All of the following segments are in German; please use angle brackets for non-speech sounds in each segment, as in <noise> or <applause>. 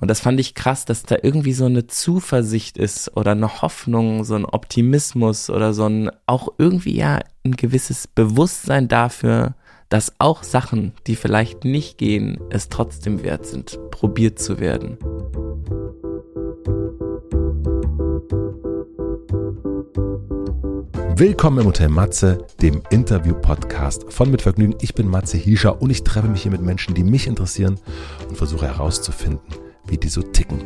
Und das fand ich krass, dass da irgendwie so eine Zuversicht ist oder eine Hoffnung, so ein Optimismus oder so ein auch irgendwie ja ein gewisses Bewusstsein dafür, dass auch Sachen, die vielleicht nicht gehen, es trotzdem wert sind, probiert zu werden. Willkommen im Hotel Matze, dem Interview-Podcast von Mit Vergnügen. Ich bin Matze Hiescher und ich treffe mich hier mit Menschen, die mich interessieren und versuche herauszufinden, wie die so ticken.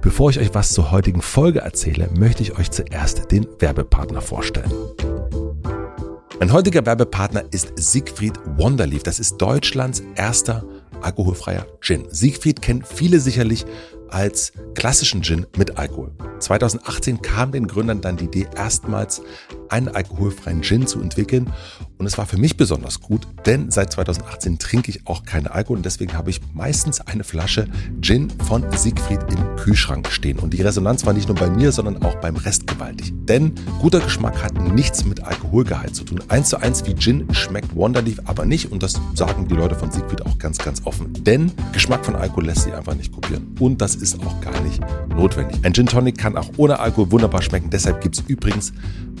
Bevor ich euch was zur heutigen Folge erzähle, möchte ich euch zuerst den Werbepartner vorstellen. Mein heutiger Werbepartner ist Siegfried Wonderleaf. Das ist Deutschlands erster alkoholfreier Gin. Siegfried kennt viele sicherlich als klassischen Gin mit Alkohol. 2018 kam den Gründern dann die Idee, erstmals einen alkoholfreien Gin zu entwickeln. Und es war für mich besonders gut, denn seit 2018 trinke ich auch keine Alkohol und deswegen habe ich meistens eine Flasche Gin von Siegfried im Kühlschrank stehen. Und die Resonanz war nicht nur bei mir, sondern auch beim Rest gewaltig. Denn guter Geschmack hat nichts mit Alkoholgehalt zu tun. Eins zu eins wie Gin schmeckt Wonderleaf aber nicht und das sagen die Leute von Siegfried auch ganz, ganz offen. Denn Geschmack von Alkohol lässt sich einfach nicht kopieren. Und das ist auch gar nicht notwendig. Ein Gin Tonic kann auch ohne Alkohol wunderbar schmecken. Deshalb gibt es übrigens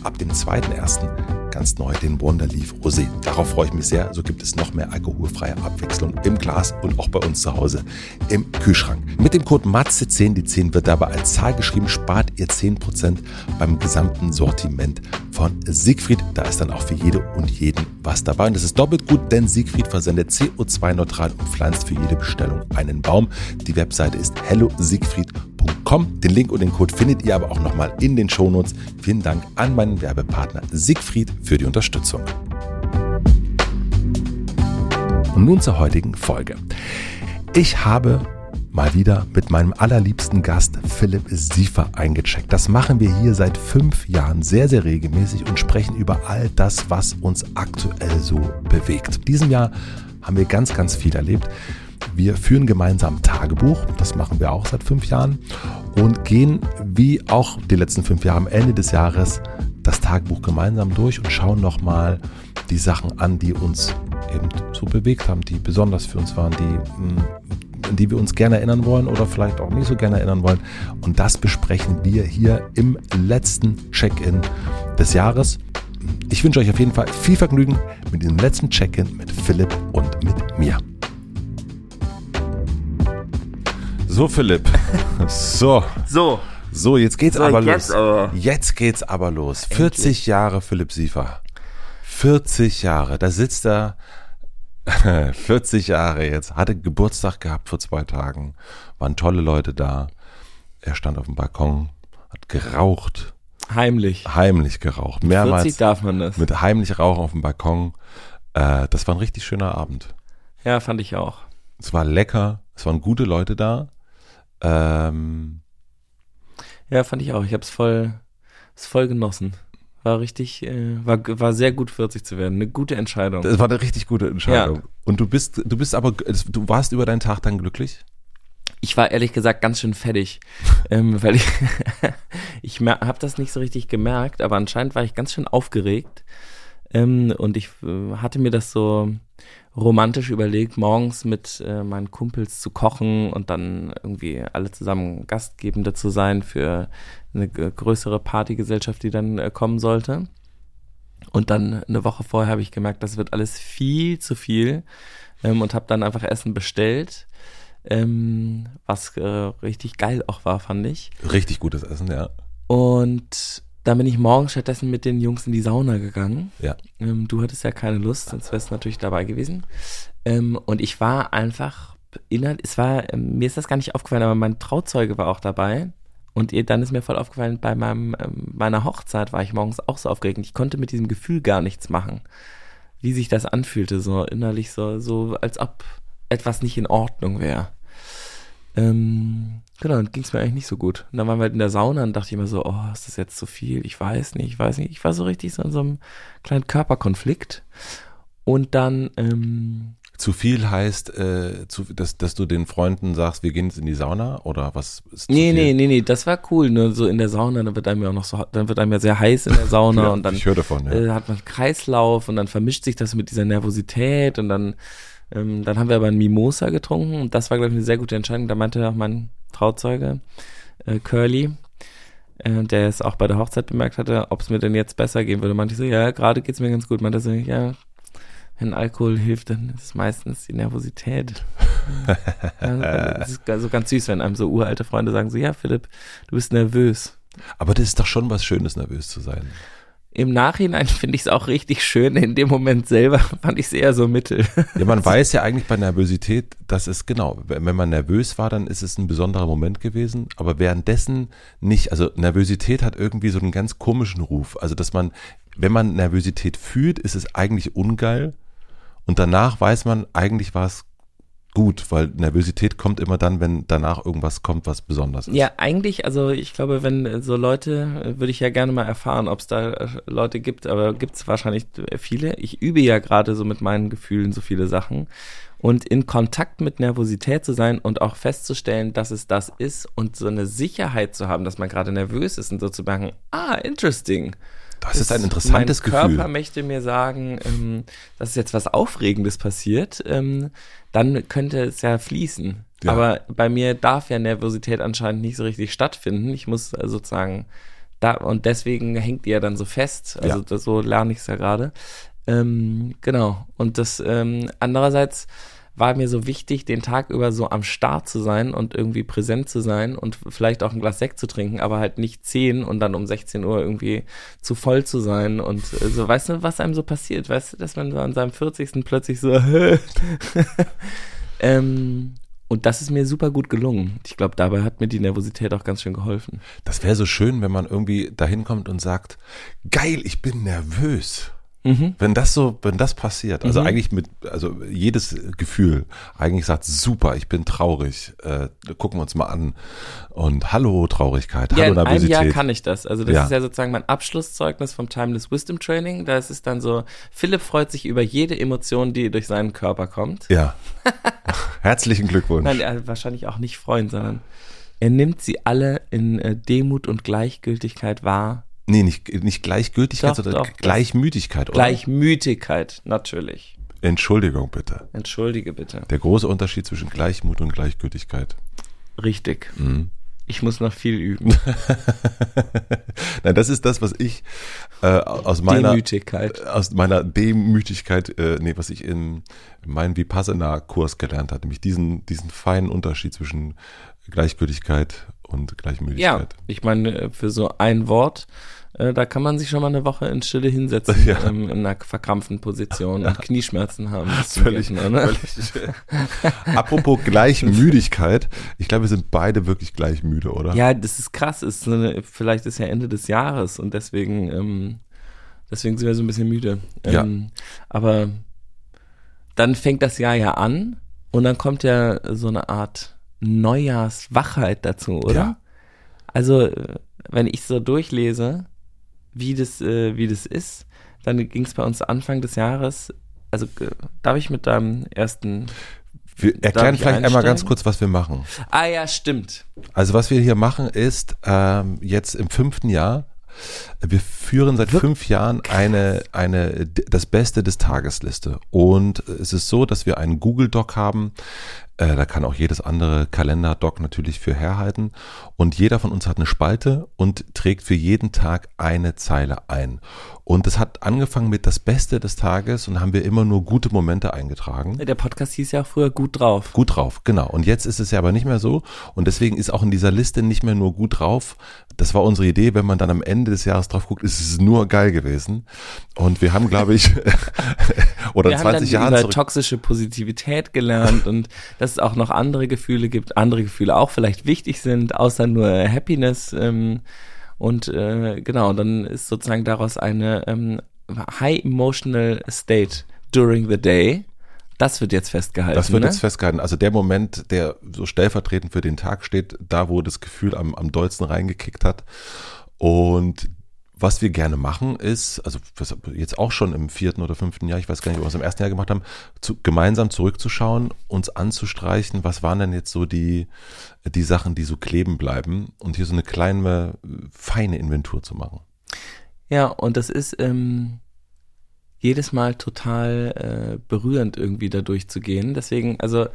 ab dem 2.1. ganz neu den Wonderleaf Rosé. Darauf freue ich mich sehr. So gibt es noch mehr alkoholfreie Abwechslung im Glas und auch bei uns zu Hause im Kühlschrank. Mit dem Code MATZE10, die 10 wird dabei als Zahl geschrieben, spart ihr 10% beim gesamten Sortiment von Siegfried. Da ist dann auch für jede und jeden was dabei. Und das ist doppelt gut, denn Siegfried versendet CO2-neutral und pflanzt für jede Bestellung einen Baum. Die Webseite ist hellosiegfried.com. Den Link und den Code findet ihr aber auch nochmal in den Shownotes. Vielen Dank an meinen Werbepartner Siegfried für die Unterstützung. Und nun zur heutigen Folge. Ich habe mal wieder mit meinem allerliebsten Gast Philipp Siefer eingecheckt. Das machen wir hier seit fünf Jahren sehr, sehr regelmäßig und sprechen über all das, was uns aktuell so bewegt. In diesem Jahr haben wir ganz, ganz viel erlebt. Wir führen gemeinsam Tagebuch, das machen wir auch seit fünf Jahren und gehen wie auch die letzten fünf Jahre am Ende des Jahres das Tagebuch gemeinsam durch und schauen nochmal die Sachen an, die uns eben so bewegt haben, die besonders für uns waren, die, an die wir uns gerne erinnern wollen oder vielleicht auch nicht so gerne erinnern wollen. Und das besprechen wir hier im letzten Check-in des Jahres. Ich wünsche euch auf jeden Fall viel Vergnügen mit diesem letzten Check-in mit Philipp und mit mir. So, Philipp. <laughs> So. So. So, jetzt geht's So, aber jetzt los. aber. Jetzt geht's aber los. 40 Jahre Philipp Siefer. 40 Jahre. Da sitzt er. <laughs> 40 Jahre jetzt. Hatte Geburtstag gehabt vor zwei Tagen. Waren tolle Leute da. Er stand auf dem Balkon, hat geraucht, Heimlich. heimlich geraucht. 40 Mehrmals darf man das. mit heimlich Rauchen auf dem Balkon. Äh, das war ein richtig schöner Abend. Ja, fand ich auch. Es war lecker. Es waren gute Leute da. Ähm, Ja, fand ich auch. Ich hab's voll, es voll genossen. War richtig, äh, war, war sehr gut 40 zu werden. Eine gute Entscheidung. Das war eine richtig gute Entscheidung. Und du bist, du bist aber, du warst über deinen Tag dann glücklich? Ich war ehrlich gesagt ganz schön fertig, <laughs> ähm, weil ich, <laughs> ich habe das nicht so richtig gemerkt, aber anscheinend war ich ganz schön aufgeregt ähm, und ich äh, hatte mir das so romantisch überlegt, morgens mit äh, meinen Kumpels zu kochen und dann irgendwie alle zusammen Gastgebende zu sein für eine größere Partygesellschaft, die dann äh, kommen sollte. Und dann eine Woche vorher habe ich gemerkt, das wird alles viel zu viel ähm, und habe dann einfach Essen bestellt ähm, was äh, richtig geil auch war, fand ich. Richtig gutes Essen, ja. Und dann bin ich morgens stattdessen mit den Jungs in die Sauna gegangen. Ja. Ähm, du hattest ja keine Lust, sonst wärst du natürlich dabei gewesen. Ähm, und ich war einfach innerlich, es war, ähm, mir ist das gar nicht aufgefallen, aber mein Trauzeuge war auch dabei. Und ihr- dann ist mir voll aufgefallen, bei meinem, ähm, meiner Hochzeit war ich morgens auch so aufgeregt. Ich konnte mit diesem Gefühl gar nichts machen. Wie sich das anfühlte, so innerlich so, so als ob etwas nicht in Ordnung wäre. Ähm, genau, dann ging es mir eigentlich nicht so gut. Und dann waren wir halt in der Sauna und dachte ich immer so, oh, ist das jetzt zu viel? Ich weiß nicht, ich weiß nicht. Ich war so richtig so in so einem kleinen Körperkonflikt. Und dann, ähm, Zu viel heißt, äh, zu, dass, dass du den Freunden sagst, wir gehen jetzt in die Sauna oder was ist nee, nee, nee, nee, das war cool. Nur so in der Sauna, dann wird einem ja auch noch so, dann wird einem ja sehr heiß in der <laughs> Sauna Ja, und dann ich höre davon, ja. äh, hat man Kreislauf und dann vermischt sich das mit dieser Nervosität und dann Ähm, dann haben wir aber ein Mimosa getrunken und das war, glaube ich, eine sehr gute Entscheidung. Da meinte auch mein Trauzeuge, äh, Curly, äh, der es auch bei der Hochzeit bemerkt hatte, ob es mir denn jetzt besser gehen würde. Meinte ich so, ja, gerade geht's mir ganz gut. Meinte so, ja, wenn Alkohol hilft, dann ist es meistens die Nervosität. <laughs> Es ist so ganz süß, wenn einem so uralte Freunde sagen so, ja, Philipp, du bist nervös. Aber das ist doch schon was Schönes, nervös zu sein. Im Nachhinein finde ich es auch richtig schön. In dem Moment selber <laughs> fand ich es eher so mittel. Ja, man <laughs> weiß ja eigentlich bei Nervosität, dass es genau, wenn man nervös war, dann ist es ein besonderer Moment gewesen. Aber währenddessen nicht. Also Nervosität hat irgendwie so einen ganz komischen Ruf. Also dass man, wenn man Nervosität fühlt, ist es eigentlich ungeil. Und danach weiß man, eigentlich war es gut, weil Nervosität kommt immer dann, wenn danach irgendwas kommt, was besonders ist. Ja, eigentlich, also ich glaube, wenn so Leute, äh, würde ich ja gerne mal erfahren, ob es da äh, Leute gibt, aber gibt es wahrscheinlich viele. Ich übe ja gerade so mit meinen Gefühlen so viele Sachen. Und in Kontakt mit Nervosität zu sein und auch festzustellen, dass es das ist und so eine Sicherheit zu haben, dass man gerade nervös ist und so zu merken, ah, interesting. Das ist ein interessantes mein Gefühl. Körper möchte mir sagen, ähm, dass jetzt was Aufregendes passiert, ähm, dann könnte es ja fließen. Ja. Aber bei mir darf ja Nervosität anscheinend nicht so richtig stattfinden. Ich muss äh, sozusagen da und deswegen hängt die ja dann so fest. Also Ja. das, so lerne ich es ja gerade. Ähm, genau. Und das ähm, andererseits war mir so wichtig, den Tag über so am Start zu sein und irgendwie präsent zu sein und vielleicht auch ein Glas Sekt zu trinken, aber halt nicht 10 und dann um 16 Uhr irgendwie zu voll zu sein und äh, so, weißt du, was einem so passiert? Weißt du, dass man so an seinem 40. plötzlich so, <laughs> ähm, und das ist mir super gut gelungen. Ich glaube, dabei hat mir die Nervosität auch ganz schön geholfen. Das wäre so schön, wenn man irgendwie dahin kommt und sagt, geil, ich bin nervös. Mhm. Wenn das so, wenn das passiert, also eigentlich mit, also jedes Gefühl eigentlich sagt, super, ich bin traurig, äh, gucken wir uns mal an und hallo Traurigkeit, Ja, hallo in einem Nervosität. Jahr kann ich das. Also das Ja. ist ja sozusagen mein Abschlusszeugnis vom Timeless Wisdom Training. Da ist es dann so, Philipp freut sich über jede Emotion, die durch seinen Körper kommt. ja. <laughs> Herzlichen Glückwunsch. Nein, er wahrscheinlich auch nicht freuen, sondern er nimmt sie alle in äh, Demut und Gleichgültigkeit wahr. Nee, nicht, nicht Gleichgültigkeit, Doch, sondern doch. Gleichmütigkeit, oder? Gleichmütigkeit, natürlich. Entschuldigung bitte. Entschuldige bitte. Der große Unterschied zwischen Gleichmut und Gleichgültigkeit. Richtig. Mhm. Ich muss noch viel üben. <laughs> Nein, das ist das, was ich äh, aus meiner Demütigkeit. aus meiner Demütigkeit, äh, nee, was ich in meinem Vipassana-Kurs gelernt habe, nämlich diesen, diesen feinen Unterschied zwischen Gleichgültigkeit und Ja, Gleichmütigkeit. ich meine, äh, für so ein Wort, äh, da kann man sich schon mal eine Woche in Stille hinsetzen, <laughs> Ja. ähm, in einer verkrampften Position und Knieschmerzen haben. <laughs> zum Völlig, Gehen, ne? völlig. Apropos Gleichmüdigkeit, ich glaube, wir sind beide wirklich gleich müde, oder? Ja, das ist krass. Ist so eine, vielleicht ist ja Ende des Jahres und deswegen, ähm, deswegen sind wir so ein bisschen müde. Ja. Ähm, aber dann fängt das Jahr ja an und dann kommt ja so eine Art Neujahrswachheit dazu, oder? Ja. Also, wenn ich so durchlese, wie das, äh, wie das ist, dann ging es bei uns Anfang des Jahres. Also, äh, darf ich mit deinem ersten. Wir erklären ich vielleicht einmal ganz einsteigen? kurz, was wir machen. Ah, ja, stimmt. Also was wir hier machen ist ähm, jetzt im fünften Jahr. Wir führen seit fünf Jahren eine, eine, das Beste des Tagesliste. Und es ist so, dass wir einen Google Doc haben. Äh, da kann auch jedes andere Kalender-Doc natürlich für herhalten. Und jeder von uns hat eine Spalte und trägt für jeden Tag eine Zeile ein. Und es hat angefangen mit das Beste des Tages und haben wir immer nur gute Momente eingetragen. Der Podcast hieß ja auch früher gut drauf. Gut drauf, genau. Und jetzt ist es ja aber nicht mehr so. Und deswegen ist auch in dieser Liste nicht mehr nur gut drauf. Das war unsere Idee. Wenn man dann am Ende des Jahres drauf guckt, ist es nur geil gewesen. Und wir haben, glaube ich, <laughs> oder wir haben dann 20 Jahre über zurück. toxische Positivität gelernt und <laughs> dass es auch noch andere Gefühle gibt, andere Gefühle auch vielleicht wichtig sind, außer nur Happiness. Ähm, und äh, genau, dann ist sozusagen daraus eine ähm, High Emotional State during the day. Das wird jetzt festgehalten. Das wird ne? jetzt festgehalten. Also der Moment, der so stellvertretend für den Tag steht, da wo das Gefühl am, am dollsten reingekickt hat. Und was wir gerne machen ist, also jetzt auch schon im vierten oder fünften Jahr, ich weiß gar nicht, ob wir es im ersten Jahr gemacht haben, zu, gemeinsam zurückzuschauen, uns anzustreichen, was waren denn jetzt so die, die Sachen, die so kleben bleiben und hier so eine kleine, feine Inventur zu machen. Ja, und das ist, ähm, jedes Mal total äh, berührend irgendwie da durchzugehen. Deswegen, also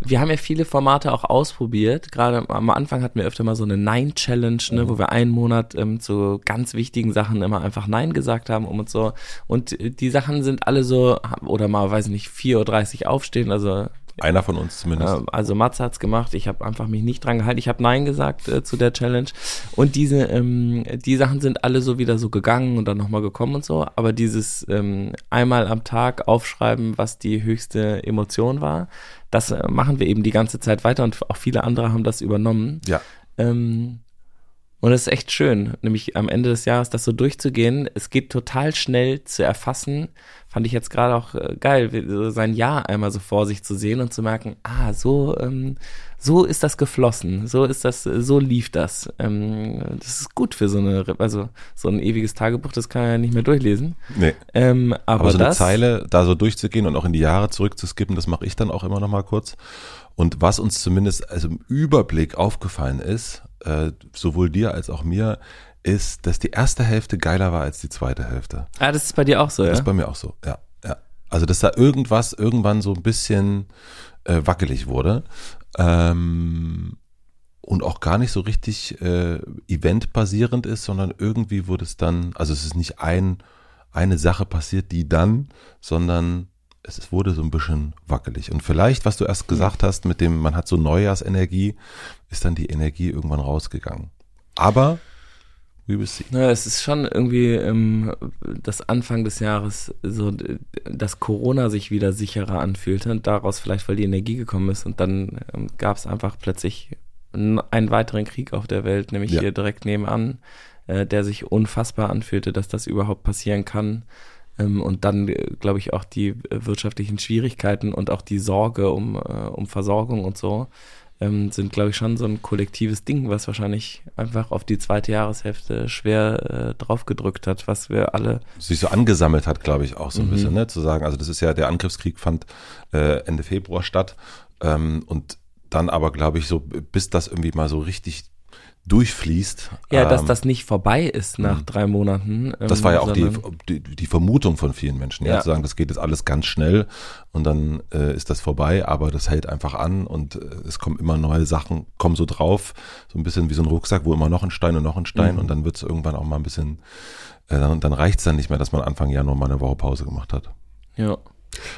wir haben ja viele Formate auch ausprobiert. Gerade am Anfang hatten wir öfter mal so eine Nein-Challenge, ne, mhm. wo wir einen Monat ähm, zu ganz wichtigen Sachen immer einfach Nein gesagt haben um und so. Und die Sachen sind alle so, oder mal, weiß ich nicht, 4.30 Uhr aufstehen, also einer von uns zumindest. Also Matze hat's gemacht. Ich habe einfach mich nicht dran gehalten. Ich habe Nein gesagt äh, zu der Challenge. Und diese, ähm, die Sachen sind alle so wieder so gegangen und dann nochmal gekommen und so. Aber dieses ähm, einmal am Tag aufschreiben, was die höchste Emotion war, das äh, machen wir eben die ganze Zeit weiter und auch viele andere haben das übernommen. Ja. Ähm, und es ist echt schön, nämlich am Ende des Jahres das so durchzugehen. Es geht total schnell zu erfassen. Fand ich jetzt gerade auch äh, geil, sein Jahr einmal so vor sich zu sehen und zu merken, ah, so, ähm, so ist das geflossen, so ist das, so lief das. Ähm, das ist gut für so eine, also so ein ewiges Tagebuch, das kann er ja nicht mehr durchlesen. Nee. Ähm, aber, aber so das, eine Zeile da so durchzugehen und auch in die Jahre zurückzuskippen, das mache ich dann auch immer noch mal kurz. Und was uns zumindest also im Überblick aufgefallen ist, äh, sowohl dir als auch mir, ist, dass die erste Hälfte geiler war als die zweite Hälfte. Ah, das ist bei dir auch so, ja? Das ist bei mir auch so, ja. ja. Also, dass da irgendwas irgendwann so ein bisschen äh, wackelig wurde. Ähm, und auch gar nicht so richtig äh, eventbasierend ist, sondern irgendwie wurde es dann, also es ist nicht ein, eine Sache passiert, die dann, sondern es wurde so ein bisschen wackelig. Und vielleicht, was du erst gesagt hast, mit dem, man hat so Neujahrsenergie, ist dann die Energie irgendwann rausgegangen. Aber we will see. Na, es ist schon irgendwie ähm, das Anfang des Jahres so, dass Corona sich wieder sicherer anfühlte und daraus vielleicht, weil die Energie gekommen ist und dann ähm, gab es einfach plötzlich einen weiteren Krieg auf der Welt, nämlich ja. hier direkt nebenan, äh, der sich unfassbar anfühlte, dass das überhaupt passieren kann. Ähm, und dann, äh, glaube ich, auch die wirtschaftlichen Schwierigkeiten und auch die Sorge um, äh, um Versorgung und so ähm, sind, glaube ich, schon so ein kollektives Ding, was wahrscheinlich einfach auf die zweite Jahreshälfte schwer äh, draufgedrückt hat, was wir alle. Sich so angesammelt hat, glaube ich, auch so ein mhm. bisschen, ne? Zu sagen, also das ist ja, der Angriffskrieg fand äh, Ende Februar statt ähm, und dann aber, glaube ich, so, bis das irgendwie mal so richtig durchfließt. Ja, dass ähm, das nicht vorbei ist nach mhm. drei Monaten. Ähm, das war ja auch die, die, die, Vermutung von vielen Menschen, ja, ja, zu sagen, das geht jetzt alles ganz schnell und dann äh, ist das vorbei, aber das hält einfach an und äh, es kommen immer neue Sachen, kommen so drauf, so ein bisschen wie so ein Rucksack, wo immer noch ein Stein und noch ein Stein mhm. und dann wird es irgendwann auch mal ein bisschen, äh, dann, dann reicht es dann nicht mehr, dass man Anfang Januar mal eine Woche Pause gemacht hat. Ja.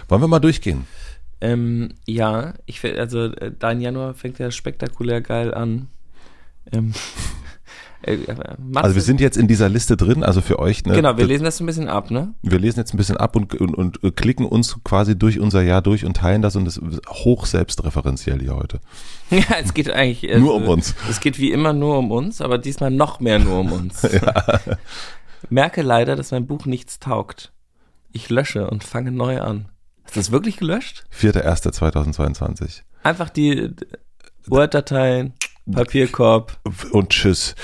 Wollen wir mal durchgehen? Ähm, ja, ich also äh, dein Januar fängt ja spektakulär geil an. Ähm, <laughs> äh, also wir sind jetzt in dieser Liste drin, also für euch. Ne, genau, wir lesen das ein bisschen ab, ne? Wir lesen jetzt ein bisschen ab und, und, und klicken uns quasi durch unser Jahr durch und teilen das und das ist hoch selbstreferenziell hier heute. <laughs> Ja, es geht eigentlich äh, nur um uns. Es geht wie immer nur um uns, aber diesmal noch mehr nur um <laughs> uns. ja. Merke leider, dass mein Buch nichts taugt. Ich lösche und fange neu an. Hast du das wirklich gelöscht? 4.1.2022. Einfach die Word-Dateien Papierkorb. Und tschüss.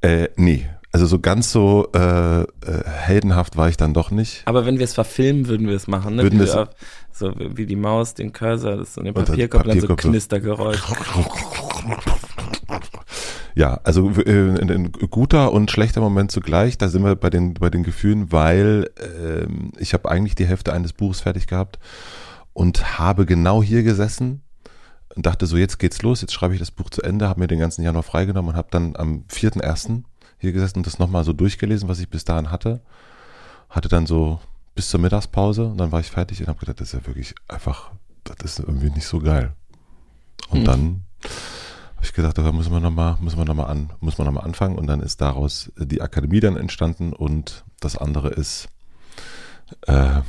Äh, nee. Also so ganz so äh, äh, heldenhaft war ich dann doch nicht. Aber wenn wir es verfilmen, würden wir es machen, ne? Würden wie, wir, so wie die Maus, den Cursor, das so den Papierkorb, dann, Papierkorb dann so Knistergeräusch. Ja, also äh, ein guter und schlechter Moment zugleich. Da sind wir bei den bei den Gefühlen, weil äh, ich habe eigentlich die Hälfte eines Buches fertig gehabt und habe genau hier gesessen und dachte so, jetzt geht's los, jetzt schreibe ich das Buch zu Ende, habe mir den ganzen Januar freigenommen und habe dann am 4.1. hier gesessen und das nochmal so durchgelesen, was ich bis dahin hatte. Hatte dann so bis zur Mittagspause und dann war ich fertig und habe gedacht, das ist ja wirklich einfach, das ist irgendwie nicht so geil. Und hm. dann habe ich gedacht, da muss man nochmal, muss man nochmal an, muss man nochmal anfangen und dann ist daraus die Akademie dann entstanden und das andere ist, äh,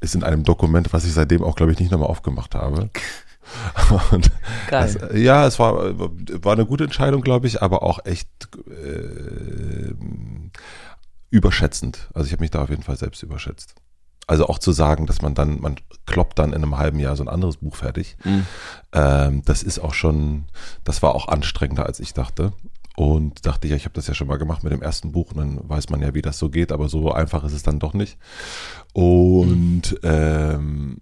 ist in einem Dokument, was ich seitdem auch, glaube ich, nicht nochmal aufgemacht habe. <laughs> <laughs> Und das, ja, es war, war eine gute Entscheidung, glaube ich, aber auch echt äh, überschätzend. Also ich habe mich da auf jeden Fall selbst überschätzt. Also auch zu sagen, dass man dann, man kloppt dann in einem halben Jahr so ein anderes Buch fertig. Mhm. Ähm, das ist auch schon, das war auch anstrengender, als ich dachte. Und dachte ja, ich habe das ja schon mal gemacht mit dem ersten Buch und dann weiß man ja, wie das so geht, aber so einfach ist es dann doch nicht. Und mhm. ähm,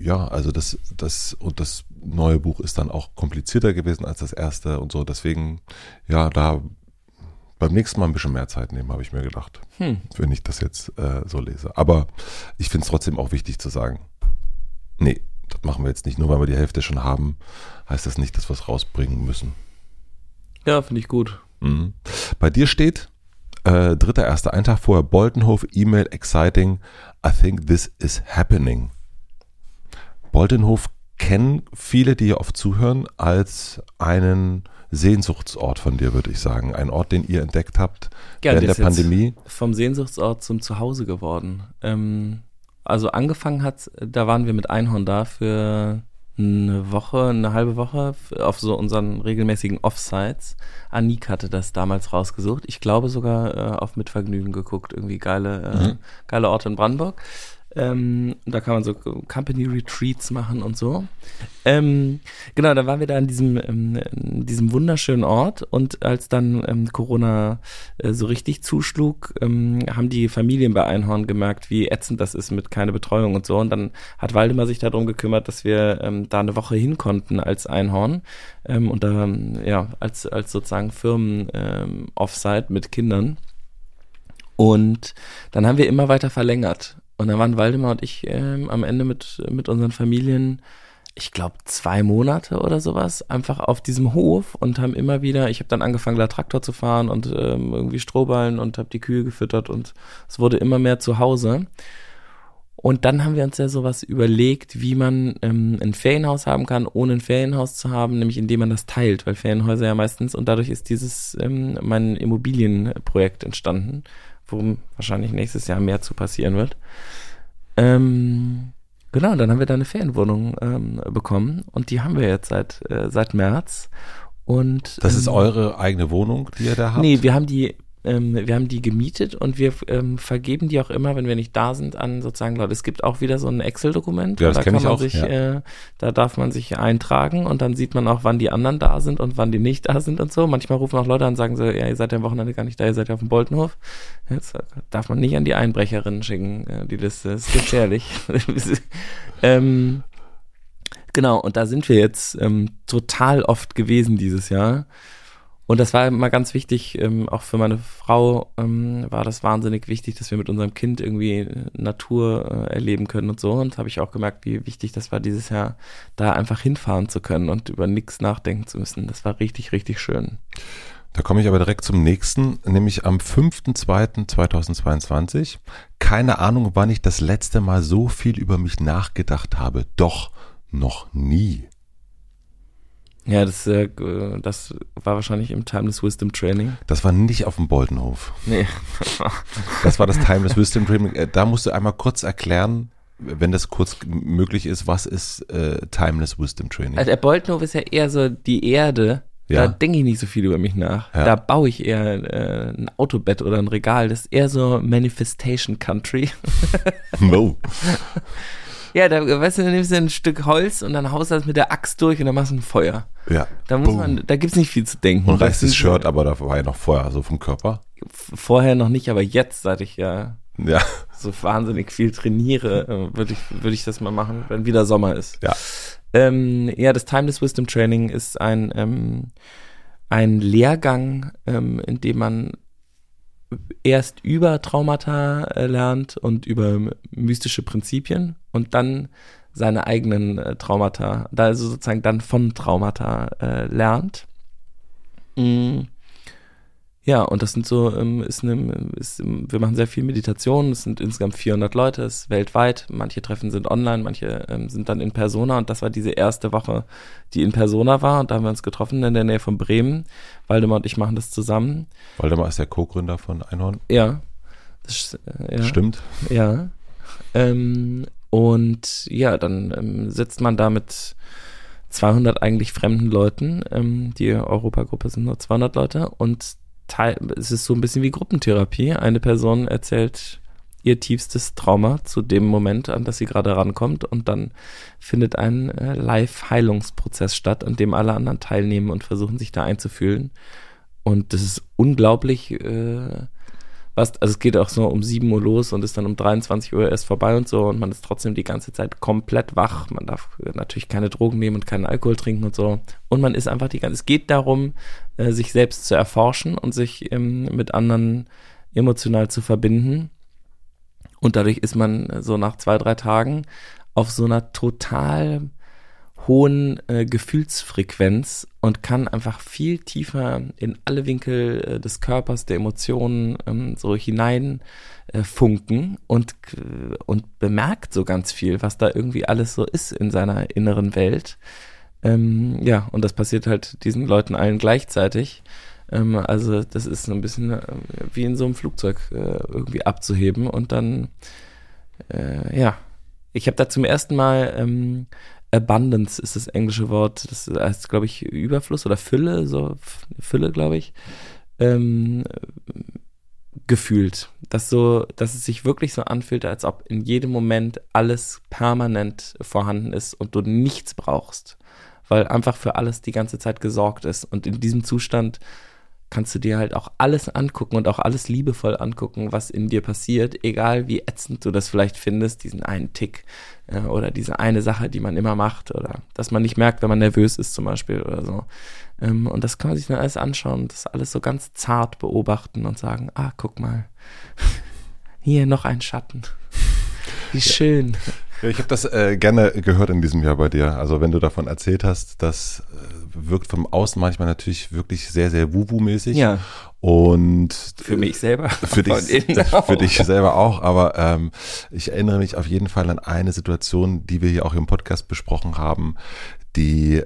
ja, also das, das und das neue Buch ist dann auch komplizierter gewesen als das erste und so. Deswegen, ja, da beim nächsten Mal ein bisschen mehr Zeit nehmen, habe ich mir gedacht, Hm. wenn ich das jetzt äh, so lese. Aber ich finde es trotzdem auch wichtig zu sagen, nee, das machen wir jetzt nicht. Nur weil wir die Hälfte schon haben, heißt das nicht, dass wir es rausbringen müssen. Ja, finde ich gut. Mhm. Bei dir steht, äh, dritter, erster, ein Tag vorher, Boltenhof, E-Mail, exciting, I think this is happening. Boltenhof kennen viele, die hier oft zuhören, als einen Sehnsuchtsort von dir, würde ich sagen. Ein Ort, den ihr entdeckt habt Ja, während der Pandemie. Vom Sehnsuchtsort zum Zuhause geworden. Ähm, also angefangen hat, da waren wir mit Einhorn da für eine Woche, eine halbe Woche auf so unseren regelmäßigen Offsites. Anik hatte das damals rausgesucht. Ich glaube sogar äh, auf Mitvergnügen geguckt. Irgendwie geile, äh, Mhm. geile Orte in Brandenburg. Ähm, da kann man so Company Retreats machen und so. Ähm, genau, da waren wir da in diesem, ähm, in diesem wunderschönen Ort und als dann ähm, Corona äh, so richtig zuschlug, ähm, haben die Familien bei Einhorn gemerkt, wie ätzend das ist mit keine Betreuung und so. Und dann hat Waldemar sich darum gekümmert, dass wir ähm, da eine Woche hin konnten als Einhorn und da ja als als sozusagen Firmen ähm, Offsite mit Kindern. Und dann haben wir immer weiter verlängert. Und dann waren Waldemar und ich ähm, am Ende mit, mit unseren Familien, ich glaube, zwei Monate oder sowas, einfach auf diesem Hof und haben immer wieder, ich habe dann angefangen, da Traktor zu fahren und ähm, irgendwie Strohballen und habe die Kühe gefüttert und es wurde immer mehr zu Hause. Und dann haben wir uns ja sowas überlegt, wie man ähm, ein Ferienhaus haben kann, ohne ein Ferienhaus zu haben, nämlich indem man das teilt, weil Ferienhäuser ja meistens, und dadurch ist dieses ähm, mein Immobilienprojekt entstanden, worum wahrscheinlich nächstes Jahr mehr zu passieren wird. Ähm, genau, dann haben wir da eine Ferienwohnung ähm, bekommen und die haben wir jetzt seit, äh, seit März. Und, Das ist ähm, eure eigene Wohnung, die ihr da habt? Nee, wir haben die, ähm, wir haben die gemietet und wir ähm, vergeben die auch immer, wenn wir nicht da sind, an sozusagen Leute. Es gibt auch wieder so ein Excel-Dokument. Ja, das da kann man auch, sich, ja. äh, da darf man sich eintragen und dann sieht man auch, wann die anderen da sind und wann die nicht da sind und so. Manchmal rufen auch Leute an und sagen so, ja, ihr seid ja am Wochenende gar nicht da, ihr seid ja auf dem Boltenhof. Jetzt darf man nicht an die Einbrecherinnen schicken, äh, die Liste. ist gefährlich. <laughs> ähm, genau, und da sind wir jetzt ähm, total oft gewesen dieses Jahr. Und das war immer ganz wichtig, ähm, auch für meine Frau ähm, war das wahnsinnig wichtig, dass wir mit unserem Kind irgendwie äh, Natur äh, erleben können und so. Und habe ich auch gemerkt, wie wichtig das war, dieses Jahr da einfach hinfahren zu können und über nichts nachdenken zu müssen. Das war richtig, richtig schön. Da komme ich aber direkt zum nächsten, nämlich am 5.2.2022. Keine Ahnung, wann ich das letzte Mal so viel über mich nachgedacht habe. Doch noch nie. Ja, das, äh, das war wahrscheinlich im Timeless Wisdom Training. Das war nicht auf dem Boltenhof. Nee. Das war das Timeless Wisdom Training. Äh, Da musst du einmal kurz erklären, wenn das kurz möglich ist, was ist äh, Timeless Wisdom Training? Also der Boltenhof ist ja eher so die Erde. Ja. Da denke ich nicht so viel über mich nach. Ja. Da baue ich eher äh, ein Autobett oder ein Regal. Das ist eher so Manifestation Country. No. <laughs> Ja, da weißt du, dann nimmst du ein Stück Holz und dann haust du das mit der Axt durch und dann machst du ein Feuer. Ja. Da muss Boom. man, da gibt's nicht viel zu denken. Und reißt das Shirt, aber da war ja noch vorher, so vom Körper. Vorher noch nicht, aber jetzt, seit ich ja Ja. so wahnsinnig viel trainiere, äh, würde ich, würde ich das mal machen, wenn wieder Sommer ist. Ja. Ähm, ja, das Timeless Wisdom Training ist ein, ähm, ein Lehrgang, ähm, in dem man erst über Traumata äh, lernt und über mystische Prinzipien und dann seine eigenen äh, Traumata, da also sozusagen dann von Traumata äh, lernt. Mm. Ja, und das sind so, ähm, ist eine, ist, ähm, wir machen sehr viel Meditation, es sind insgesamt 400 Leute, es ist weltweit, manche Treffen sind online, manche ähm, sind dann in Persona und das war diese erste Woche, die in Persona war und da haben wir uns getroffen in der Nähe von Bremen. Waldemar und ich machen das zusammen. Waldemar ist der Co-Gründer von Einhorn. Ja. Das, äh, ja. Stimmt. Ja. Ähm, und ja, dann ähm, sitzt man da mit 200 eigentlich fremden Leuten. Ähm, die Europagruppe sind nur 200 Leute und es ist so ein bisschen wie Gruppentherapie. Eine Person erzählt ihr tiefstes Trauma zu dem Moment, an das sie gerade rankommt und dann findet ein äh, Live-Heilungsprozess statt, an dem alle anderen teilnehmen und versuchen sich da einzufühlen. Und das ist unglaublich, äh, was, also es geht auch so um 7 Uhr los und ist dann um 23 Uhr erst vorbei und so und man ist trotzdem die ganze Zeit komplett wach. Man darf natürlich keine Drogen nehmen und keinen Alkohol trinken und so. Und man ist einfach die ganze, es geht darum, äh, sich selbst zu erforschen und sich ähm, mit anderen emotional zu verbinden. Und dadurch ist man so nach zwei, drei Tagen auf so einer total hohen äh, Gefühlsfrequenz und kann einfach viel tiefer in alle Winkel äh, des Körpers, der Emotionen ähm, so hinein äh, funken und, und bemerkt so ganz viel, was da irgendwie alles so ist in seiner inneren Welt. Ähm, ja, und das passiert halt diesen Leuten allen gleichzeitig. Ähm, also das ist so ein bisschen äh, wie in so einem Flugzeug äh, irgendwie abzuheben und dann, äh, ja, ich habe da zum ersten Mal ähm, Abundance ist das englische Wort, das heißt, glaube ich, Überfluss oder Fülle, so Fülle, glaube ich, ähm, gefühlt. Dass so, dass es sich wirklich so anfühlt, als ob in jedem Moment alles permanent vorhanden ist und du nichts brauchst. Weil einfach für alles die ganze Zeit gesorgt ist. Und in diesem Zustand kannst du dir halt auch alles angucken und auch alles liebevoll angucken, was in dir passiert, egal wie ätzend du das vielleicht findest, diesen einen Tick äh, oder diese eine Sache, die man immer macht oder dass man nicht merkt, wenn man nervös ist zum Beispiel oder so. Ähm, und das kann man sich dann alles anschauen das alles so ganz zart beobachten und sagen, ah, guck mal, <laughs> hier noch ein Schatten. Wie schön. Ja, ich habe das äh, gerne gehört in diesem Jahr bei dir. Also wenn du davon erzählt hast, das äh, wirkt vom Außen manchmal natürlich wirklich sehr, sehr wubu-mäßig. Ja. Und für mich selber. Für dich, <laughs> für dich selber auch. Aber ähm, ich erinnere mich auf jeden Fall an eine Situation, die wir hier auch im Podcast besprochen haben. Die, äh,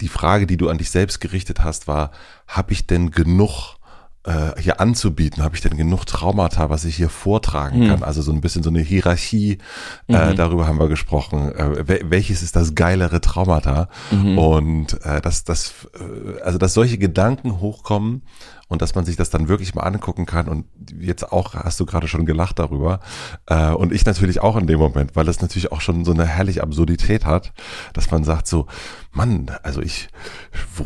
die Frage, die du an dich selbst gerichtet hast, war, habe ich denn genug äh, hier anzubieten? Habe ich denn genug Traumata, was ich hier vortragen mhm. kann? Also so ein bisschen so eine Hierarchie, äh, mhm. darüber haben wir gesprochen. Äh, welches ist das geilere Traumata? Mhm. Und äh, dass das, äh, also dass solche Gedanken hochkommen und dass man sich das dann wirklich mal angucken kann. Und jetzt auch hast du gerade schon gelacht darüber. Äh, und ich natürlich auch in dem Moment, weil das natürlich auch schon so eine herrliche Absurdität hat, dass man sagt so, Mann, also ich, wo,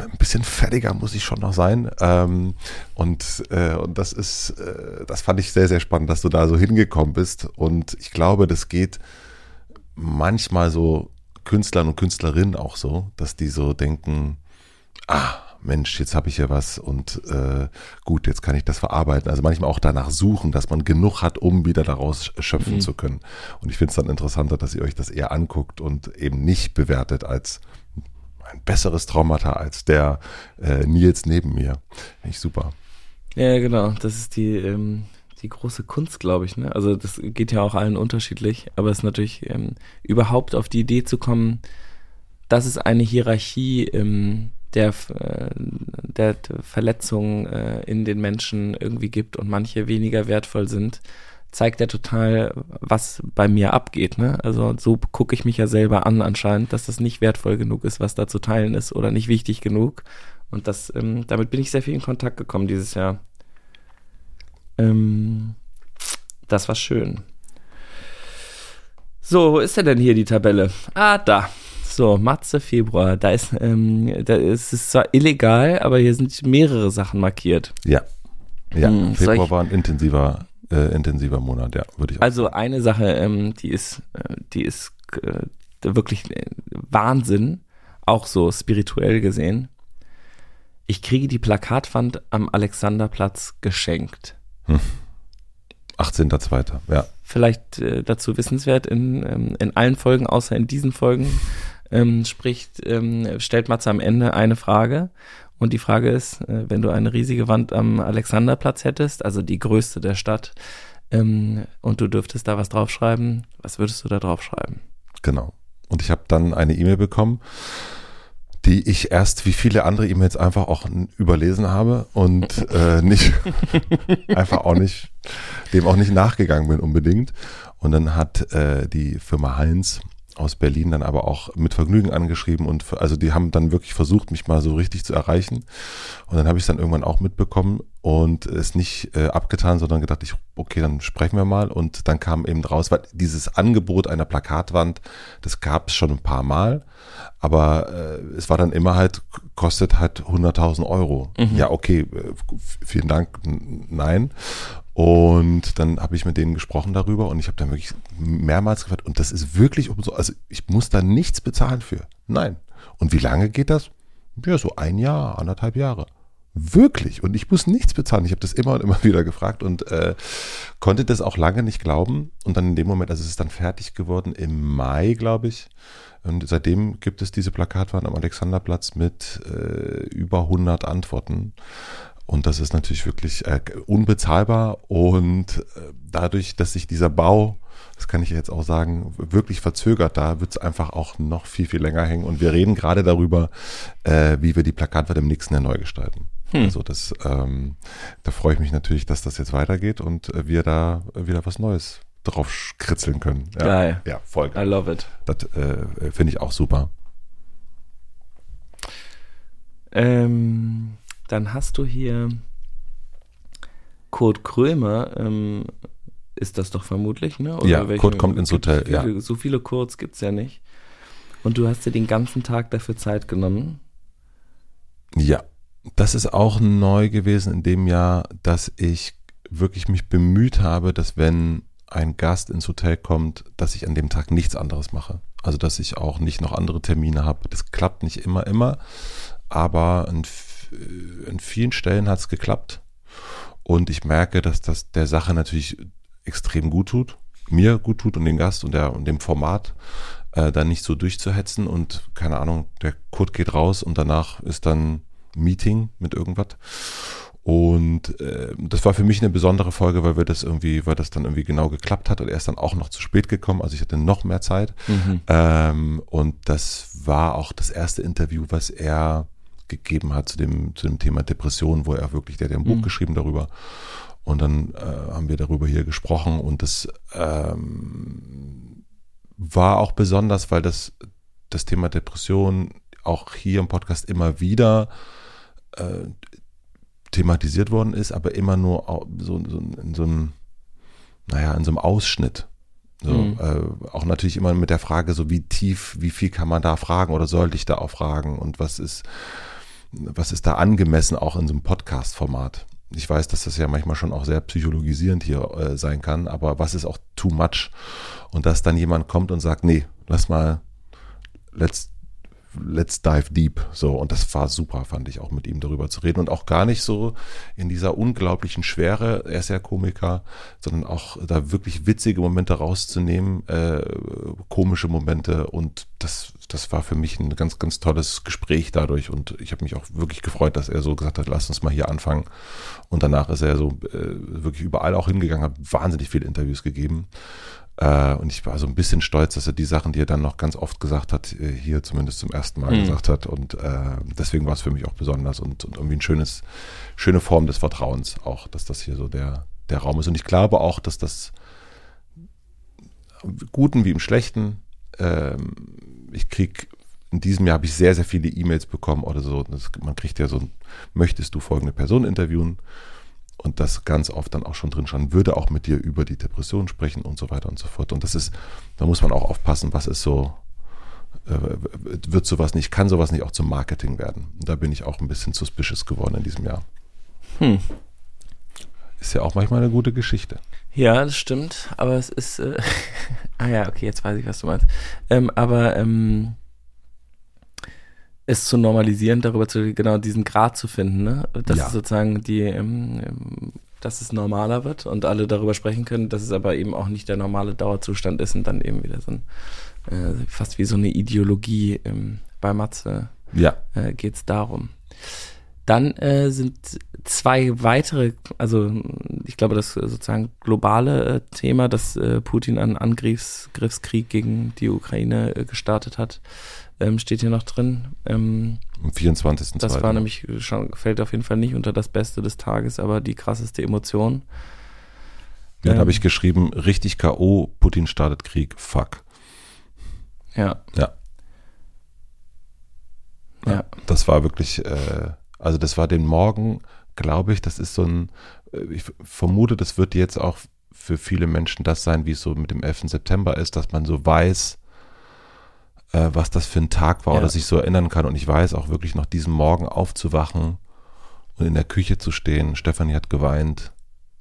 ein bisschen fertiger muss ich schon noch sein. Ähm, und, äh, und das ist, äh, das fand ich sehr, sehr spannend, dass du da so hingekommen bist. Und ich glaube, das geht manchmal so Künstlern und Künstlerinnen auch so, dass die so denken, ah, Mensch, jetzt habe ich ja was und äh, gut, jetzt kann ich das verarbeiten. Also manchmal auch danach suchen, dass man genug hat, um wieder daraus schöpfen mhm. zu können. Und ich finde es dann interessanter, dass ihr euch das eher anguckt und eben nicht bewertet als ein besseres Traumata als der äh, Nils neben mir. Finde ich super. Ja, genau. Das ist die, ähm, die große Kunst, glaube ich. Ne? Also das geht ja auch allen unterschiedlich, aber es ist natürlich ähm, überhaupt auf die Idee zu kommen, dass es eine Hierarchie im der, äh, der Verletzungen äh, in den Menschen irgendwie gibt und manche weniger wertvoll sind, zeigt ja total, was bei mir abgeht. Ne? Also so gucke ich mich ja selber an anscheinend, dass das nicht wertvoll genug ist, was da zu teilen ist oder nicht wichtig genug. Und das, ähm, damit bin ich sehr viel in Kontakt gekommen dieses Jahr. Ähm, das war schön. So, wo ist denn hier die Tabelle? Ah, da. So, Matze Februar. Da ist, ähm, da ist es zwar illegal, aber hier sind mehrere Sachen markiert. Ja. Ja, hm, Februar war ein intensiver, äh, intensiver Monat, ja, würde ich auch Also eine Sache, ähm, die ist, äh, die ist äh, wirklich äh, Wahnsinn, auch so spirituell gesehen. Ich kriege die Plakatwand am Alexanderplatz geschenkt. Hm. 18.02. Ja. Vielleicht äh, dazu wissenswert in, ähm, in allen Folgen, außer in diesen Folgen, ähm, spricht, ähm, stellt Matze am Ende eine Frage. Und die Frage ist, äh, wenn du eine riesige Wand am Alexanderplatz hättest, also die größte der Stadt, ähm, und du dürftest da was draufschreiben, was würdest du da draufschreiben? Genau. Und ich habe dann eine E-Mail bekommen, die ich erst wie viele andere E-Mails einfach auch überlesen habe und äh, <laughs> nicht einfach auch nicht dem auch nicht nachgegangen bin unbedingt. Und dann hat äh, die Firma Heinz aus Berlin dann aber auch mit Vergnügen angeschrieben und also die haben dann wirklich versucht, mich mal so richtig zu erreichen. Und dann habe ich es dann irgendwann auch mitbekommen und es nicht äh, abgetan, sondern gedacht, ich, okay, dann sprechen wir mal. Und dann kam eben raus, weil dieses Angebot einer Plakatwand, das gab es schon ein paar Mal, aber äh, es war dann immer halt, kostet halt 100.000 Euro. Mhm. Ja, okay, äh, vielen Dank, nein. Und dann habe ich mit denen gesprochen darüber und ich habe dann wirklich mehrmals gefragt, und das ist wirklich umso, also ich muss da nichts bezahlen für. Nein. Und wie lange geht das? Ja, so ein Jahr, anderthalb Jahre. Wirklich. Und ich muss nichts bezahlen. Ich habe das immer und immer <laughs> wieder gefragt und äh, konnte das auch lange nicht glauben. Und dann in dem Moment, also es ist dann fertig geworden im Mai, glaube ich. Und seitdem gibt es diese Plakatwand am Alexanderplatz mit äh, über 100 Antworten. Und das ist natürlich wirklich äh, unbezahlbar. Und äh, dadurch, dass sich dieser Bau, das kann ich jetzt auch sagen, wirklich verzögert, da wird es einfach auch noch viel, viel länger hängen. Und wir reden gerade darüber, äh, wie wir die Plakatwand im nächsten Jahr neu gestalten. Hm. Also das, ähm, da freue ich mich natürlich, dass das jetzt weitergeht und äh, wir da wieder was Neues drauf kritzeln können. Ja, geil. Ja, voll geil. I love it. Das äh, finde ich auch super. Ähm, dann hast du hier Kurt Krömer, ähm, ist das doch vermutlich, ne? Oder ja, welche, Kurt kommt ins Hotel, viele, ja. So viele Kurts gibt es ja nicht. Und du hast dir den ganzen Tag dafür Zeit genommen. Ja, das ist auch neu gewesen in dem Jahr, dass ich wirklich mich bemüht habe, dass wenn ein Gast ins Hotel kommt, dass ich an dem Tag nichts anderes mache. Also dass ich auch nicht noch andere Termine habe. Das klappt nicht immer, immer, aber in äh, in vielen Stellen hat es geklappt. Und ich merke, dass das der Sache natürlich extrem gut tut, mir gut tut und den Gast und, der, und dem Format äh, dann nicht so durchzuhetzen und keine Ahnung, der Kurt geht raus und danach ist dann Meeting mit irgendwas. Und äh, das war für mich eine besondere Folge, weil wir das irgendwie, weil das dann irgendwie genau geklappt hat und er ist dann auch noch zu spät gekommen, also ich hatte noch mehr Zeit. Mhm. Ähm, und das war auch das erste Interview, was er gegeben hat zu dem, zu dem Thema Depression, wo er wirklich, der hat ein Buch mhm. geschrieben darüber. Und dann äh, haben wir darüber hier gesprochen und das ähm, war auch besonders, weil das, das Thema Depression auch hier im Podcast immer wieder äh, thematisiert worden ist, aber immer nur so, so in so einem, naja, in so einem Ausschnitt. So, mhm. äh, auch natürlich immer mit der Frage, so wie tief, wie viel kann man da fragen oder sollte ich da auch fragen und was ist, was ist da angemessen auch in so einem Podcast-Format? Ich weiß, dass das ja manchmal schon auch sehr psychologisierend hier äh, sein kann, aber was ist auch too much? Und dass dann jemand kommt und sagt, nee, lass mal, let's let's dive deep. So, und das war super, fand ich auch mit ihm darüber zu reden. Und auch gar nicht so in dieser unglaublichen Schwere, er ist ja Komiker, sondern auch da wirklich witzige Momente rauszunehmen, äh, komische Momente. Und das, das war für mich ein ganz, ganz tolles Gespräch dadurch. Und ich habe mich auch wirklich gefreut, dass er so gesagt hat, lass uns mal hier anfangen. Und danach ist er so äh, wirklich überall auch hingegangen, hat wahnsinnig viele Interviews gegeben äh, und ich war so ein bisschen stolz, dass er die Sachen, die er dann noch ganz oft gesagt hat, äh, hier zumindest zum ersten Mal mhm. gesagt hat. Und äh, deswegen war es für mich auch besonders und, und, irgendwie ein schönes, schöne Form des Vertrauens auch, dass das hier so der, der Raum ist. Und ich glaube auch, dass das im Guten wie im Schlechten, ähm, ich krieg in diesem Jahr habe ich sehr, sehr viele E-Mails bekommen oder so. Das, man kriegt ja so, möchtest du folgende Person interviewen? Und das ganz oft dann auch schon drin stand, würde auch mit dir über die Depression sprechen und so weiter und so fort. Und das ist, da muss man auch aufpassen, was ist so, äh, wird sowas nicht, kann sowas nicht auch zum Marketing werden. Da bin ich auch ein bisschen suspicious geworden in diesem Jahr. Hm. Ist ja auch manchmal eine gute Geschichte. Ja, das stimmt, aber es ist, äh, <laughs> ah ja, okay, jetzt weiß ich, was du meinst. Ähm, aber ähm, es zu normalisieren, darüber zu, genau diesen Grad zu finden, ne? Dass ja. es sozusagen die, ähm, dass es normaler wird und alle darüber sprechen können, dass es aber eben auch nicht der normale Dauerzustand ist und dann eben wieder so ein, äh, fast wie so eine Ideologie ähm, bei Matze ja. äh, geht es darum. Dann äh, sind zwei weitere, also ich glaube, das sozusagen globale äh, Thema, dass äh, Putin einen Angriffskrieg gegen die Ukraine äh, gestartet hat, ähm, steht hier noch drin. Ähm, Am 24. Das war nämlich schon, fällt auf jeden Fall nicht unter das Beste des Tages, aber die krasseste Emotion. Dann ähm, habe ich geschrieben, richtig K.O., Putin startet Krieg, fuck. Ja. Ja. Ja. Das war wirklich, äh, also das war den Morgen, glaube ich, das ist so ein, äh, ich vermute, das wird jetzt auch für viele Menschen das sein, wie es so mit dem 11. September ist, dass man so weiß, äh, was das für ein Tag war Ja. oder sich so erinnern kann. Und ich weiß auch wirklich noch diesen Morgen aufzuwachen und in der Küche zu stehen. Stefanie hat geweint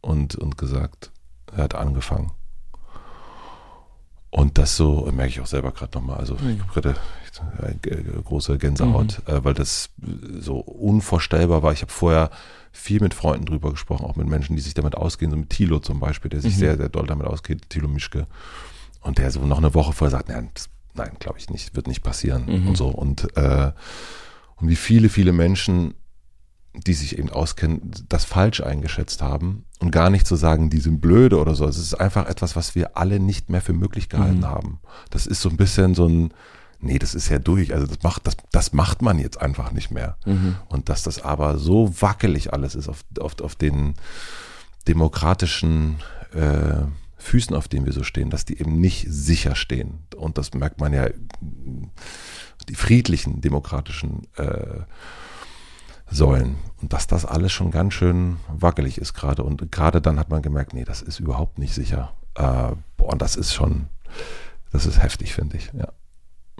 und, und gesagt, er hat angefangen. Und das so, merke ich auch selber gerade nochmal, also ich habe gerade äh, g- große Gänsehaut, äh, weil das so unvorstellbar war. Ich habe vorher viel mit Freunden drüber gesprochen, auch mit Menschen, die sich damit ausgehen, so mit Thilo zum Beispiel, der sich Mhm. sehr, sehr doll damit ausgeht, Thilo Mischke. Und der so noch eine Woche vorher sagt, nein, das, nein, glaube ich nicht, wird nicht passieren Mhm. und so. Und, äh, und wie viele, viele Menschen, die sich eben auskennen, das falsch eingeschätzt haben und gar nicht zu sagen, die sind blöde oder so. Es ist einfach etwas, was wir alle nicht mehr für möglich gehalten Mhm. haben. Das ist so ein bisschen so ein, nee, das ist ja durch. Also das macht, das, das macht man jetzt einfach nicht mehr. Mhm. Und dass das aber so wackelig alles ist auf, auf, auf den demokratischen äh, Füßen, auf denen wir so stehen, dass die eben nicht sicher stehen. Und das merkt man ja, die friedlichen demokratischen äh, Säulen. Und dass das alles schon ganz schön wackelig ist gerade. Und gerade dann hat man gemerkt, nee, das ist überhaupt nicht sicher. Äh, boah, und das ist schon, das ist heftig, finde ich. Ja.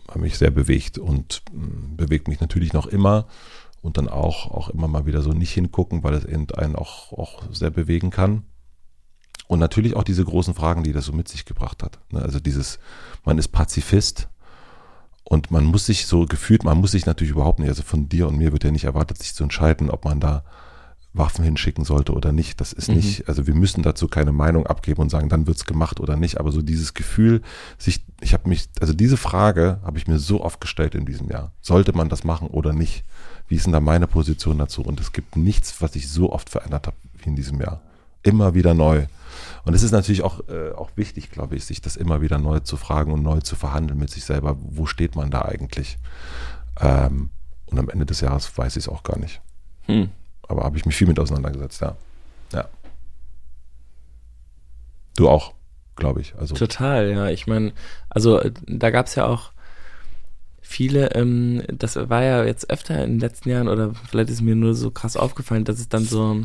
Hat mich sehr bewegt und mh, bewegt mich natürlich noch immer und dann auch, auch immer mal wieder so nicht hingucken, weil es einen auch, auch sehr bewegen kann. Und natürlich auch diese großen Fragen, die das so mit sich gebracht hat. Ne, Also dieses, man ist Pazifist und man muss sich so gefühlt, man muss sich natürlich überhaupt nicht, also von dir und mir wird ja nicht erwartet, sich zu entscheiden, ob man da Waffen hinschicken sollte oder nicht. Das ist Mhm. nicht, also wir müssen dazu keine Meinung abgeben und sagen, dann wird's gemacht oder nicht. Aber so dieses Gefühl, sich, ich habe mich, also diese Frage habe ich mir so oft gestellt in diesem Jahr. Sollte man das machen oder nicht? Wie ist denn da meine Position dazu? Und es gibt nichts, was ich so oft verändert habe wie in diesem Jahr. Immer wieder neu. Und es ist natürlich auch, äh, auch wichtig, glaube ich, sich das immer wieder neu zu fragen und neu zu verhandeln mit sich selber. Wo steht man da eigentlich? Ähm, und am Ende des Jahres weiß ich es auch gar nicht. Hm. Aber habe ich mich viel mit auseinandergesetzt, ja. Ja. Du auch, glaube ich. Also Total, ja. Ich meine, also äh, da gab es ja auch viele, ähm, das war ja jetzt öfter in den letzten Jahren oder vielleicht ist mir nur so krass aufgefallen, dass es dann so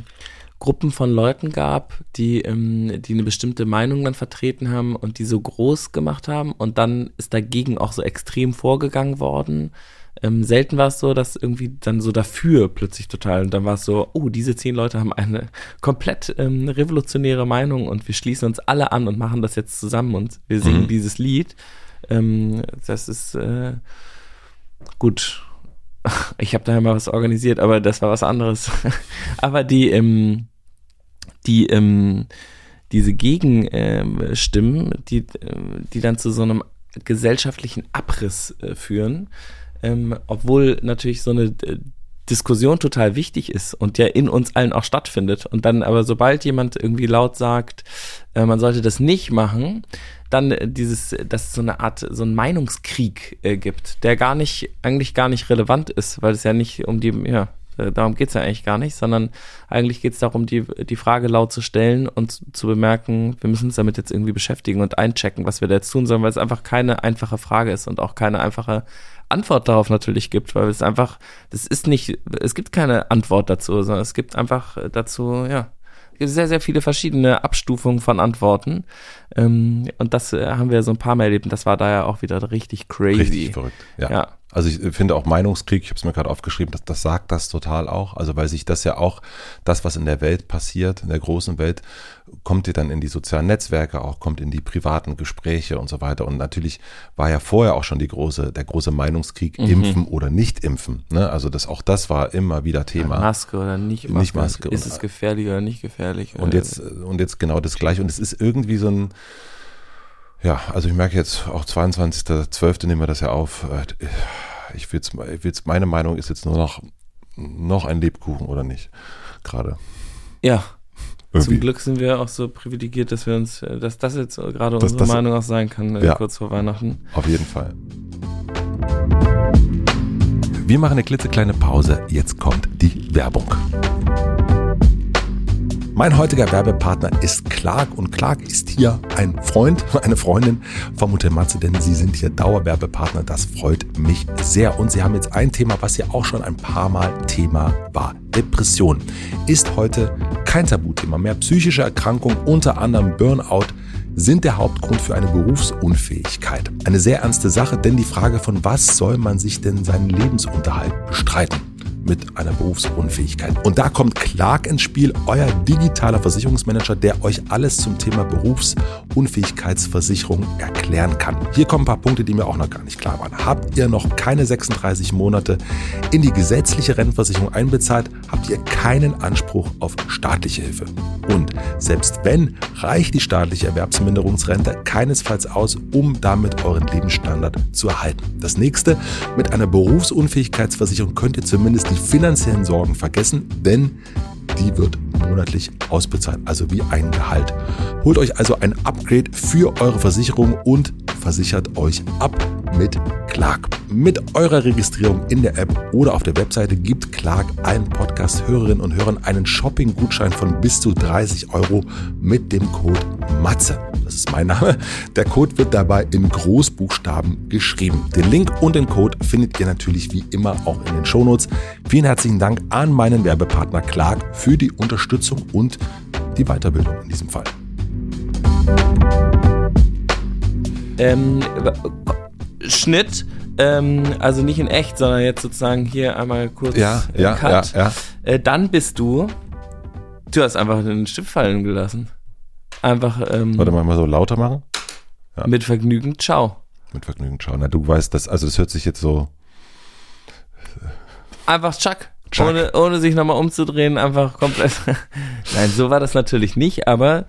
Gruppen von Leuten gab, die, ähm, die eine bestimmte Meinung dann vertreten haben und die so groß gemacht haben und dann ist dagegen auch so extrem vorgegangen worden. Ähm, selten war es so, dass irgendwie dann so dafür plötzlich total und dann war es so, oh, diese zehn Leute haben eine komplett ähm, revolutionäre Meinung und wir schließen uns alle an und machen das jetzt zusammen und wir singen Mhm. dieses Lied. Ähm, das ist äh, gut. <laughs> Ich habe da mal was organisiert, aber das war was anderes. <laughs> aber die, ähm, die, ähm, diese Gegenstimmen, ähm, die, ähm, die dann zu so einem gesellschaftlichen Abriss äh, führen, ähm, obwohl natürlich so eine äh, Diskussion total wichtig ist und ja in uns allen auch stattfindet. Und dann aber sobald jemand irgendwie laut sagt, äh, man sollte das nicht machen, dann äh, dieses, dass es so eine Art, so einen Meinungskrieg äh, gibt, der gar nicht, eigentlich gar nicht relevant ist, weil es ja nicht um die, ja, äh, darum geht's ja eigentlich gar nicht, sondern eigentlich geht's darum, die, die Frage laut zu stellen und zu bemerken, wir müssen uns damit jetzt irgendwie beschäftigen und einchecken, was wir da jetzt tun sollen, weil es einfach keine einfache Frage ist und auch keine einfache Antwort darauf natürlich gibt, weil es einfach, das ist nicht, es gibt keine Antwort dazu, sondern es gibt einfach dazu, ja, es gibt sehr, sehr viele verschiedene Abstufungen von Antworten. Ähm, und das äh, haben wir so ein paar Mal erlebt und das war da ja auch wieder richtig crazy. richtig verrückt. Ja. Ja. Also ich finde auch Meinungskrieg, ich habe es mir gerade aufgeschrieben, das, das sagt das total auch. Also weil sich das ja auch, das, was in der Welt passiert, in der großen Welt, kommt dir dann in die sozialen Netzwerke auch, kommt in die privaten Gespräche und so weiter. Und natürlich war ja vorher auch schon die große, der große Meinungskrieg, Mhm. impfen oder nicht impfen. Ne? Also das, auch das war immer wieder Thema. Maske oder nicht Maske. Nicht Maske Ist es gefährlich oder nicht gefährlich? Und Äh, jetzt, und jetzt genau das gleiche. Und es ist irgendwie so ein, ja, also ich merke jetzt auch 22.12. nehmen wir das ja auf. Äh, Ich ich will's, meine Meinung ist jetzt nur noch, noch ein Lebkuchen oder nicht? Gerade. Ja, Irgendwie. zum Glück sind wir auch so privilegiert, dass wir uns, äh, dass das jetzt gerade Dass unsere das- Meinung auch sein kann, äh, Ja. kurz vor Weihnachten. Auf jeden Fall. Wir machen eine klitzekleine Pause. Jetzt kommt die Werbung. Mein heutiger Werbepartner ist Clark und Clark ist hier ein Freund, <laughs> eine Freundin vom Hotel Matze, denn sie sind hier Dauerwerbepartner. Das freut mich sehr. Und sie haben jetzt ein Thema, was ja auch schon ein paar Mal Thema war. Depression ist heute kein Tabuthema mehr. Psychische Erkrankungen, unter anderem Burnout, sind der Hauptgrund für eine Berufsunfähigkeit. Eine sehr ernste Sache, denn die Frage von was soll man sich denn seinen Lebensunterhalt bestreiten? Mit einer Berufsunfähigkeit. Und da kommt Clark ins Spiel, euer digitaler Versicherungsmanager, der euch alles zum Thema Berufsunfähigkeitsversicherung erklären kann. Hier kommen ein paar Punkte, die mir auch noch gar nicht klar waren. Habt ihr noch keine 36 Monate in die gesetzliche Rentenversicherung einbezahlt, habt ihr keinen Anspruch auf staatliche Hilfe. Und selbst wenn, reicht die staatliche Erwerbsminderungsrente keinesfalls aus, um damit euren Lebensstandard zu erhalten. Das nächste, mit einer Berufsunfähigkeitsversicherung könnt ihr zumindest die finanziellen Sorgen vergessen, denn die wird monatlich ausbezahlt, also wie ein Gehalt. Holt euch also ein Upgrade für eure Versicherung und versichert euch ab mit Clark. Mit eurer Registrierung in der App oder auf der Webseite gibt Clark allen Podcast-Hörerinnen und Hörern einen Shopping-Gutschein von bis zu 30 Euro mit dem Code MATZE. Das ist mein Name. Der Code wird dabei in Großbuchstaben geschrieben. Den Link und den Code findet ihr natürlich wie immer auch in den Shownotes. Vielen herzlichen Dank an meinen Werbepartner Clark für die Unterstützung und die Weiterbildung in diesem Fall. Ähm, Schnitt, ähm, also nicht in echt, sondern jetzt sozusagen hier einmal kurz ja, äh, ja, Cut. Ja. Äh, dann bist du, du hast einfach den Stift fallen gelassen. Einfach ähm, Warte mal, mal so lauter machen. Mit Vergnügen, ciao. Mit Vergnügen schauen. Na, du weißt das, also das hört sich jetzt so. Einfach Chuck. Chuck. Ohne, ohne sich nochmal umzudrehen, einfach komplett. <laughs> Nein, so war das natürlich nicht, aber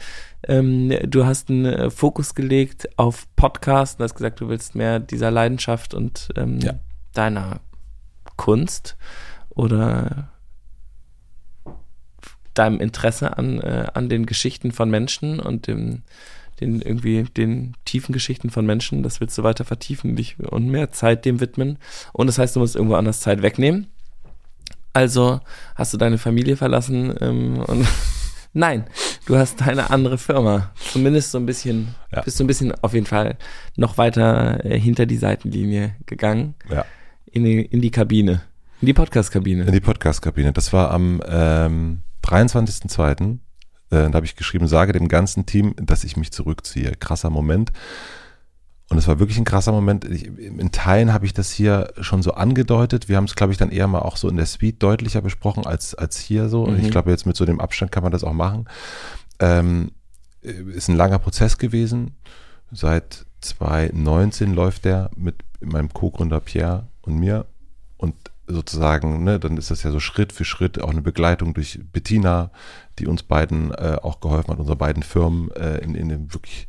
ähm, du hast einen äh, Fokus gelegt auf Podcast und hast gesagt, du willst mehr dieser Leidenschaft und ähm, Ja. deiner Kunst oder deinem Interesse an, äh, an den Geschichten von Menschen und dem, den irgendwie den tiefen Geschichten von Menschen, das willst du weiter vertiefen dich und mehr Zeit dem widmen. Und das heißt, du musst irgendwo anders Zeit wegnehmen. Also hast du deine Familie verlassen ähm, und <laughs> nein, du hast deine andere Firma. Zumindest so ein bisschen, Ja. bist du ein bisschen auf jeden Fall noch weiter äh, hinter die Seitenlinie gegangen, Ja. in die, in die Kabine, in die Podcast-Kabine. In die Podcast-Kabine. Das war am ähm, 23.02. Äh, da habe ich geschrieben, sage dem ganzen Team, dass ich mich zurückziehe. Krasser Moment. Und es war wirklich ein krasser Moment. Ich, in Teilen habe ich das hier schon so angedeutet. Wir haben es, glaube ich, dann eher mal auch so in der Suite deutlicher besprochen als, als hier so. Und Mhm. ich glaube, jetzt mit so dem Abstand kann man das auch machen. Ähm, äh, ist ein langer Prozess gewesen. Seit 2019 läuft der mit meinem Co-Gründer Pierre und mir. Und sozusagen, ne, dann ist das ja so Schritt für Schritt auch eine Begleitung durch Bettina, die uns beiden äh, auch geholfen hat, unsere beiden Firmen äh, in, in eine wirklich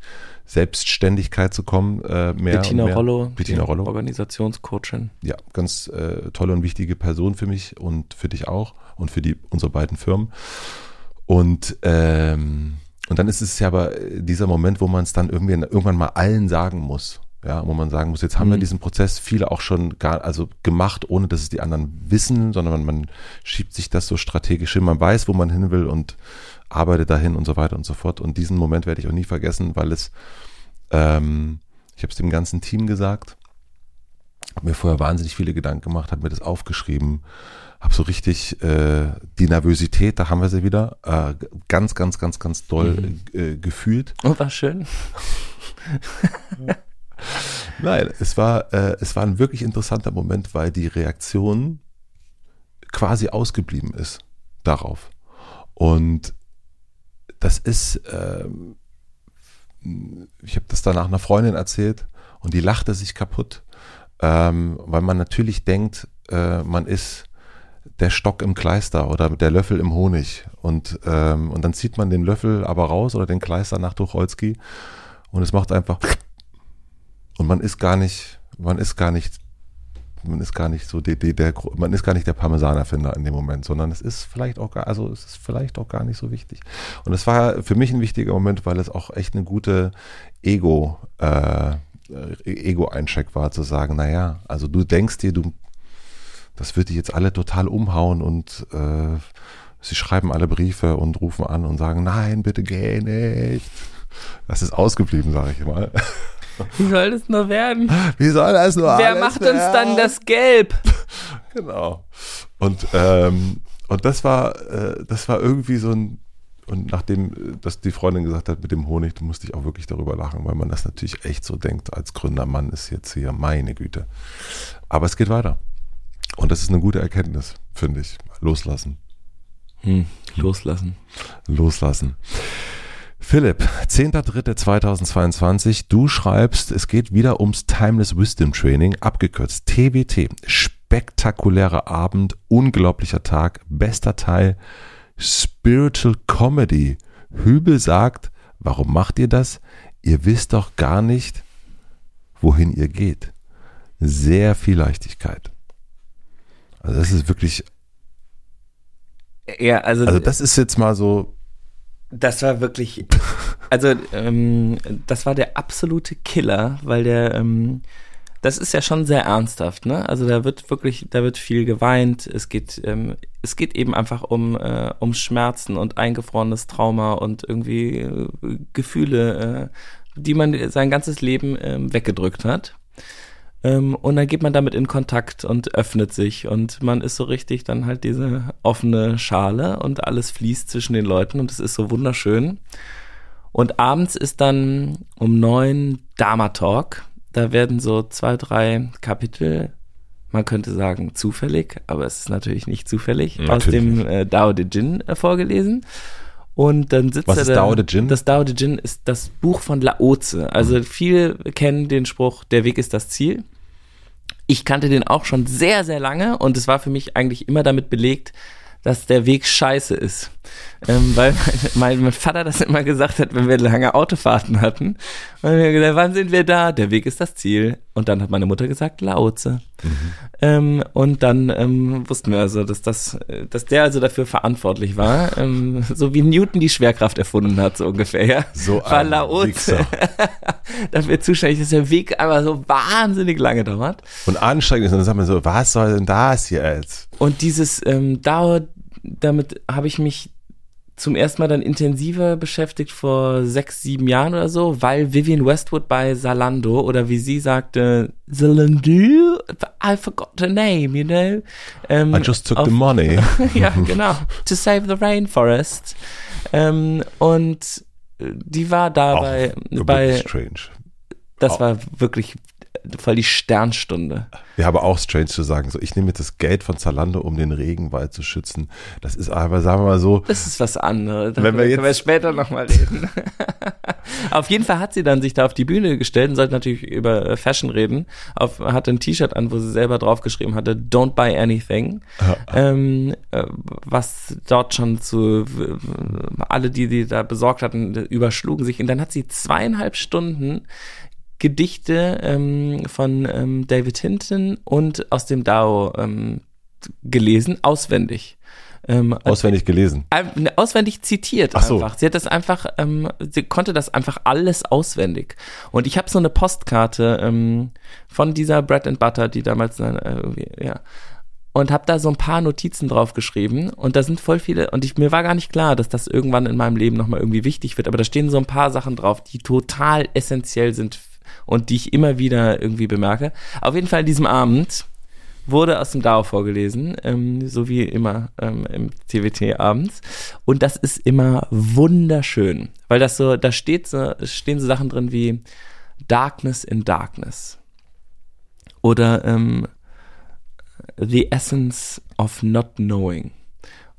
Selbstständigkeit zu kommen. Äh, mehr Bettina mehr. Rollo, Bettina Rollo. Organisationscoachin. Ja, ganz äh, tolle und wichtige Person für mich und für dich auch und für die unsere beiden Firmen. Und ähm, und dann ist es ja aber dieser Moment, wo man es dann irgendwie irgendwann mal allen sagen muss. Ja, wo man sagen muss, jetzt haben wir Mhm. diesen Prozess viele auch schon gar, also gemacht, ohne dass es die anderen wissen, sondern man, man schiebt sich das so strategisch hin, man weiß, wo man hin will und arbeitet dahin und so weiter und so fort. Und diesen Moment werde ich auch nie vergessen, weil es, ähm, ich habe es dem ganzen Team gesagt, habe mir vorher wahnsinnig viele Gedanken gemacht, habe mir das aufgeschrieben, habe so richtig äh, die Nervosität, da haben wir sie wieder, äh, ganz, ganz, ganz, ganz doll äh, gefühlt. Oh, war schön. <laughs> Nein, es war, äh, es war ein wirklich interessanter Moment, weil die Reaktion quasi ausgeblieben ist darauf. Und das ist, ähm, ich habe das danach einer Freundin erzählt und die lachte sich kaputt, ähm, weil man natürlich denkt, äh, man ist der Stock im Kleister oder der Löffel im Honig. Und, ähm, und dann zieht man den Löffel aber raus oder den Kleister nach Tucholsky und es macht einfach und man ist gar nicht, man ist gar nicht, man ist gar nicht so die, die, der, man ist gar nicht der Parmesanerfinder in dem Moment, sondern es ist vielleicht auch gar, also es ist vielleicht auch gar nicht so wichtig. Und es war für mich ein wichtiger Moment, weil es auch echt eine gute Ego, äh, Ego-Eincheck war, zu sagen, naja, also du denkst dir, du, das wird dich jetzt alle total umhauen und äh, Sie schreiben alle Briefe und rufen an und sagen, nein, bitte geh nicht. Das ist ausgeblieben, sage ich mal. Wie soll das nur werden? Wie soll das nur Wer alles macht uns werden? dann das Gelb? <laughs> Genau. Und, ähm, und das war, äh, das war irgendwie so ein, und nachdem äh, dass die Freundin gesagt hat mit dem Honig, da musste ich auch wirklich darüber lachen, weil man das natürlich echt so denkt, als Gründermann ist jetzt hier meine Güte. Aber es geht weiter. Und das ist eine gute Erkenntnis, finde ich. Loslassen. Hm, loslassen. Loslassen. Philipp, 10.3.2022, du schreibst, es geht wieder ums Timeless Wisdom Training, abgekürzt TWT. Spektakulärer Abend, unglaublicher Tag, bester Teil, Spiritual Comedy. Hübel sagt, warum macht ihr das? Ihr wisst doch gar nicht, wohin ihr geht. Sehr viel Leichtigkeit. Also das ist wirklich, Ja, also, also das ist jetzt mal so, das war wirklich, also ähm, das war der absolute Killer, weil der, ähm, das ist ja schon sehr ernsthaft, ne? Also da wird wirklich, da wird viel geweint. Es geht, ähm, es geht eben einfach um äh, um Schmerzen und eingefrorenes Trauma und irgendwie äh, Gefühle, äh, die man sein ganzes Leben ähm, weggedrückt hat. Ähm, und dann geht man damit in Kontakt und öffnet sich und man ist so richtig dann halt diese offene Schale und alles fließt zwischen den Leuten und es ist so wunderschön. Und abends ist dann um neun Dharma Talk. Da werden so zwei, drei Kapitel, man könnte sagen zufällig, aber es ist natürlich nicht zufällig, Natürlich aus dem äh, Dao De Jin äh, vorgelesen. Und dann sitzt Was er ist da. Dao De Jin? Das Dao De Jin ist das Buch von Laoze. Also viele kennen den Spruch, der Weg ist das Ziel. Ich kannte den auch schon sehr, sehr lange und es war für mich eigentlich immer damit belegt, dass der Weg scheiße ist. Ähm, weil <laughs> mein, mein Vater das immer gesagt hat, wenn wir lange Autofahrten hatten. Und wir gesagt, wann sind wir da? Der Weg ist das Ziel. Und dann hat meine Mutter gesagt, Laoze. Ähm, und dann ähm, wussten wir also, dass das, dass der also dafür verantwortlich war, ähm, so wie Newton die Schwerkraft erfunden hat, so ungefähr. Ja? So war Wichser. <laughs> dafür zuständig, dass der Weg einfach so wahnsinnig lange dauert. und anstrengend ist. Und dann sagt man so, was soll denn das jetzt? Und dieses ähm, Dauer, damit habe ich mich zum ersten Mal dann intensiver beschäftigt vor sechs, sieben Jahren oder so, weil Vivian Westwood bei Zalando oder wie sie sagte, Zalando, I forgot the name, you know. Ähm, I just took auf- the money. <laughs> ja, genau. To save the rainforest. Ähm, und die war da Auch bei, das auch- war wirklich voll die Sternstunde. Ja, aber auch strange zu sagen, so ich nehme jetzt das Geld von Zalando, um den Regenwald zu schützen. Das ist aber, sagen wir mal so, Das ist was anderes. Wenn wir jetzt- können wir später nochmal reden. <laughs> auf jeden Fall hat sie dann sich da auf die Bühne gestellt und sollte natürlich über Fashion reden. Auf, hatte ein T-Shirt an, wo sie selber draufgeschrieben hatte, Don't buy anything. ähm, äh, was dort schon zu, alle, die die da besorgt hatten, überschlugen sich. Und dann hat sie zweieinhalb Stunden Gedichte ähm, von ähm, David Hinton und aus dem Dao ähm, gelesen, auswendig. Ähm, auswendig gelesen. ein- auswendig zitiert Ach so. einfach. Sie hat das einfach, ähm, sie konnte das einfach alles auswendig. Und ich habe so eine Postkarte ähm, von dieser Bread and Butter, die damals, äh, ja, und habe da so ein paar Notizen drauf geschrieben und da sind voll viele und ich mir war gar nicht klar, dass das irgendwann in meinem Leben nochmal irgendwie wichtig wird, aber da stehen so ein paar Sachen drauf, die total essentiell sind und die ich immer wieder irgendwie bemerke. Auf jeden Fall an diesem Abend wurde aus dem DAO vorgelesen, ähm, so wie immer ähm, im TWT abends. Und das ist immer wunderschön, weil das so, da steht so, stehen so Sachen drin wie Darkness in Darkness oder ähm, The Essence of Not Knowing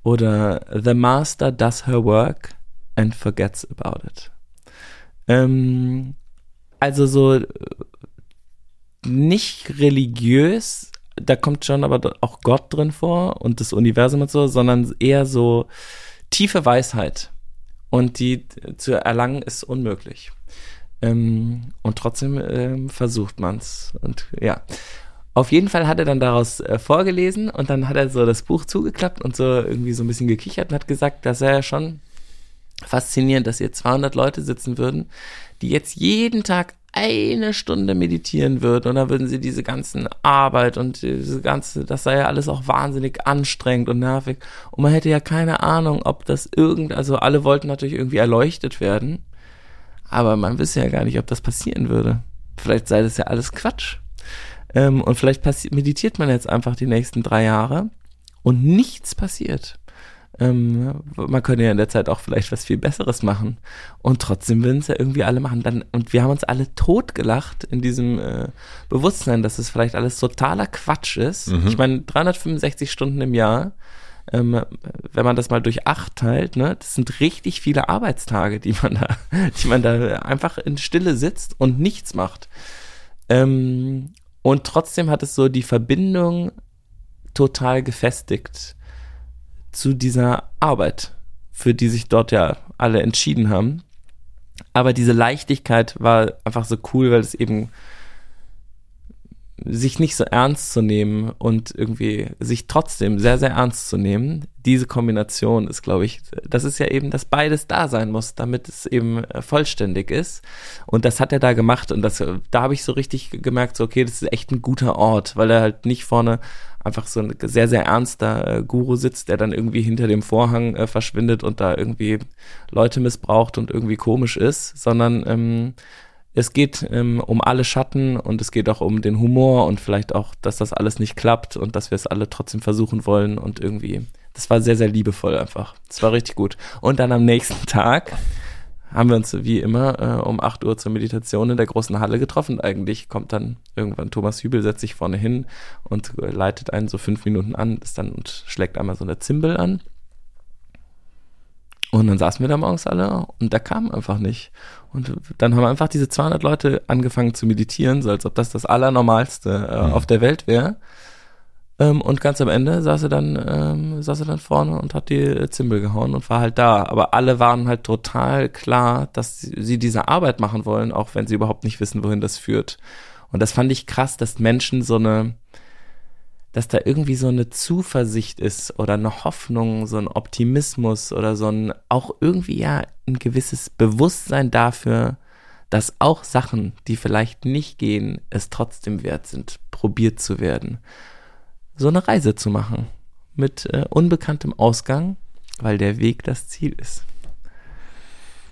oder The Master does her work and forgets about it. Ähm, also so äh, nicht religiös, da kommt schon aber auch Gott drin vor und das Universum und so, sondern eher so tiefe Weisheit. Und die zu erlangen ist unmöglich. Ähm, und trotzdem ähm, versucht man's. Und ja. Auf jeden Fall hat er dann daraus äh, vorgelesen und dann hat er so das Buch zugeklappt und so irgendwie so ein bisschen gekichert und hat gesagt, dass er ja schon faszinierend, dass hier 200 Leute sitzen würden, die jetzt jeden Tag eine Stunde meditieren würden und dann würden sie diese ganzen Arbeit und diese ganze, das sei ja alles auch wahnsinnig anstrengend und nervig. Und man hätte ja keine Ahnung, ob das irgend, also alle wollten natürlich irgendwie erleuchtet werden, aber man wisse ja gar nicht, ob das passieren würde. Vielleicht sei das ja alles Quatsch. Ähm, und vielleicht meditiert man jetzt einfach die nächsten drei Jahre und nichts passiert. Ähm, man könnte ja in der Zeit auch vielleicht was viel Besseres machen. Und trotzdem würden es ja irgendwie alle machen. Dann, und wir haben uns alle totgelacht in diesem äh, Bewusstsein, dass es vielleicht alles totaler Quatsch ist. Mhm. Ich meine, 365 Stunden im Jahr, ähm, wenn man das mal durch acht teilt, ne, das sind richtig viele Arbeitstage, die man da, <laughs> die man da einfach in Stille sitzt und nichts macht. Ähm, und trotzdem hat es so die Verbindung total gefestigt zu dieser Arbeit, für die sich dort ja alle entschieden haben. Aber diese Leichtigkeit war einfach so cool, weil es eben sich nicht so ernst zu nehmen und irgendwie sich trotzdem sehr, sehr ernst zu nehmen, diese Kombination ist, glaube ich, das ist ja eben, dass beides da sein muss, damit es eben äh, vollständig ist. Und das hat er da gemacht und das, da habe ich so richtig gemerkt, so, okay, das ist echt ein guter Ort, weil er halt nicht vorne einfach so ein sehr, sehr ernster äh, Guru sitzt, der dann irgendwie hinter dem Vorhang äh, verschwindet und da irgendwie Leute missbraucht und irgendwie komisch ist, sondern ähm, es geht ähm, um alle Schatten und es geht auch um den Humor und vielleicht auch, dass das alles nicht klappt und dass wir es alle trotzdem versuchen wollen und irgendwie, das war sehr, sehr liebevoll einfach. Das war richtig gut. Und dann am nächsten Tag haben wir uns wie immer äh, um 8 Uhr zur Meditation in der großen Halle getroffen. Eigentlich kommt dann irgendwann Thomas Hübel, setzt sich vorne hin und leitet einen so fünf Minuten an, ist dann und schlägt einmal so eine Zimbel an. Und dann saßen wir da morgens alle und der kam einfach nicht. Und dann haben einfach diese 200 Leute angefangen zu meditieren, so als ob das das Allernormalste äh, mhm. auf der Welt wäre. Ähm, und ganz am Ende saß er dann, ähm, saß er dann vorne und hat die Zimbel gehauen und war halt da. Aber alle waren halt total klar, dass sie diese Arbeit machen wollen, auch wenn sie überhaupt nicht wissen, wohin das führt. Und das fand ich krass, dass Menschen so eine, dass da irgendwie so eine Zuversicht ist oder eine Hoffnung, so ein Optimismus oder so ein auch irgendwie ja ein gewisses Bewusstsein dafür, dass auch Sachen, die vielleicht nicht gehen, es trotzdem wert sind, probiert zu werden. So eine Reise zu machen mit äh, unbekanntem Ausgang, weil der Weg das Ziel ist.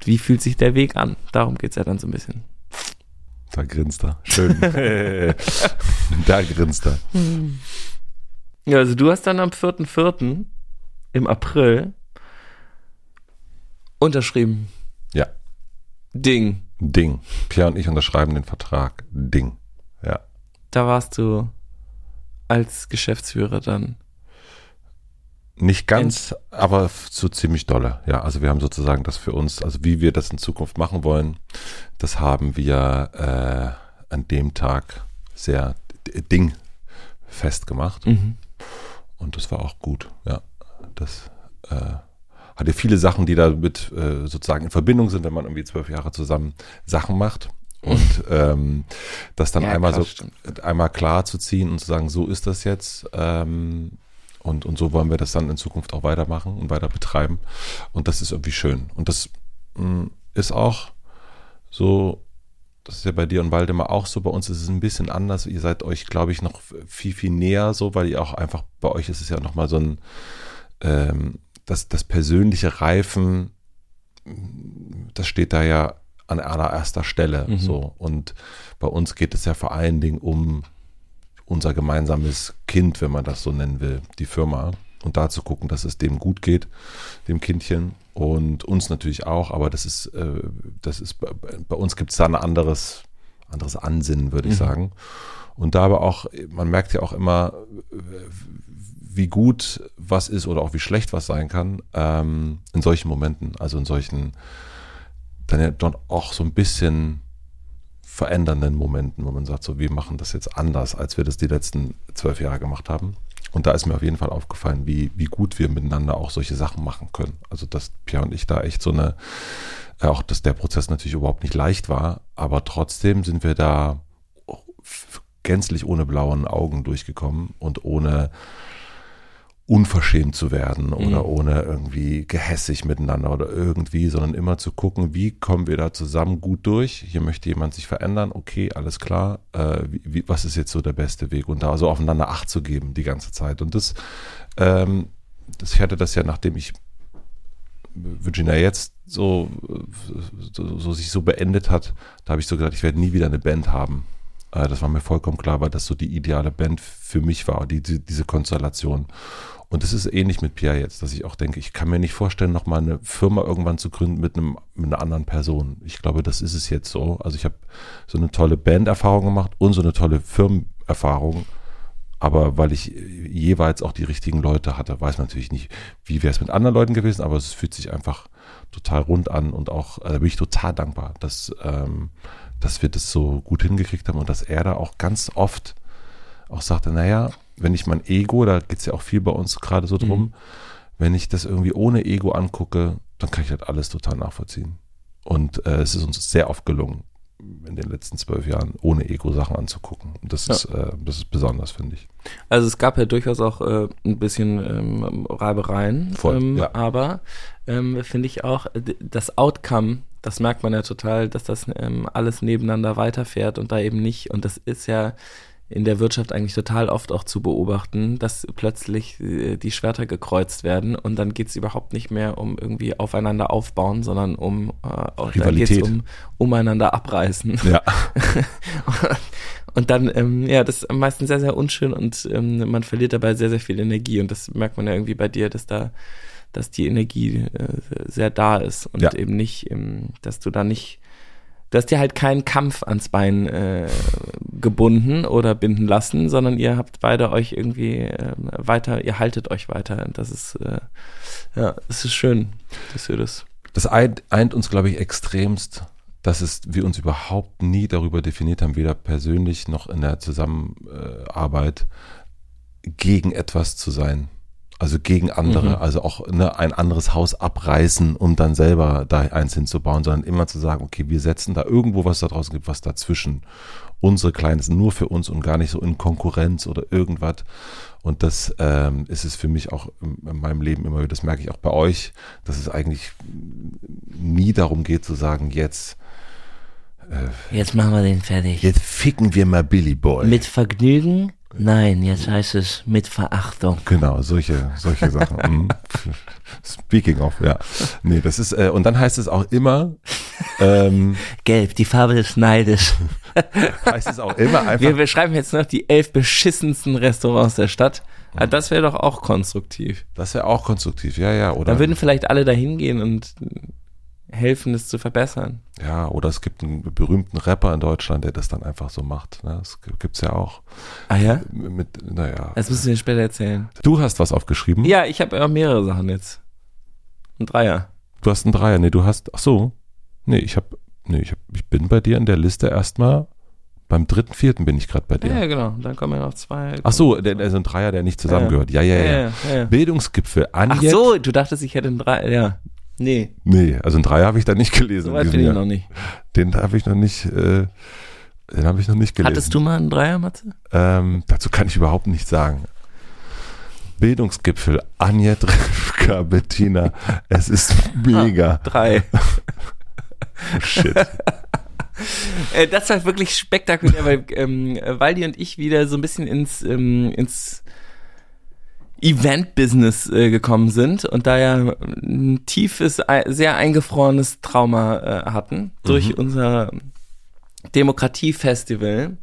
Wie fühlt sich der Weg an? Darum geht's ja dann so ein bisschen. Da grinst er. Schön. <laughs> da grinst er. Ja, also du hast dann am 4.4. im April unterschrieben. Ja. Ding. Ding. Pierre und ich unterschreiben den Vertrag. Ding. Ja. Da warst du als Geschäftsführer dann. Nicht ganz, End. aber so ziemlich dolle. Ja, also wir haben sozusagen das für uns, also wie wir das in Zukunft machen wollen, das haben wir äh, an dem Tag sehr Ding festgemacht. Mhm. Und das war auch gut, ja. Das äh, hatte viele Sachen, die damit äh, sozusagen in Verbindung sind, wenn man irgendwie zwölf Jahre zusammen Sachen macht. Und ähm, das dann ja, einmal krass, so stimmt. einmal klar zu ziehen und zu sagen, so ist das jetzt. Ähm, und, und so wollen wir das dann in Zukunft auch weitermachen und weiter betreiben. Und das ist irgendwie schön. Und das mh, mm, ist auch so, das ist ja bei dir und Waldemar auch so, bei uns ist es ein bisschen anders. Ihr seid euch, glaube ich, noch viel, viel näher so, weil ihr auch einfach, bei euch ist es ja nochmal so ein, ähm, das, das persönliche Reifen, das steht da ja an allererster Stelle. Mhm. So. Und bei uns geht es ja vor allen Dingen um unser gemeinsames Kind, wenn man das so nennen will, die Firma. Und da zu gucken, dass es dem gut geht, dem Kindchen und uns natürlich auch, aber das ist, äh, das ist, bei uns gibt es da ein anderes, anderes Ansinnen, würde ich mhm. sagen. Und da aber auch, man merkt ja auch immer, wie gut was ist oder auch wie schlecht was sein kann, ähm, in solchen Momenten, also in solchen, dann ja doch auch so ein bisschen verändernden Momenten, wo man sagt, so, wir machen das jetzt anders, als wir das die letzten zwölf Jahre gemacht haben. Und da ist mir auf jeden Fall aufgefallen, wie, wie gut wir miteinander auch solche Sachen machen können. Also, dass Pierre und ich da echt so eine, äh, auch dass der Prozess natürlich überhaupt nicht leicht war, aber trotzdem sind wir da gänzlich ohne blauen Augen durchgekommen und ohne, unverschämt zu werden oder mhm. ohne irgendwie gehässig miteinander oder irgendwie, sondern immer zu gucken, wie kommen wir da zusammen gut durch. Hier möchte jemand sich verändern, okay, alles klar. Äh, wie, was ist jetzt so der beste Weg? Und da so aufeinander Acht zu geben die ganze Zeit. Und das, ähm, das ich hatte das ja, nachdem ich Virginia jetzt so, so, so sich so beendet hat, da habe ich so gedacht, ich werde nie wieder eine Band haben. Äh, das war mir vollkommen klar, weil das so die ideale Band für mich war, die, die, diese Konstellation. Und es ist ähnlich mit Pierre jetzt, dass ich auch denke, ich kann mir nicht vorstellen, nochmal eine Firma irgendwann zu gründen mit, einem, mit einer anderen Person. Ich glaube, das ist es jetzt so. Also ich habe so eine tolle Banderfahrung gemacht und so eine tolle Firmenerfahrung. Aber weil ich jeweils auch die richtigen Leute hatte, weiß man natürlich nicht, wie wäre es mit anderen Leuten gewesen, aber es fühlt sich einfach total rund an und auch, äh, da bin ich total dankbar, dass, ähm, dass wir das so gut hingekriegt haben und dass er da auch ganz oft auch sagte, naja, wenn ich mein Ego, da geht es ja auch viel bei uns gerade so drum, mhm. wenn ich das irgendwie ohne Ego angucke, dann kann ich das alles total nachvollziehen. Und äh, es ist uns sehr oft gelungen, in den letzten zwölf Jahren ohne Ego Sachen anzugucken. Und das ja. ist, äh, das ist besonders, finde ich. Also es gab ja durchaus auch äh, ein bisschen ähm, Reibereien, Voll, ähm, ja. aber ähm, finde ich auch das Outcome, das merkt man ja total, dass das ähm, alles nebeneinander weiterfährt und da eben nicht. Und das ist ja in der Wirtschaft eigentlich total oft auch zu beobachten, dass plötzlich äh, die Schwerter gekreuzt werden und dann geht es überhaupt nicht mehr um irgendwie aufeinander aufbauen, sondern um äh, Rivalität. um umeinander abreißen. Ja. <laughs> und dann, ähm, ja, das ist meistens sehr, sehr unschön und ähm, man verliert dabei sehr, sehr viel Energie und das merkt man ja irgendwie bei dir, dass da dass die Energie äh, sehr da ist und ja. eben nicht, ähm, dass du da nicht du hast dir halt keinen Kampf ans Bein äh, gebunden oder binden lassen, sondern ihr habt beide euch irgendwie äh, weiter, ihr haltet euch weiter. Das ist, äh, ja, es ist schön, dass ihr das. Das eint, eint uns, glaube ich, extremst, dass es, wir uns überhaupt nie darüber definiert haben, weder persönlich noch in der Zusammenarbeit, gegen etwas zu sein. Also gegen andere, mhm. also auch ne, ein anderes Haus abreißen, um dann selber da eins hinzubauen, sondern immer zu sagen, okay, wir setzen da irgendwo was da draußen gibt, was dazwischen. Unsere Kleines nur für uns und gar nicht so in Konkurrenz oder irgendwas. Und das ähm, ist es für mich auch in, in meinem Leben immer wieder, das merke ich auch bei euch, dass es eigentlich nie darum geht zu sagen, jetzt äh, Jetzt machen wir den fertig. Jetzt ficken wir mal Billy Boy. Mit Vergnügen Nein, jetzt heißt es mit Verachtung. Genau, solche, solche Sachen. <laughs> Mhm. Speaking of, ja. Nee, das ist, äh, und dann heißt es auch immer, ähm, <laughs> Gelb, die Farbe des Neides. <laughs> heißt es auch immer einfach. Wir beschreiben jetzt noch die elf beschissensten Restaurants der Stadt. Ja, das wäre doch auch konstruktiv. Das wäre auch konstruktiv, ja, ja. Oder Dann würden vielleicht alle da hingehen und helfen, es zu verbessern. Ja, oder es gibt einen berühmten Rapper in Deutschland, der das dann einfach so macht. Ne? Das gibt's ja auch. Ah ja? Mit, naja. Das müssen wir später erzählen. Du hast was aufgeschrieben? Ja, ich habe mehrere Sachen jetzt. Ein Dreier. Du hast einen Dreier, nee, du hast, ach so. Nee, ich habe, nee, ich, hab, ich bin bei dir in der Liste erstmal beim dritten, vierten bin ich gerade bei dir. Ja, genau. Dann kommen ja noch zwei. Ach so, der, also ein Dreier, der nicht zusammengehört. Ja, ja, ja. ja. ja, ja. Bildungsgipfel. Anjet. Ach so, du dachtest, ich hätte einen Dreier. Ja. Nee. Nee, also ein Dreier habe ich da nicht gelesen. So weit bin ich noch nicht. Den habe ich noch nicht, äh, den habe ich noch nicht gelesen. Hattest du mal einen Dreier, Matze? Ähm, dazu kann ich überhaupt nichts sagen. Bildungsgipfel, Anja Drewka, <laughs> Bettina, es ist mega. Ah, drei. <laughs> oh, shit. <laughs> Äh, das war wirklich spektakulär, weil ähm, Waldi und ich wieder so ein bisschen ins, ähm, ins Event-Business äh, gekommen sind und da ja ein tiefes, sehr eingefrorenes Trauma äh, hatten durch mhm. unser Demokratiefestival,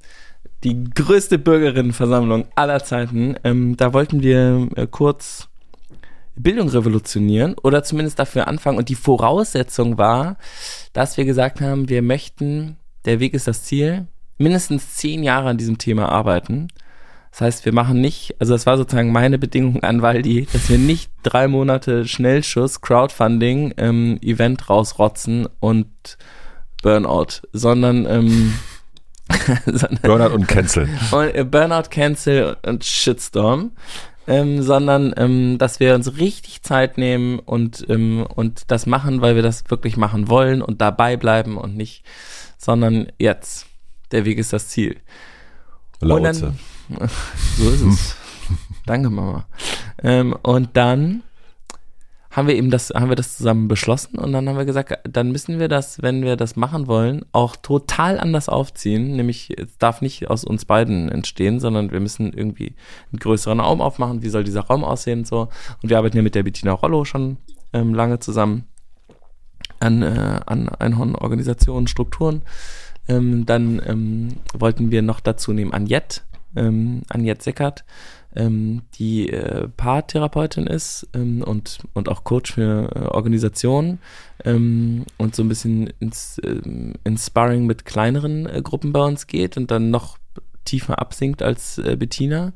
die größte Bürgerinnenversammlung aller Zeiten. Ähm, da wollten wir äh, kurz Bildung revolutionieren oder zumindest dafür anfangen. Und die Voraussetzung war, dass wir gesagt haben, wir möchten, der Weg ist das Ziel, mindestens zehn Jahre an diesem Thema arbeiten das heißt, wir machen nicht, also das war sozusagen meine Bedingung an Waldi, dass wir nicht drei Monate Schnellschuss, Crowdfunding, ähm, Event rausrotzen und Burnout, sondern, ähm, <laughs> sondern Burnout und Cancel. Und, äh, Burnout, Cancel und Shitstorm. Ähm, sondern ähm, dass wir uns richtig Zeit nehmen und, ähm, und das machen, weil wir das wirklich machen wollen und dabei bleiben und nicht, sondern jetzt. Der Weg ist das Ziel. Lautze. <laughs> so ist es. Danke, Mama. Ähm, und dann haben wir eben das, haben wir das zusammen beschlossen und dann haben wir gesagt, dann müssen wir das, wenn wir das machen wollen, auch total anders aufziehen. Nämlich, es darf nicht aus uns beiden entstehen, sondern wir müssen irgendwie einen größeren Raum aufmachen. Wie soll dieser Raum aussehen und so? Und wir arbeiten ja mit der Bettina Rollo schon ähm, lange zusammen an, äh, an Einhorn-Organisationen, Strukturen. Ähm, dann ähm, wollten wir noch dazu nehmen Anjet, ähm, Anjet Seckert, ähm, die äh, Paartherapeutin ist ähm, und, und auch Coach für äh, Organisationen ähm, und so ein bisschen ins, äh, ins Sparring mit kleineren äh, Gruppen bei uns geht und dann noch tiefer absinkt als äh, Bettina.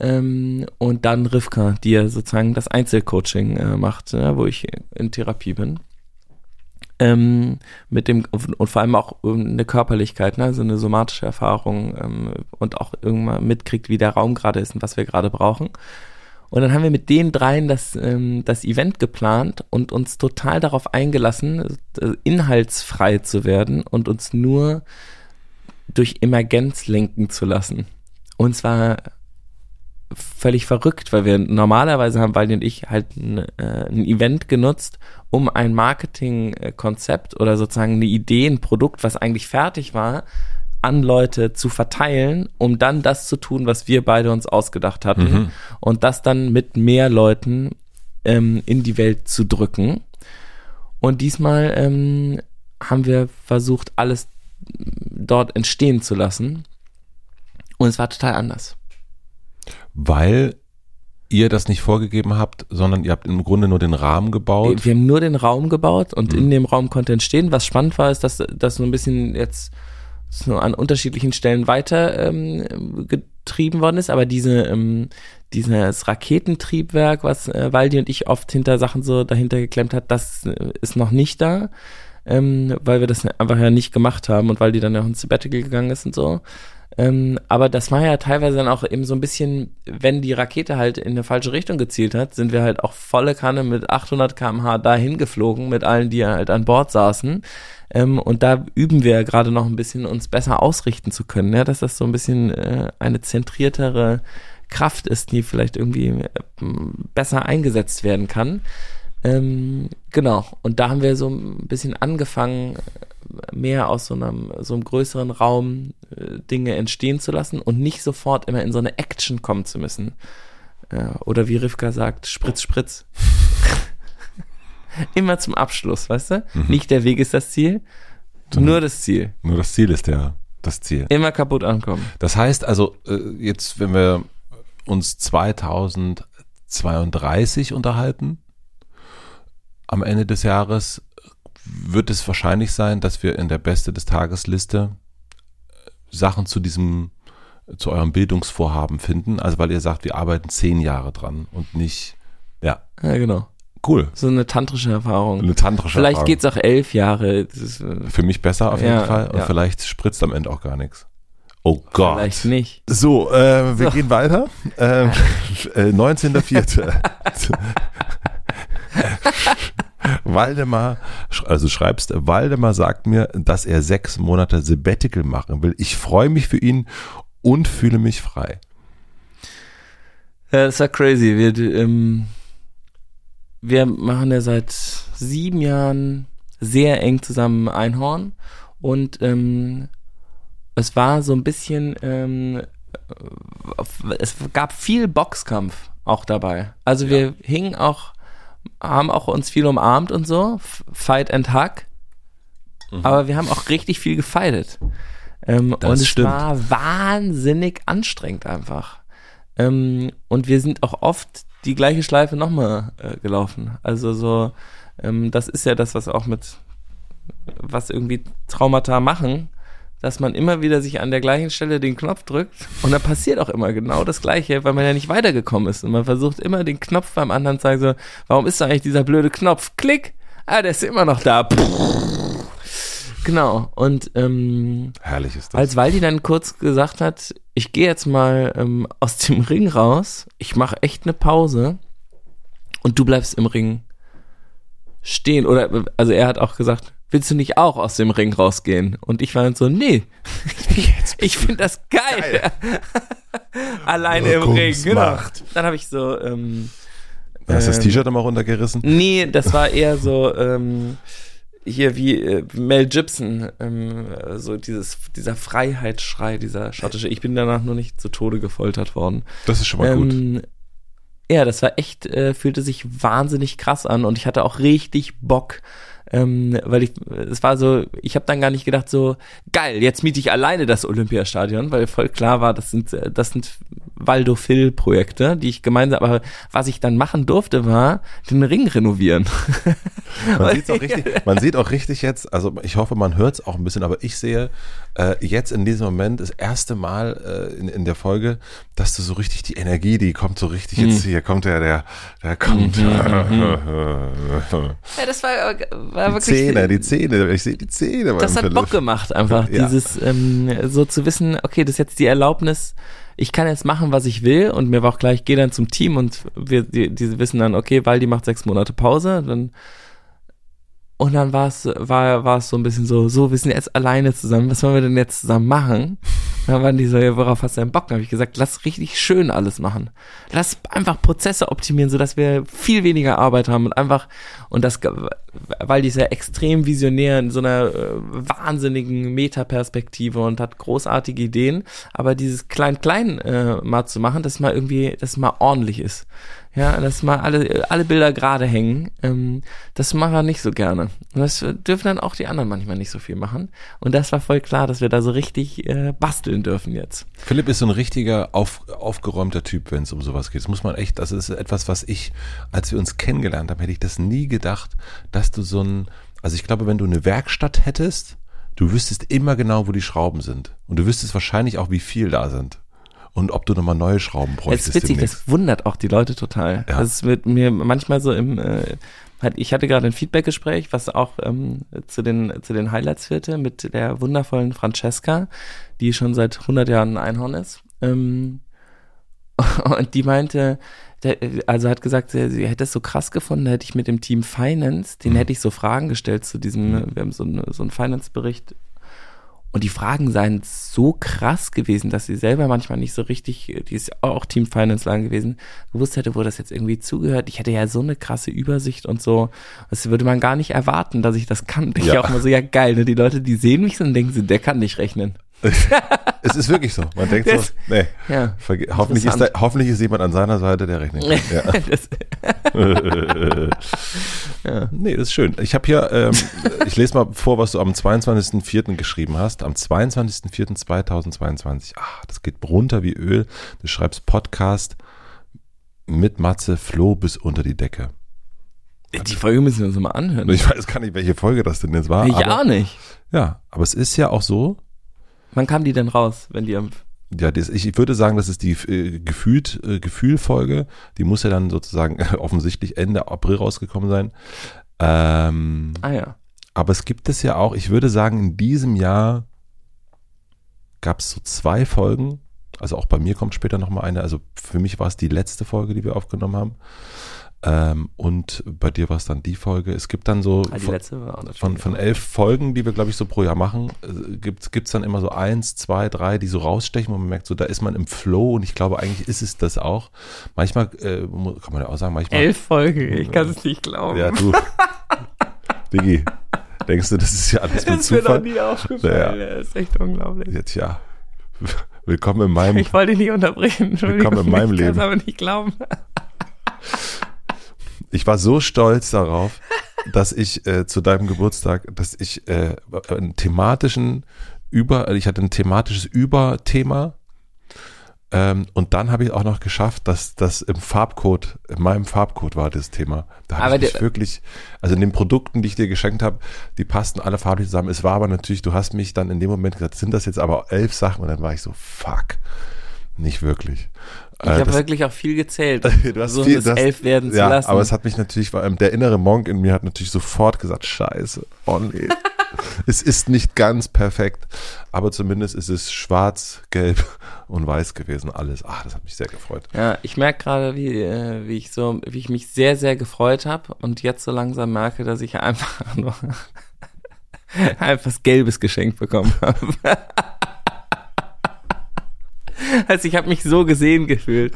Ähm, und dann Rivka, die ja sozusagen das Einzelcoaching äh, macht, ja, wo ich in Therapie bin ähm, mit dem und vor allem auch eine Körperlichkeit, ne, so eine somatische Erfahrung ähm, und auch irgendwann mitkriegt, wie der Raum gerade ist und was wir gerade brauchen. Und dann haben wir mit den dreien das, ähm, das Event geplant und uns total darauf eingelassen, äh, inhaltsfrei zu werden und uns nur durch Emergenz lenken zu lassen. Und zwar völlig verrückt, weil wir normalerweise haben Waldi und ich halt ein, äh, ein Event genutzt, um ein Marketingkonzept oder sozusagen eine Idee, ein Produkt, was eigentlich fertig war, an Leute zu verteilen, um dann das zu tun, was wir beide uns ausgedacht hatten mhm. und das dann mit mehr Leuten ähm, in die Welt zu drücken. Und diesmal ähm, haben wir versucht, alles dort entstehen zu lassen. Und es war total anders. Weil ihr das nicht vorgegeben habt, sondern ihr habt im Grunde nur den Rahmen gebaut. Wir haben nur den Raum gebaut und mhm. in dem Raum konnte entstehen. Was spannend war, ist, dass das so ein bisschen jetzt so an unterschiedlichen Stellen weiter ähm, getrieben worden ist, aber diese ähm, dieses Raketentriebwerk, was äh, Waldi und ich oft hinter Sachen so dahinter geklemmt hat, das äh, ist noch nicht da, ähm, weil wir das einfach ja nicht gemacht haben und weil die dann ja auch ins Sabbatical gegangen ist und so. Ähm, aber das war ja teilweise dann auch eben so ein bisschen, wenn die Rakete halt in eine falsche Richtung gezielt hat, sind wir halt auch volle Kanne mit 800 kmh dahin geflogen mit allen, die halt an Bord saßen. Ähm, und da üben wir ja gerade noch ein bisschen, uns besser ausrichten zu können, ja, dass das so ein bisschen äh, eine zentriertere Kraft ist, die vielleicht irgendwie äh, besser eingesetzt werden kann. Ähm, genau. Und da haben wir so ein bisschen angefangen, mehr aus so einem, so einem größeren Raum äh, Dinge entstehen zu lassen und nicht sofort immer in so eine Action kommen zu müssen. Äh, oder wie Rivka sagt, Spritz, Spritz. <laughs> immer zum Abschluss, weißt du? Mhm. Nicht der Weg ist das Ziel, Sondern nur das Ziel. Nur das Ziel ist der, das Ziel. Immer kaputt ankommen. Das heißt also, äh, jetzt, wenn wir uns 2032 unterhalten, am Ende des Jahres wird es wahrscheinlich sein, dass wir in der Beste des Tagesliste äh, Sachen zu diesem, zu eurem Bildungsvorhaben finden. Also weil ihr sagt, wir arbeiten zehn Jahre dran und nicht, ja. Ja, genau. Cool. So eine tantrische Erfahrung. Eine tantrische vielleicht Erfahrung. Vielleicht geht's auch elf Jahre. Ist, äh, Für mich besser auf jeden ja, Fall. Und ja. vielleicht spritzt am Ende auch gar nichts. Oh Gott. Vielleicht nicht. So, äh, wir so. gehen weiter. Ähm, <laughs> äh, 19.04. <laughs> Waldemar, also schreibst, Waldemar sagt mir, dass er sechs Monate Sabbatical machen will. Ich freue mich für ihn und fühle mich frei. Ja, das war crazy. Wir, ähm, wir machen ja seit sieben Jahren sehr eng zusammen Einhorn und ähm, es war so ein bisschen, ähm, es gab viel Boxkampf auch dabei. Also wir ja. hingen auch haben auch uns viel umarmt und so, Fight and Hug. Mhm. Aber wir haben auch richtig viel gefeitet. Ähm, und es stimmt. war wahnsinnig anstrengend einfach. Ähm, und wir sind auch oft die gleiche Schleife nochmal äh, gelaufen. Also so, ähm, das ist ja das, was auch mit, was irgendwie Traumata machen dass man immer wieder sich an der gleichen Stelle den Knopf drückt und dann passiert auch immer genau das Gleiche, weil man ja nicht weitergekommen ist und man versucht immer den Knopf beim anderen zu sagen so, warum ist da eigentlich dieser blöde Knopf? Klick! Ah, der ist immer noch da. Genau. Und ähm, herrlich ist das. Als Waldi dann kurz gesagt hat, ich gehe jetzt mal ähm, aus dem <laughs> Ring raus, ich mache echt eine Pause und du bleibst im Ring stehen. Oder also er hat auch gesagt, willst du nicht auch aus dem Ring rausgehen? Und ich war dann so, nee, <laughs> ich finde das geil. <laughs> Alleine im Ring, genau. Dann habe ich so, ähm, Hast du das ähm, T-Shirt immer runtergerissen? Nee, das war eher so ähm, hier wie äh, Mel Gibson, ähm, so dieses dieser Freiheitsschrei, dieser schottische. Ich bin danach nur nicht zu Tode gefoltert worden. Das ist schon mal gut. Ähm, ja, das war echt, äh, fühlte sich wahnsinnig krass an und ich hatte auch richtig Bock, ähm, weil ich, es war so, ich habe dann gar nicht gedacht so, geil, jetzt miete ich alleine das Olympiastadion, weil voll klar war, das sind, das sind Waldo Phil Projekte, die ich gemeinsam, aber was ich dann machen durfte, war den Ring renovieren. Man, sieht's auch <laughs> richtig, man sieht auch richtig jetzt, also ich hoffe, man hört es auch ein bisschen, aber ich sehe äh, jetzt in diesem Moment das erste Mal äh, in, in der Folge, dass du so richtig die Energie, die kommt so richtig Hm. jetzt hier, kommt der, der, der kommt. <laughs> Ja, das war, war die wirklich. Zähne, die Zähne, ich sehe die Zähne. das hat Philipp. Bock gemacht, einfach Ja. dieses ähm, so zu wissen, okay, das ist jetzt die Erlaubnis, ich kann jetzt machen, was ich will und mir war auch gleich, geh dann zum Team und wir, die, die wissen dann, okay, Waldi macht sechs Monate Pause, dann und dann war es war, es so ein bisschen so, so, wir sind jetzt alleine zusammen, was wollen wir denn jetzt zusammen machen? Und dann waren die so, ja, worauf hast du denn Bock? Dann habe ich gesagt, lass richtig schön alles machen. Lass einfach Prozesse optimieren, sodass wir viel weniger Arbeit haben und einfach, und das, weil die ist ja extrem visionär in so einer äh, wahnsinnigen Metaperspektive und hat großartige Ideen, aber dieses Klein-Klein äh, mal zu machen, dass mal irgendwie, dass mal ordentlich ist. Ja, dass mal alle, alle Bilder gerade hängen, ähm, das machen wir nicht so gerne. Und das dürfen dann auch die anderen manchmal nicht so viel machen. Und das war voll klar, dass wir da so richtig äh, basteln dürfen jetzt. Philipp ist so ein richtiger auf, aufgeräumter Typ, wenn es um sowas geht. Das muss man echt, das ist etwas, was ich, als wir uns kennengelernt haben, hätte ich das nie gedacht, dass du so ein, also ich glaube, wenn du eine Werkstatt hättest, du wüsstest immer genau, wo die Schrauben sind. Und du wüsstest wahrscheinlich auch, wie viel da sind. Und ob du nochmal neue Schrauben Das bräuchtest ist witzig, demnächst. das wundert auch die Leute total. Ja. Das wird mir manchmal so im, äh, halt, ich hatte gerade ein Feedbackgespräch, was auch ähm, zu den zu den Highlights führte mit der wundervollen Francesca, die schon seit 100 Jahren ein Einhorn ist. Ähm, <laughs> und die meinte, also hat gesagt, sie, sie hätte es so krass gefunden, hätte ich mit dem Team Finance, den Mhm. hätte ich so Fragen gestellt zu diesem, wir haben so, eine, so einen Finance-Bericht und die Fragen seien so krass gewesen, dass sie selber manchmal nicht so richtig, die ist auch Team Finance lang gewesen, gewusst hätte, wo das jetzt irgendwie zugehört. Ich hätte ja so eine krasse Übersicht und so. Das würde man gar nicht erwarten, dass ich das kann. Ich Ja. auch mal so, ja geil, ne? Die Leute, die sehen mich so und denken, der kann nicht rechnen. Es ist wirklich so. Man denkt so, Das- nee, Ja. hoffentlich, ist da, hoffentlich ist jemand an seiner Seite, der rechnet. Ja. <laughs> <laughs> ja. Nee, das ist schön. Ich habe hier, ähm, ich lese mal vor, was du am 22.04. geschrieben hast. Am 22.04.2022. Ah, das geht runter wie Öl. Du schreibst Podcast mit Matze Flo bis unter die Decke. Die Folge müssen wir uns mal anhören. Ich weiß gar nicht, welche Folge das denn jetzt war. ich aber, auch nicht. Ja, aber es ist ja auch so, Wann kam die denn raus, wenn die am ja, das, ich, ich würde sagen, das ist die äh, gefühlt äh, Gefühlfolge. Die muss ja dann sozusagen <laughs> offensichtlich Ende April rausgekommen sein. Ähm, Ah ja. Aber es gibt es ja auch, ich würde sagen, in diesem Jahr gab es so zwei Folgen. Also auch bei mir kommt später nochmal eine. Also für mich war es die letzte Folge, die wir aufgenommen haben. Ähm, und bei dir war es dann die Folge. Es gibt dann so Ah, von, auch von, von elf Folgen, die wir, glaube ich, so pro Jahr machen, äh, gibt es dann immer so eins, zwei, drei, die so rausstechen, wo man merkt, so da ist man im Flow und ich glaube, eigentlich ist es das auch. Manchmal, äh, kann man ja auch sagen, manchmal. Elf Folge, ich kann es nicht glauben. Ja, du. <laughs> Diggi, denkst du, das ist ja alles mit das ist mir noch Zufall? nie aufgefallen. Ja. Das ist echt unglaublich. Jetzt ja. Willkommen in meinem. Ich wollte dich nicht unterbrechen. Willkommen in meinem ich kann es Leben. aber nicht glauben. <laughs> Ich war so stolz darauf, dass ich äh, zu deinem Geburtstag, dass ich äh, einen thematischen Über, ich hatte ein thematisches Überthema. Ähm, und dann habe ich auch noch geschafft, dass das im Farbcode, in meinem Farbcode war das Thema. Da habe ich wirklich, also in den Produkten, die ich dir geschenkt habe, die passten alle farblich zusammen. Es war aber natürlich, du hast mich dann in dem Moment gesagt, sind das jetzt aber elf Sachen? Und dann war ich so, fuck, nicht wirklich. Ich Äh, habe das- wirklich auch viel gezählt. <laughs> Du hast so viel- hast- elf werden zu ja, lassen. aber es hat mich natürlich, der innere Monk in mir hat natürlich sofort gesagt, scheiße, oh <laughs> nee. es ist nicht ganz perfekt, aber zumindest ist es schwarz, gelb und weiß gewesen, alles. Ach, das hat mich sehr gefreut. ja, ich merke gerade, wie, äh, wie ich so, wie ich mich sehr, sehr gefreut habe und jetzt so langsam merke, dass ich <laughs> einfach nur einfach was Gelbes geschenkt bekommen habe. <laughs> also ich habe mich so gesehen gefühlt.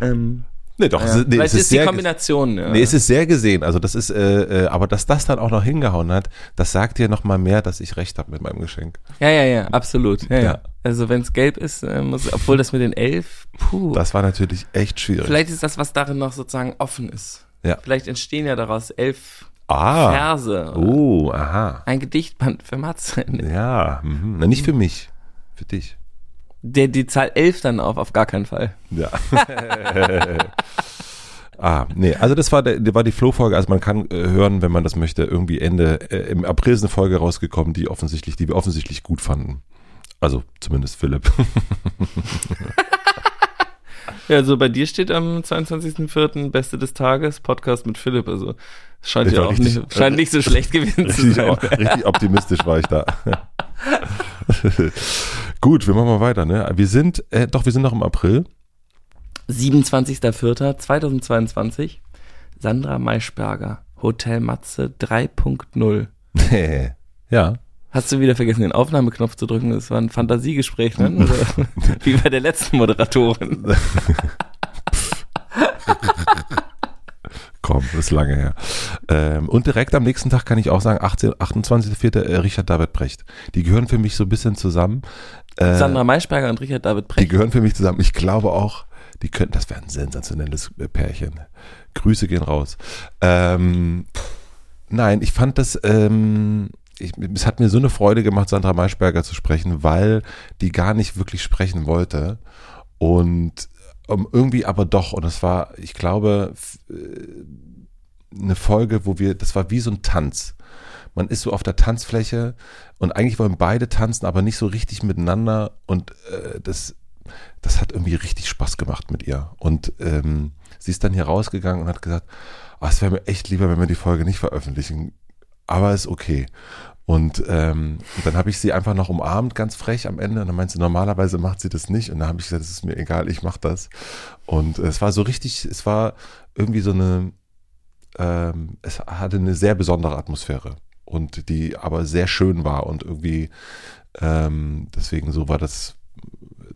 Ähm, Nee, doch, ja. es ist, nee, Vielleicht es ist, ist die sehr, Kombination. Ja. nee, es ist sehr gesehen. Also das ist, äh, äh, aber dass das dann auch noch hingehauen hat, das sagt dir noch mal mehr, dass ich recht habe mit meinem Geschenk. ja, ja, ja, absolut. Ja, ja. Ja. Also wenn es gelb ist, äh, muss, obwohl das mit den elf, puh. Das war natürlich echt schwierig. Vielleicht ist das, was darin noch sozusagen offen ist. Ja. Vielleicht entstehen ja daraus elf ah, Verse. Oh, aha, Ein Gedichtband für Matze. ja, mhm. na nicht für mich, für dich. Der die Zahl elf dann auf, auf gar keinen Fall. Ja. <laughs> ah, nee, also das war, der, war die Flo-Folge. Also man kann äh, hören, wenn man das möchte, irgendwie Ende, äh, im April ist eine Folge rausgekommen, die offensichtlich, die wir offensichtlich gut fanden. Also zumindest Philipp. <laughs> Ja, also bei dir steht am 22.04. Beste des Tages, Podcast mit Philipp. Also es scheint Ich ja auch richtig- nicht, scheint nicht so schlecht gewesen <laughs> zu sein. richtig optimistisch war ich da. Gut, wir machen mal weiter. Ne? Wir sind, äh, doch, wir sind noch im April. 27.04.2022. Sandra Maischberger, Hotel Matze 3.0. <laughs> ja. Hast du wieder vergessen, den Aufnahmeknopf zu drücken? Das war ein Fantasiegespräch, ne? <laughs> Wie bei der letzten Moderatorin. <laughs> Das ist lange her. Ähm, und direkt am nächsten Tag kann ich auch sagen, 18, 28.04. Äh, Richard David Brecht. Die gehören für mich so ein bisschen zusammen. Äh, Sandra Maischberger und Richard David die Brecht. gehören für mich zusammen. Ich glaube auch, die könnten, das wäre ein sensationelles äh, Pärchen. Grüße gehen raus. Ähm, nein, ich fand das, ähm, ich, es hat mir so eine Freude gemacht, Sandra Maischberger zu sprechen, weil die gar nicht wirklich sprechen wollte. Und um, irgendwie aber doch. Und es war, ich glaube, äh, eine Folge, wo wir, das war wie so ein Tanz. Man ist so auf der Tanzfläche und eigentlich wollen beide tanzen, aber nicht so richtig miteinander. Und äh, das, das hat irgendwie richtig Spaß gemacht mit ihr. Und ähm, sie ist dann hier rausgegangen und hat gesagt, "Ah, es wäre mir echt lieber, wenn wir die Folge nicht veröffentlichen. Aber ist okay. Und, ähm, dann habe ich sie einfach noch umarmt, ganz frech am Ende. Und dann meinte sie, normalerweise macht sie das nicht. Und dann habe ich gesagt, es ist mir egal, ich mache das. Und es war so richtig, es war irgendwie so eine, ähm, es hatte eine sehr besondere Atmosphäre. Und die aber sehr schön war und irgendwie, ähm, deswegen so war das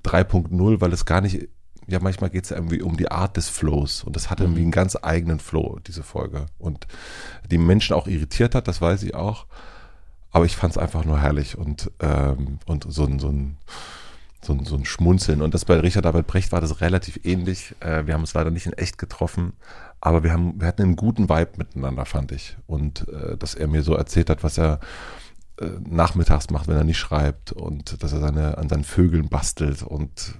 3.0, weil es gar nicht, ja, manchmal geht es irgendwie um die Art des Flows und das hatte irgendwie einen ganz eigenen Flow, diese Folge. Und die Menschen auch irritiert hat, das weiß ich auch. Aber ich fand es einfach nur herrlich und, ähm, und so ein, so ein so ein, so ein Schmunzeln. Und das bei Richard David Brecht war das relativ ähnlich. Äh, wir haben uns leider nicht in echt getroffen, aber wir, haben, wir hatten einen guten Vibe miteinander, fand ich. Und äh, dass er mir so erzählt hat, was er äh, nachmittags macht, wenn er nicht schreibt und dass er seine, an seinen Vögeln bastelt und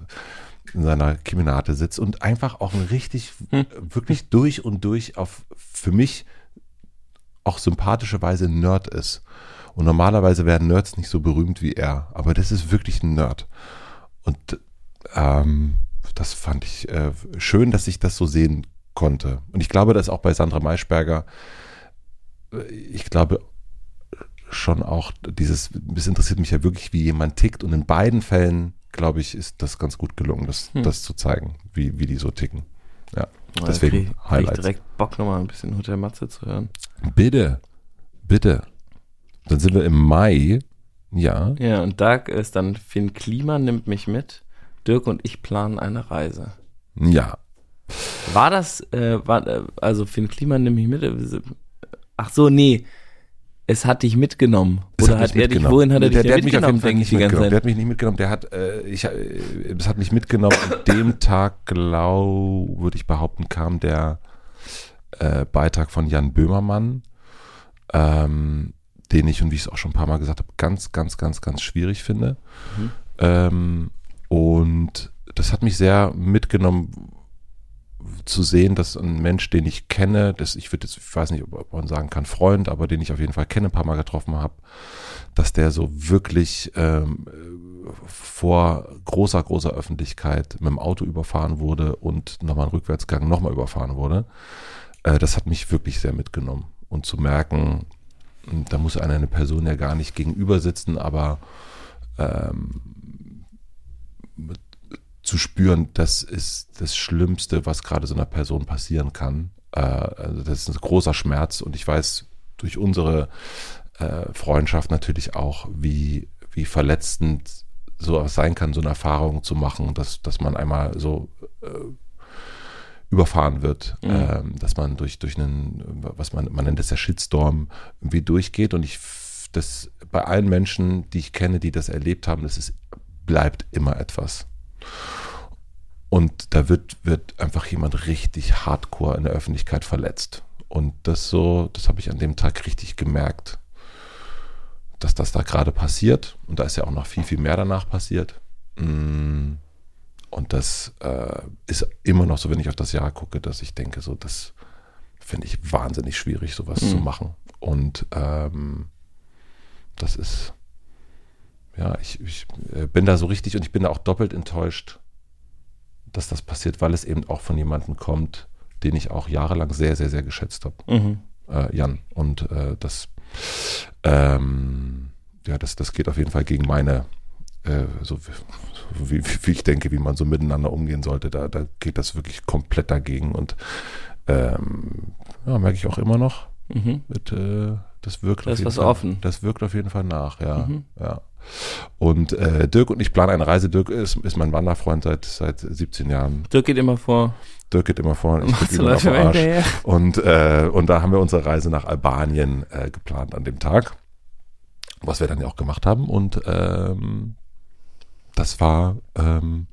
in seiner Kemenate sitzt und einfach auch ein richtig, Hm. wirklich durch und durch auf für mich auch sympathische Weise Nerd ist. Und normalerweise werden Nerds nicht so berühmt wie er, aber das ist wirklich ein Nerd. Und ähm, das fand ich äh, schön, dass ich das so sehen konnte. Und ich glaube, dass auch bei Sandra Maischberger, äh, ich glaube schon auch dieses, das interessiert mich ja wirklich, wie jemand tickt. Und in beiden Fällen, glaube ich, ist das ganz gut gelungen, das, Hm. das zu zeigen, wie, wie die so ticken. Ja, deswegen krieg, krieg Highlights. ich direkt Bock nochmal ein bisschen Hotel Matze zu hören. Bitte, bitte. Dann sind wir im Mai. Ja. Ja, und da ist dann Finn Klima nimmt mich mit. Dirk und ich planen eine Reise. Ja. War das, äh, war, äh, also Finn Klima nimmt mich mit? äh, Ach so, nee. Es hat dich mitgenommen. Es Oder mich hat, er dich, mitgenommen. wohin hat er dich der, der denn hat mich auf mitgenommen, jeden Fall denke nicht ich die ganze mitgenommen. Der Zeit. hat mich nicht mitgenommen. Der hat, äh, ich, äh, das hat mich mitgenommen. An dem Tag, glaube, würde ich behaupten, kam der äh, Beitrag von Jan Böhmermann, ähm, den ich, und wie ich es auch schon ein paar Mal gesagt habe, ganz, ganz, ganz, ganz schwierig finde. Mhm. Ähm, und das hat mich sehr mitgenommen, zu sehen, dass ein Mensch, den ich kenne, das, ich würde jetzt, ich weiß nicht, ob man sagen kann, Freund, aber den ich auf jeden Fall kenne, ein paar Mal getroffen habe, dass der so wirklich ähm, vor großer, großer Öffentlichkeit mit dem Auto überfahren wurde und nochmal einen Rückwärtsgang nochmal überfahren wurde. Äh, das hat mich wirklich sehr mitgenommen. Und zu merken, da muss einer eine Person ja gar nicht gegenüber sitzen, aber ähm, zu spüren, das ist das Schlimmste, was gerade so einer Person passieren kann. Äh, also das ist ein großer Schmerz und ich weiß durch unsere äh, Freundschaft natürlich auch, wie, wie verletzend so sein kann, so eine Erfahrung zu machen, dass, dass man einmal so äh, überfahren wird, mhm. ähm, dass man durch, durch einen, was man, man nennt das ja Shitstorm, irgendwie durchgeht. Und ich, das bei allen Menschen, die ich kenne, die das erlebt haben, das ist, bleibt immer etwas. Und da wird, wird einfach jemand richtig hardcore in der Öffentlichkeit verletzt. Und das so, das habe ich an dem Tag richtig gemerkt, dass das da gerade passiert. Und da ist ja auch noch viel, viel mehr danach passiert. Mm. Und das äh, ist immer noch so, wenn ich auf das Jahr gucke, dass ich denke, so, das finde ich wahnsinnig schwierig, sowas mhm. zu machen. Und ähm, das ist, ja, ich, ich äh, bin da so richtig und ich bin da auch doppelt enttäuscht, dass das passiert, weil es eben auch von jemandem kommt, den ich auch jahrelang sehr, sehr, sehr geschätzt habe. Mhm. Äh, Jan. Und äh, das, ähm, ja, das, das geht auf jeden Fall gegen meine, äh, so wie, wie, ich denke, wie man so miteinander umgehen sollte. Da, da geht das wirklich komplett dagegen. Und ähm, ja, merke ich auch immer noch. Mhm. Mit, äh, das wirkt das auf jeden Fall, offen. Das wirkt auf jeden Fall nach, ja. Mhm. ja. Und äh, Dirk und ich planen eine Reise. Dirk ist, ist mein Wanderfreund seit, seit 17 Jahren. Dirk geht immer vor. Dirk geht immer vor. Ich bin immer auf Arsch. Und, äh, und da haben wir unsere Reise nach Albanien äh, geplant an dem Tag. Was wir dann ja auch gemacht haben. Und ähm, das war ähm,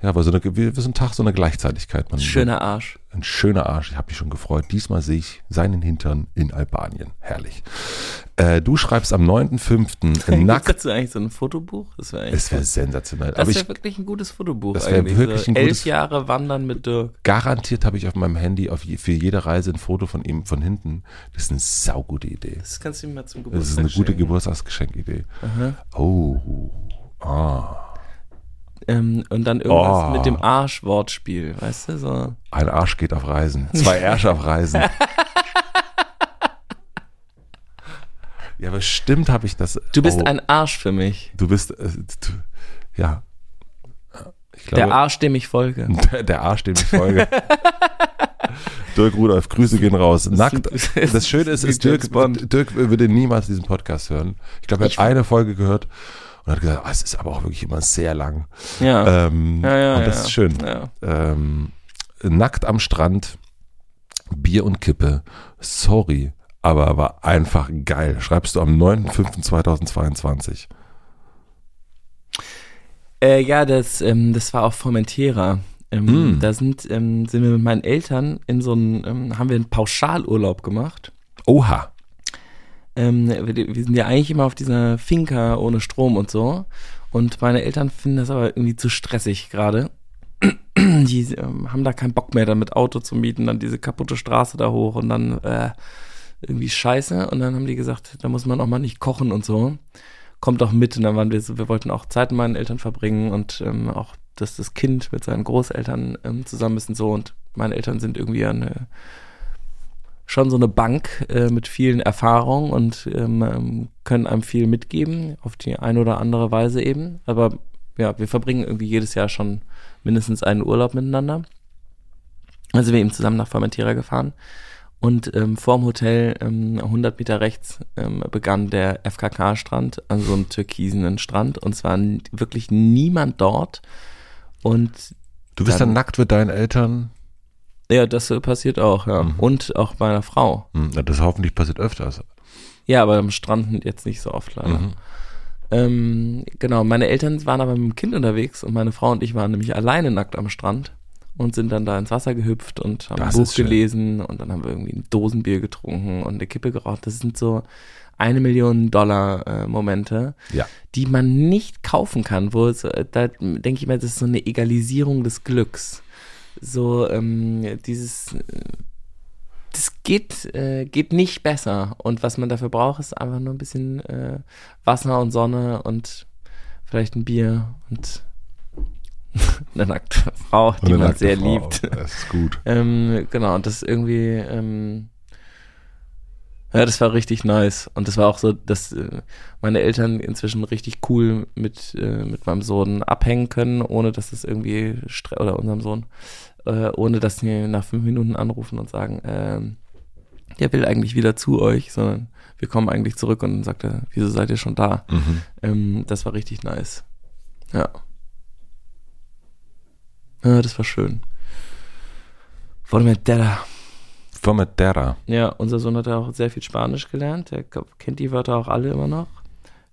ja, war so, eine, wie, so ein Tag, so eine Gleichzeitigkeit. Man, schöner Arsch. Ein schöner Arsch. Ich habe mich schon gefreut. Diesmal sehe ich seinen Hintern in Albanien. Herrlich. Äh, du schreibst am 9.5. <laughs> nackt. dazu eigentlich so ein Fotobuch? Das wäre wär sensationell. Das wäre wirklich ein gutes Fotobuch. Das wäre wirklich so ein gutes. Elf Jahre Wandern mit Dirk. Garantiert habe ich auf meinem Handy auf je, für jede Reise ein Foto von ihm von hinten. Das ist eine saugute Idee. Das kannst du ihm mal zum Geburtstag Das ist eine gute Geburtstagsgeschenkidee. Oh. Ah. Ähm, und dann irgendwas oh. mit dem Arsch-Wortspiel, weißt du? So. Ein Arsch geht auf Reisen. Zwei <laughs> Ärsche auf Reisen. <laughs> ja, bestimmt habe ich das. Du bist oh. ein Arsch für mich. Du bist, äh, du, ja. Glaube, der Arsch, dem ich folge. <laughs> Der, der Arsch, dem ich folge. Dirk Rudolf, Grüße gehen raus. Nackt. Das Schöne ist, ist Dirk, Dirk würde niemals diesen Podcast hören. Ich glaube, er hat eine Folge gehört und hat gesagt, oh, es ist aber auch wirklich immer sehr lang. Ja. Ähm, ja, ja, und das ja. ist schön. Ja. Ähm, nackt am Strand, Bier und Kippe. Sorry, aber war einfach geil. Schreibst du am 9.5.2022. Äh, ja, das, ähm, das war auch Formentera. Ähm, mm. Da sind, ähm, sind wir mit meinen Eltern in so einem, ähm, haben wir einen Pauschalurlaub gemacht. Oha ähm, wir, sind ja eigentlich immer auf dieser Finca ohne Strom und so. Und meine Eltern finden das aber irgendwie zu stressig gerade. <clears throat> Die ähm, haben da keinen Bock mehr, dann mit Auto zu mieten, dann diese kaputte Straße da hoch und dann äh, irgendwie scheiße. Und dann haben die gesagt, da muss man auch mal nicht kochen und so. Kommt doch mit. Und dann waren wir so, wir wollten auch Zeit mit meinen Eltern verbringen und ähm, auch, dass das Kind mit seinen Großeltern ähm, zusammen ist und so. Und meine Eltern sind irgendwie eine schon so eine Bank äh, mit vielen Erfahrungen und ähm, ähm, können einem viel mitgeben, auf die eine oder andere Weise eben. Aber ja, wir verbringen irgendwie jedes Jahr schon mindestens einen Urlaub miteinander. Also wir eben zusammen nach Formentera gefahren. Und ähm, vorm Hotel, ähm, 100 Meter rechts, ähm, begann der FKK-Strand, also so einem türkisenen Strand. Und zwar wirklich niemand dort. Und du bist dann, dann nackt mit deinen Eltern ja, das passiert auch, ja. Mhm. Und auch bei einer Frau. Mhm, das hoffentlich passiert öfters. Ja, aber am Strand jetzt nicht so oft leider. Mhm. Ähm, genau, meine Eltern waren aber mit dem Kind unterwegs und meine Frau und ich waren nämlich alleine nackt am Strand und sind dann da ins Wasser gehüpft und haben das ein Buch gelesen und dann haben wir irgendwie ein Dosenbier getrunken und eine Kippe geraucht. Das sind so eine Million Dollar äh, Momente, ja. die man nicht kaufen kann, wo es, äh, da denke ich mir, das ist so eine Egalisierung des Glücks so ähm, dieses das geht, äh, geht nicht besser. Und was man dafür braucht, ist einfach nur ein bisschen äh, Wasser und Sonne und vielleicht ein Bier und <laughs> eine nackte Frau, die man sehr Frau. liebt. Das ist gut. ähm, genau, und das ist irgendwie, ähm, ja, das war richtig nice. Und das war auch so, dass äh, meine Eltern inzwischen richtig cool mit, äh, mit meinem Sohn abhängen können, ohne dass es irgendwie, oder unserem Sohn, äh, ohne dass sie nach fünf Minuten anrufen und sagen, äh, der will eigentlich wieder zu euch, sondern wir kommen eigentlich zurück und dann sagt er, wieso seid ihr schon da? Mhm. Ähm, das war richtig nice. Ja. Ja, das war schön. Formentera. Ja, unser Sohn hat ja auch sehr viel Spanisch gelernt. Er kennt die Wörter auch alle immer noch.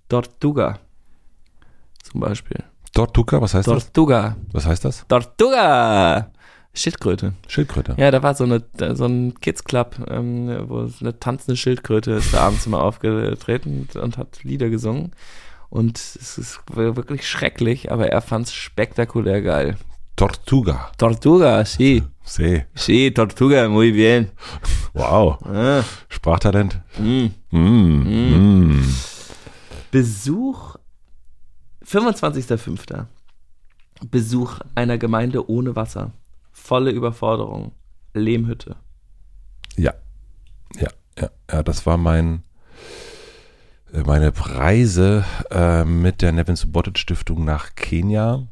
Tortuga. Zum Beispiel. Tortuga, was heißt Tortuga. das? Was heißt das? Tortuga. Schildkröte. Schildkröte. Ja, da war so eine so ein Kids Club, ähm, wo eine tanzende Schildkröte ist da abends immer aufgetreten und hat Lieder gesungen. Und es ist wirklich schrecklich, aber er fand es spektakulär geil. Tortuga. Tortuga, sí. See. Sí, Tortuga, muy bien. Wow. Ah, Sprachtalent. mm. Mm. Mm. Besuch 25.05. Besuch einer Gemeinde ohne Wasser. Volle Überforderung. Lehmhütte. Ja. Ja, ja, ja, das war mein äh, meine Reise äh, mit der Nevin Subotic Stiftung nach Kenia.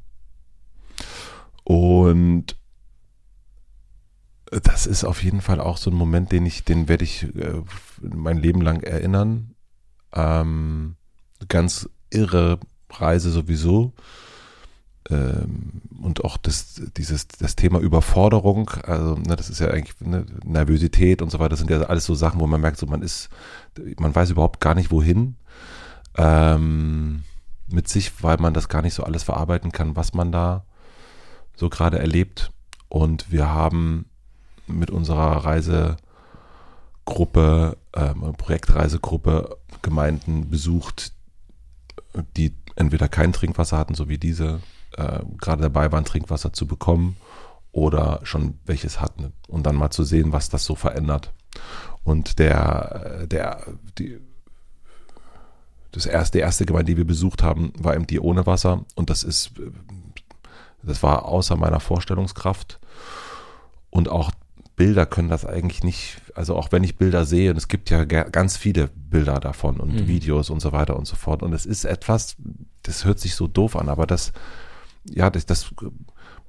Und das ist auf jeden Fall auch so ein Moment, den ich, den werde ich äh, mein Leben lang erinnern. Ähm, ganz irre Reise sowieso. Ähm, und auch das, dieses, das Thema Überforderung, also ne, das ist ja eigentlich ne, Nervosität und so weiter, das sind ja alles so Sachen, wo man merkt, so man ist, man weiß überhaupt gar nicht wohin ähm, mit sich, weil man das gar nicht so alles verarbeiten kann, was man da so gerade erlebt. Und wir haben mit unserer Reisegruppe, ähm, Projektreisegruppe Gemeinden besucht, die entweder kein Trinkwasser hatten, so wie diese, äh, gerade dabei waren, Trinkwasser zu bekommen oder schon welches hatten und dann mal zu sehen, was das so verändert. Und der, der, die, das erste, die erste Gemeinde, die wir besucht haben, war eben die ohne Wasser und das ist, das war außer meiner Vorstellungskraft und auch Bilder können das eigentlich nicht, also auch wenn ich Bilder sehe, und es gibt ja ganz viele Bilder davon und mhm. Videos und so weiter und so fort. Und es ist etwas, das hört sich so doof an, aber das, ja, das, das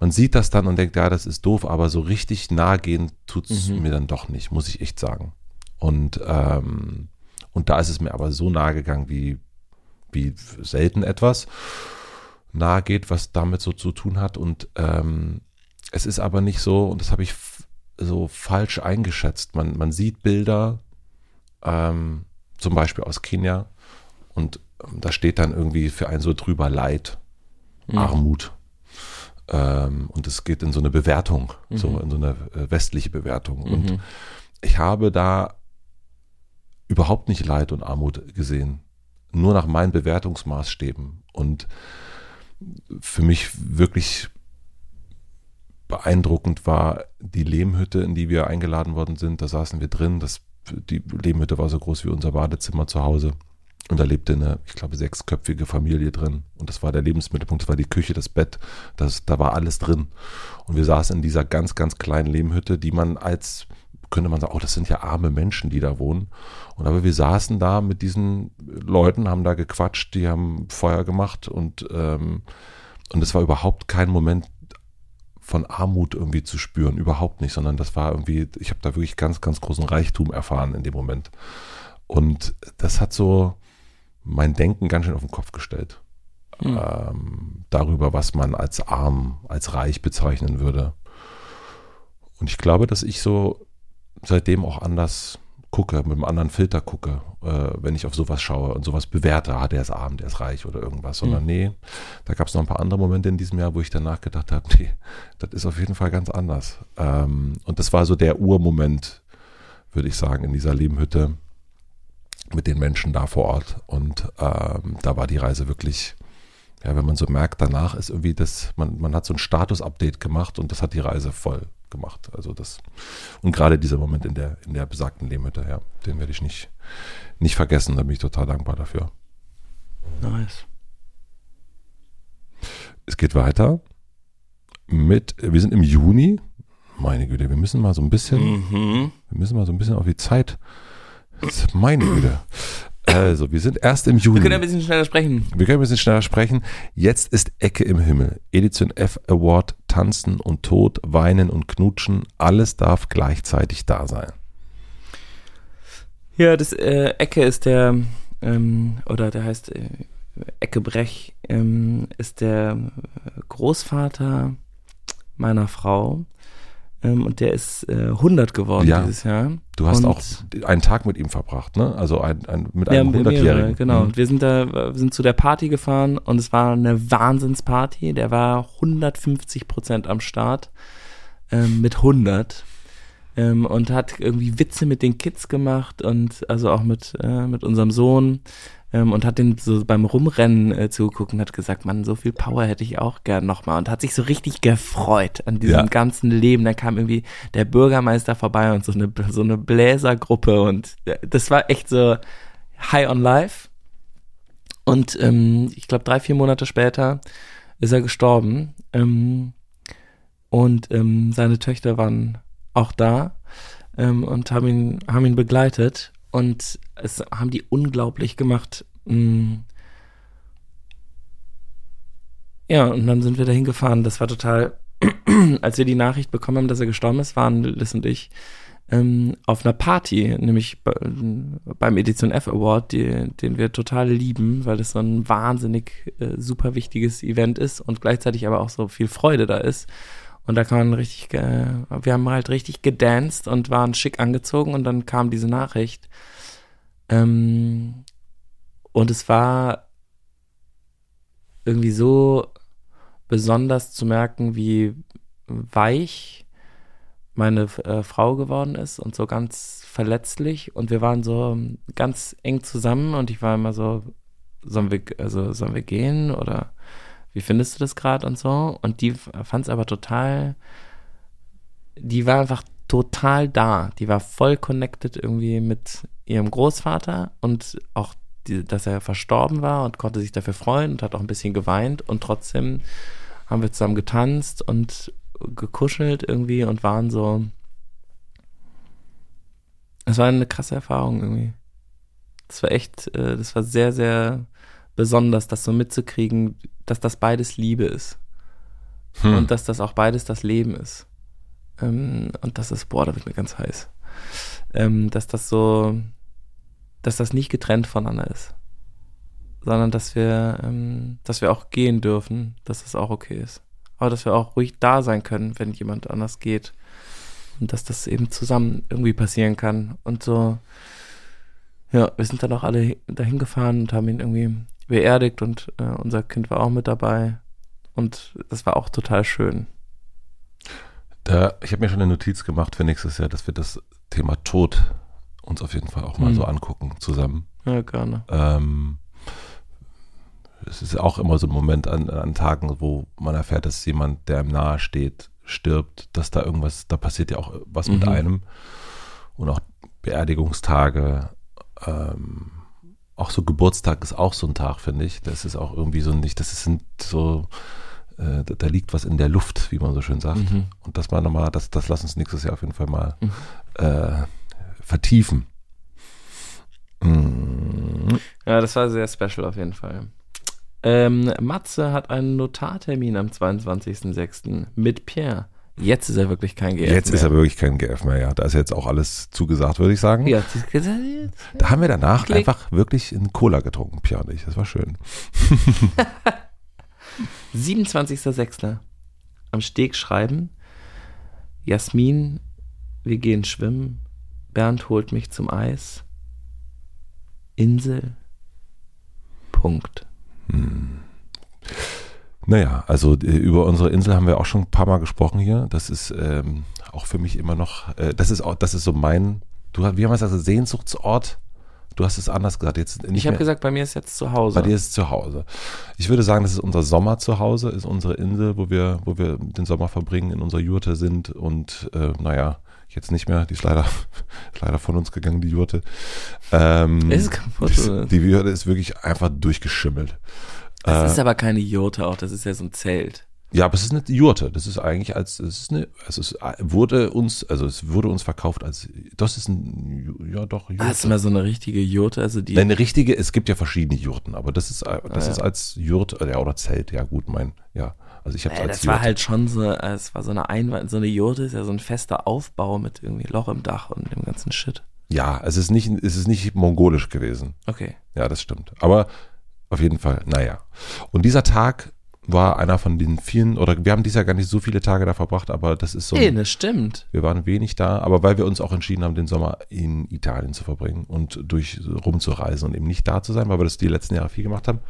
man sieht das dann und denkt, ja, das ist doof, aber so richtig nahe gehen tut es mhm. mir dann doch nicht, muss ich echt sagen. Und, ähm, und da ist es mir aber so nahe gegangen, wie, wie selten etwas nahe geht, was damit so zu tun hat. Und ähm, es ist aber nicht so, und das habe ich so falsch eingeschätzt. Man, man sieht Bilder, ähm, zum Beispiel aus Kenia, und ähm, da steht dann irgendwie für einen so drüber Leid, mhm. Armut. Ähm, und es geht in so eine Bewertung, mhm. so in so eine äh, westliche Bewertung. Mhm. Und ich habe da überhaupt nicht Leid und Armut gesehen. Nur nach meinen Bewertungsmaßstäben. Und für mich wirklich beeindruckend war die Lehmhütte, in die wir eingeladen worden sind. Da saßen wir drin. Das, die Lehmhütte war so groß wie unser Badezimmer zu Hause. Und da lebte eine, ich glaube, sechsköpfige Familie drin. Und das war der Lebensmittelpunkt, das war die Küche, das Bett, das, da war alles drin. Und wir saßen in dieser ganz, ganz kleinen Lehmhütte, die man als, könnte man sagen, oh, das sind ja arme Menschen, die da wohnen. Und aber wir saßen da mit diesen Leuten, haben da gequatscht, die haben Feuer gemacht und, ähm, und es war überhaupt kein Moment von Armut irgendwie zu spüren, überhaupt nicht, sondern das war irgendwie, ich habe da wirklich ganz, ganz großen Reichtum erfahren in dem Moment. Und das hat so mein Denken ganz schön auf den Kopf gestellt. Mhm. Ähm, darüber, was man als arm, als reich bezeichnen würde. Und ich glaube, dass ich so seitdem auch anders gucke, mit einem anderen Filter gucke, äh, wenn ich auf sowas schaue und sowas bewerte, ah, der ist arm, der ist reich oder irgendwas, sondern mhm. nee, da gab es noch ein paar andere Momente in diesem Jahr, wo ich danach gedacht habe, <laughs> nee, das ist auf jeden Fall ganz anders. Ähm, und das war so der Urmoment, würde ich sagen, in dieser Lehmhütte mit den Menschen da vor Ort. Und ähm, da war die Reise wirklich, ja, wenn man so merkt, danach ist irgendwie das, man, man hat so ein Status-Update gemacht und das hat die Reise voll gemacht. Also das und gerade dieser Moment in der in der besagten Lehmhütte, ja, den werde ich nicht nicht vergessen. Da bin ich total dankbar dafür. Nice. Es geht weiter mit. Wir sind im Juni. Meine Güte, wir müssen mal so ein bisschen. Mhm. Wir müssen mal so ein bisschen auf die Zeit. Meine Güte. Also, wir sind erst im Juni. Wir können ein bisschen schneller sprechen. Wir können ein bisschen schneller sprechen. Jetzt ist Ecke im Himmel. Edition F Award, Tanzen und Tod, Weinen und Knutschen. Alles darf gleichzeitig da sein. Ja, das äh, Ecke ist der, ähm, oder der heißt äh, Ecke Brech, ähm, ist der Großvater meiner Frau. Ähm, und der ist äh, 100 geworden Ja. dieses Jahr. Du hast Und- auch einen Tag mit ihm verbracht, ne? Also ein, ein, mit Ja, einem mehrere, 100-Jährigen. Genau. Mhm. Wir sind da, wir sind zu der Party gefahren und es war eine Wahnsinnsparty. Der war 150 Prozent am Start ähm, mit 100 ähm, und hat irgendwie Witze mit den Kids gemacht und also auch mit äh, mit unserem Sohn ähm, und hat den so beim Rumrennen äh, zugeguckt und hat gesagt, Mann, so viel Power hätte ich auch gern nochmal und hat sich so richtig gefreut an diesem Ja. ganzen Leben. Dann kam irgendwie der Bürgermeister vorbei und so eine so eine Bläsergruppe und äh, das war echt so High on Life. Und ähm, ich glaube, drei, vier Monate später ist er gestorben. Ähm, und ähm, seine Töchter waren auch da ähm, und haben ihn, haben ihn begleitet. Und es haben die unglaublich gemacht. Mm. Ja, und dann sind wir dahin gefahren. Das war total, <clears throat> als wir die Nachricht bekommen haben, dass er gestorben ist, waren Liz und ich ähm, auf einer Party, nämlich bei, beim Edition F Award, die, den wir total lieben, weil das so ein wahnsinnig äh, super wichtiges Event ist und gleichzeitig aber auch so viel Freude da ist. Und da kann man richtig, äh, wir haben halt richtig gedanced und waren schick angezogen und dann kam diese Nachricht. Ähm, und es war irgendwie so besonders zu merken, wie weich meine äh, Frau geworden ist und so ganz verletzlich. Und wir waren so ganz eng zusammen und ich war immer so, sollen wir, also sollen wir gehen oder wie findest du das gerade und so? Und die fand es aber total, die war einfach total da, die war voll connected irgendwie mit ihrem Großvater und auch die, dass er verstorben war und konnte sich dafür freuen und hat auch ein bisschen geweint und trotzdem haben wir zusammen getanzt und gekuschelt irgendwie und waren so. Es war eine krasse Erfahrung irgendwie. Das war echt, äh, das war sehr, sehr besonders, das so mitzukriegen, dass das beides Liebe ist. Hm. Und dass das auch beides das Leben ist. Ähm, und das ist, boah, da wird mir ganz heiß. Ähm, dass das so, dass das nicht getrennt voneinander ist. Sondern dass wir, ähm, dass wir auch gehen dürfen, dass das auch okay ist. Aber dass wir auch ruhig da sein können, wenn jemand anders geht. Und dass das eben zusammen irgendwie passieren kann. Und so, ja, wir sind dann auch alle dahin gefahren und haben ihn irgendwie beerdigt und äh, unser Kind war auch mit dabei. Und das war auch total schön. Da, ich habe mir schon eine Notiz gemacht für nächstes Jahr, dass wir das Thema Tod uns auf jeden Fall auch mal Hm. so angucken zusammen. Ja, gerne. Ähm, es ist auch immer so ein Moment an, an Tagen, wo man erfährt, dass jemand, der einem nahe steht, stirbt, dass da irgendwas, da passiert ja auch was mit Mhm. einem. Und auch Beerdigungstage, ähm, auch so Geburtstag ist auch so ein Tag, finde ich. Das ist auch irgendwie so nicht, das ist so, äh, da, da liegt was in der Luft, wie man so schön sagt. Mhm. Und das mal nochmal, das, das lass uns nächstes Jahr auf jeden Fall mal Mhm. äh, vertiefen. Mm. Ja, das war sehr special auf jeden Fall. Ähm, Matze hat einen Notartermin am 22.06. mit Pierre. Jetzt ist er wirklich kein GF Jetzt mehr. ist er wirklich kein GF mehr, ja. Da ist jetzt auch alles zugesagt, würde ich sagen. Ja, das- Da haben wir danach Klick. einfach wirklich in Cola getrunken, Pia und ich. Das war schön. <laughs> 27.06. Am Steg schreiben. Jasmin, wir gehen schwimmen. Bernd holt mich zum Eis. Insel. Punkt. Naja, also äh, über unsere Insel haben wir auch schon ein paar Mal gesprochen hier. Das ist ähm, auch für mich immer noch, äh, das ist auch, das ist so mein, du wie haben wir es gesagt, Sehnsuchtsort? Du hast es anders gesagt. Jetzt Ich habe gesagt, bei mir ist jetzt zu Hause. Bei dir ist es zu Hause. Ich würde sagen, das ist unser Sommer zu Hause, ist unsere Insel, wo wir, wo wir den Sommer verbringen, in unserer Jurte sind und äh, naja, jetzt nicht mehr, die ist leider, ist <laughs> leider von uns gegangen, die Jurte. Ähm, Ist kaputt, die, oder? die Jurte ist wirklich einfach durchgeschimmelt. das äh, ist aber keine Jurte auch, das ist ja so ein Zelt. Ja, aber es ist eine Jurte. Das ist eigentlich als, es ist eine, also es wurde uns, also es wurde uns verkauft als, das ist ein, ja doch, Jurte. Ah, ist mal so eine richtige Jurte, also die. Nein, eine richtige, es gibt ja verschiedene Jurten, aber das ist, das Ah, ist ja. als Jurt, ja, oder Zelt, ja gut, mein, ja. Also ich habe es Äh, als das war Jurte. halt schon so, äh, es war so eine Einwand, so eine Jurte ist ja so ein fester Aufbau mit irgendwie Loch im Dach und dem ganzen Shit. Ja, es ist nicht, es ist nicht mongolisch gewesen. Okay. Ja, das stimmt. Aber auf jeden Fall, naja. Und dieser Tag war einer von den vielen, oder wir haben dieses Jahr gar nicht so viele Tage da verbracht, aber das ist so. Nee, das stimmt. wir waren wenig da, aber weil wir uns auch entschieden haben, den Sommer in Italien zu verbringen und durch rumzureisen und eben nicht da zu sein, weil wir das die letzten Jahre viel gemacht haben.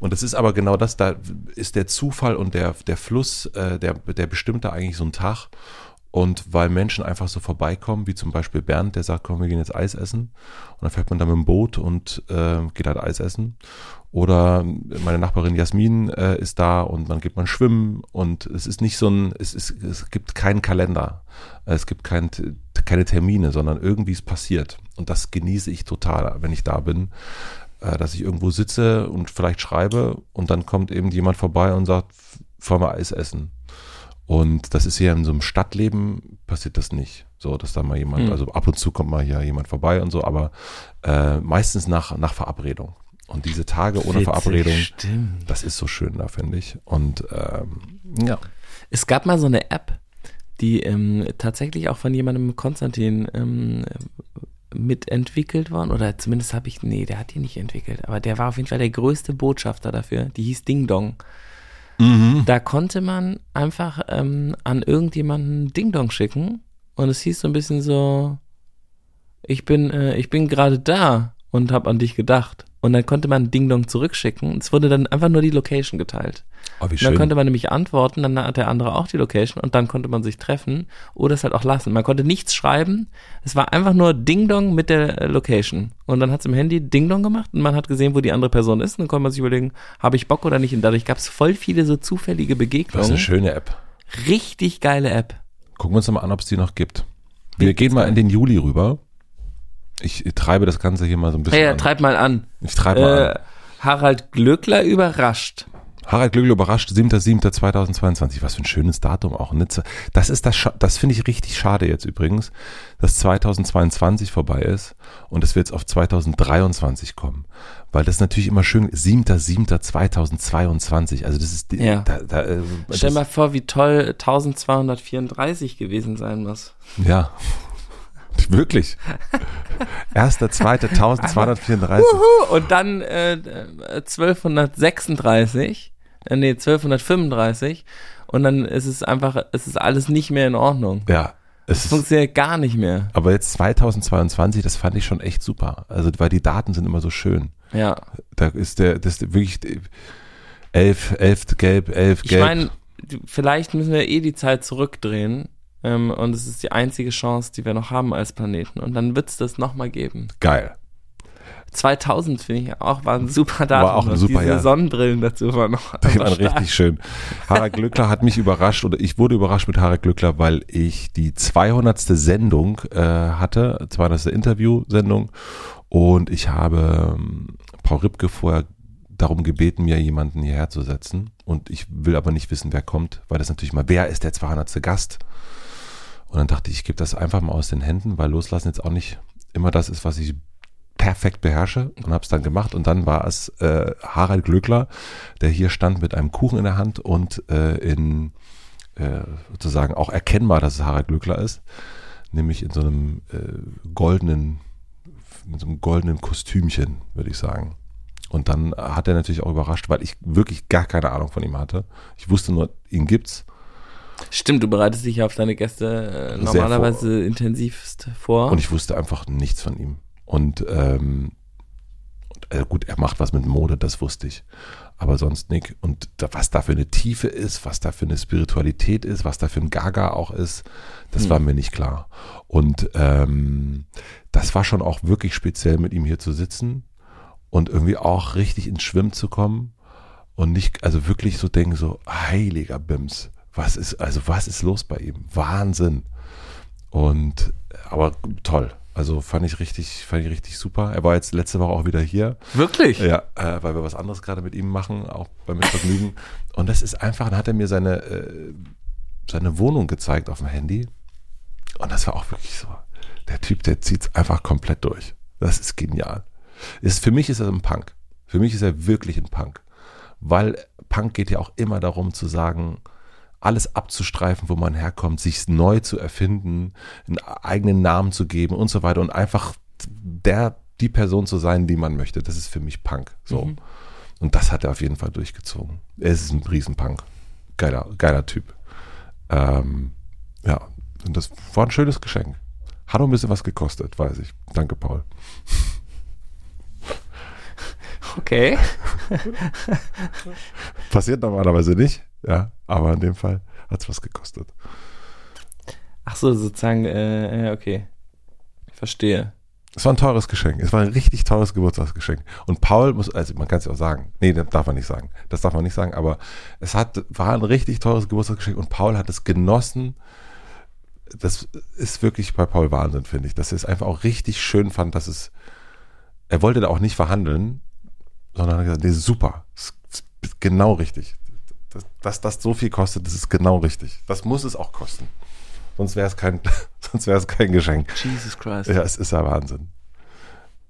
Und das ist aber genau das, da ist der Zufall und der, der Fluss, äh, der, der bestimmt da eigentlich so einen Tag. Und weil Menschen einfach so vorbeikommen, wie zum Beispiel Bernd, der sagt, komm, wir gehen jetzt Eis essen. Und dann fährt man da mit dem Boot und äh, geht halt Eis essen. Oder meine Nachbarin Jasmin äh, ist da und dann geht man schwimmen. Und es ist nicht so ein, es, ist, es gibt keinen Kalender. Es gibt kein, keine Termine, sondern irgendwie ist passiert. Und das genieße ich total, wenn ich da bin. Äh, dass ich irgendwo sitze und vielleicht schreibe und dann kommt eben jemand vorbei und sagt, fahr mal Eis essen. Und das ist hier in so einem Stadtleben passiert das nicht. So, dass da mal jemand, Hm. also ab und zu kommt mal hier jemand vorbei und so, aber äh, meistens nach, nach Verabredung. Und diese Tage ohne Witzig, Verabredung, Stimmt. das ist so schön da, finde ich. Und ähm, ja. Es gab mal so eine App, die ähm, tatsächlich auch von jemandem Konstantin ähm, mitentwickelt worden. Oder zumindest habe ich, nee, der hat die nicht entwickelt. Aber der war auf jeden Fall der größte Botschafter dafür. Die hieß Ding Dong. Da konnte man einfach ähm, an irgendjemanden Ding Dong schicken. Und es hieß so ein bisschen so, ich bin, äh, ich bin gerade da und habe an dich gedacht. Und dann konnte man Ding Dong zurückschicken. Es wurde dann einfach nur die Location geteilt. Oh, wie Und dann schön. konnte man nämlich antworten, dann hat der andere auch die Location und dann konnte man sich treffen oder es halt auch lassen. Man konnte nichts schreiben. Es war einfach nur Ding Dong mit der Location. Und dann hat es im Handy Ding Dong gemacht und man hat gesehen, wo die andere Person ist. Und dann konnte man sich überlegen, habe ich Bock oder nicht. Und dadurch gab es voll viele so zufällige das ist Begegnungen. eine schöne App. Richtig geile App. Gucken wir uns mal an, ob es die noch gibt. Wir gehen mal in den Juli rüber. Ich treibe das Ganze hier mal so ein bisschen Hey, an. treib mal an. Ich treibe mal Äh, an. Harald Glöckler überrascht. Harald Glöckler überrascht, 7.7.2022. Was für ein schönes Datum auch. Das ist das, das finde ich richtig schade jetzt übrigens, dass 2022 vorbei ist und dass wir jetzt auf 2023 kommen. Weil das natürlich immer schön, 7.7.2022. Also das ist, Ja. da, da, äh, Stell das, mal vor, wie toll 1234 gewesen sein muss. ja. Wirklich. 1.2.1234. Wuhu! Und dann äh, äh, 1236, äh, nee, 1235 und dann ist es einfach, es ist alles nicht mehr in Ordnung. Ja. Es ist, funktioniert gar nicht mehr. aber jetzt 2022, das fand ich schon echt super. Also, weil die Daten sind immer so schön. Ja. Da ist der, das ist wirklich elf, elf gelb, elf Ich gelb. meine, vielleicht müssen wir eh die Zeit zurückdrehen. Ähm, und es ist die einzige Chance, die wir noch haben als Planeten. Und dann wird es das nochmal geben. Geil. 2000 finde ich auch, war ein super Datum. War auch ein super Diese Jahr. Sonnenbrillen dazu waren noch Die waren stark. richtig schön. Harald Glückler hat mich überrascht oder ich wurde überrascht mit Harald Glückler, weil ich die 200. Sendung äh, hatte, 200. Interviewsendung und ich habe ähm, Paul Ripke vorher darum gebeten, mir jemanden hierher zu setzen und ich will aber nicht wissen, wer kommt, weil das natürlich mal, wer ist der 200. Gast? Und dann dachte ich, ich gebe das einfach mal aus den Händen, weil loslassen jetzt auch nicht immer das ist, was ich perfekt beherrsche und habe es dann gemacht und dann war es äh, Harald Glöckler, der hier stand mit einem Kuchen in der Hand und äh, in äh, sozusagen auch erkennbar, dass es Harald Glöckler ist, nämlich in so einem äh, goldenen, in so einem goldenen Kostümchen, würde ich sagen. Und dann hat er natürlich auch überrascht, weil ich wirklich gar keine Ahnung von ihm hatte. Ich wusste nur, ihn gibt's. Stimmt, du bereitest dich ja auf deine Gäste äh, normalerweise intensivst vor. Und ich wusste einfach nichts von ihm. Und ähm, äh, gut, er macht was mit Mode, das wusste ich. Aber sonst nicht. Und da, was da für eine Tiefe ist, was da für eine Spiritualität ist, was da für ein Gaga auch ist, das Hm. war mir nicht klar. Und ähm, das war schon auch wirklich speziell, mit ihm hier zu sitzen und irgendwie auch richtig ins Schwimmen zu kommen und nicht, also wirklich so denken, so, heiliger Bims, was ist, also was ist los bei ihm? Wahnsinn. Und, aber toll. Also fand ich richtig, fand ich richtig super. Er war jetzt letzte Woche auch wieder hier. Wirklich? Ja, äh, weil wir was anderes gerade mit ihm machen, auch bei Mit Vergnügen. <laughs> Und das ist einfach, dann hat er mir seine, äh, seine Wohnung gezeigt auf dem Handy. Und das war auch wirklich so. Der Typ, der zieht es einfach komplett durch. Das ist genial. Ist, für mich ist er ein Punk. Für mich ist er wirklich ein Punk. Weil Punk geht ja auch immer darum zu sagen, alles abzustreifen, wo man herkommt, sich neu zu erfinden, einen eigenen Namen zu geben und so weiter und einfach der, die Person zu sein, die man möchte. Das ist für mich Punk. So. Mhm. Und das hat er auf jeden Fall durchgezogen. Er ist ein Riesenpunk. Geiler, geiler Typ. Ähm, ja, und das war ein schönes Geschenk. Hat auch ein bisschen was gekostet, weiß ich. Danke, Paul. Okay. <laughs> Passiert normalerweise nicht, ja, aber in dem Fall hat es was gekostet. Ach so, sozusagen, äh, okay. Ich verstehe. Es war ein teures Geschenk. Es war ein richtig teures Geburtstagsgeschenk. Und Paul muss, also man kann es ja auch sagen. Nee, das darf man nicht sagen. Das darf man nicht sagen, aber es hat, war ein richtig teures Geburtstagsgeschenk und Paul hat es genossen. Das ist wirklich bei Paul Wahnsinn, finde ich. Dass er es einfach auch richtig schön fand, dass es, er wollte da auch nicht verhandeln sondern hat gesagt, nee, super, genau richtig. Dass, dass das so viel kostet, das ist genau richtig. Das muss es auch kosten. Sonst wäre es kein, <laughs> sonst wäre es kein Geschenk. Jesus Christ. Ja, es ist ja Wahnsinn.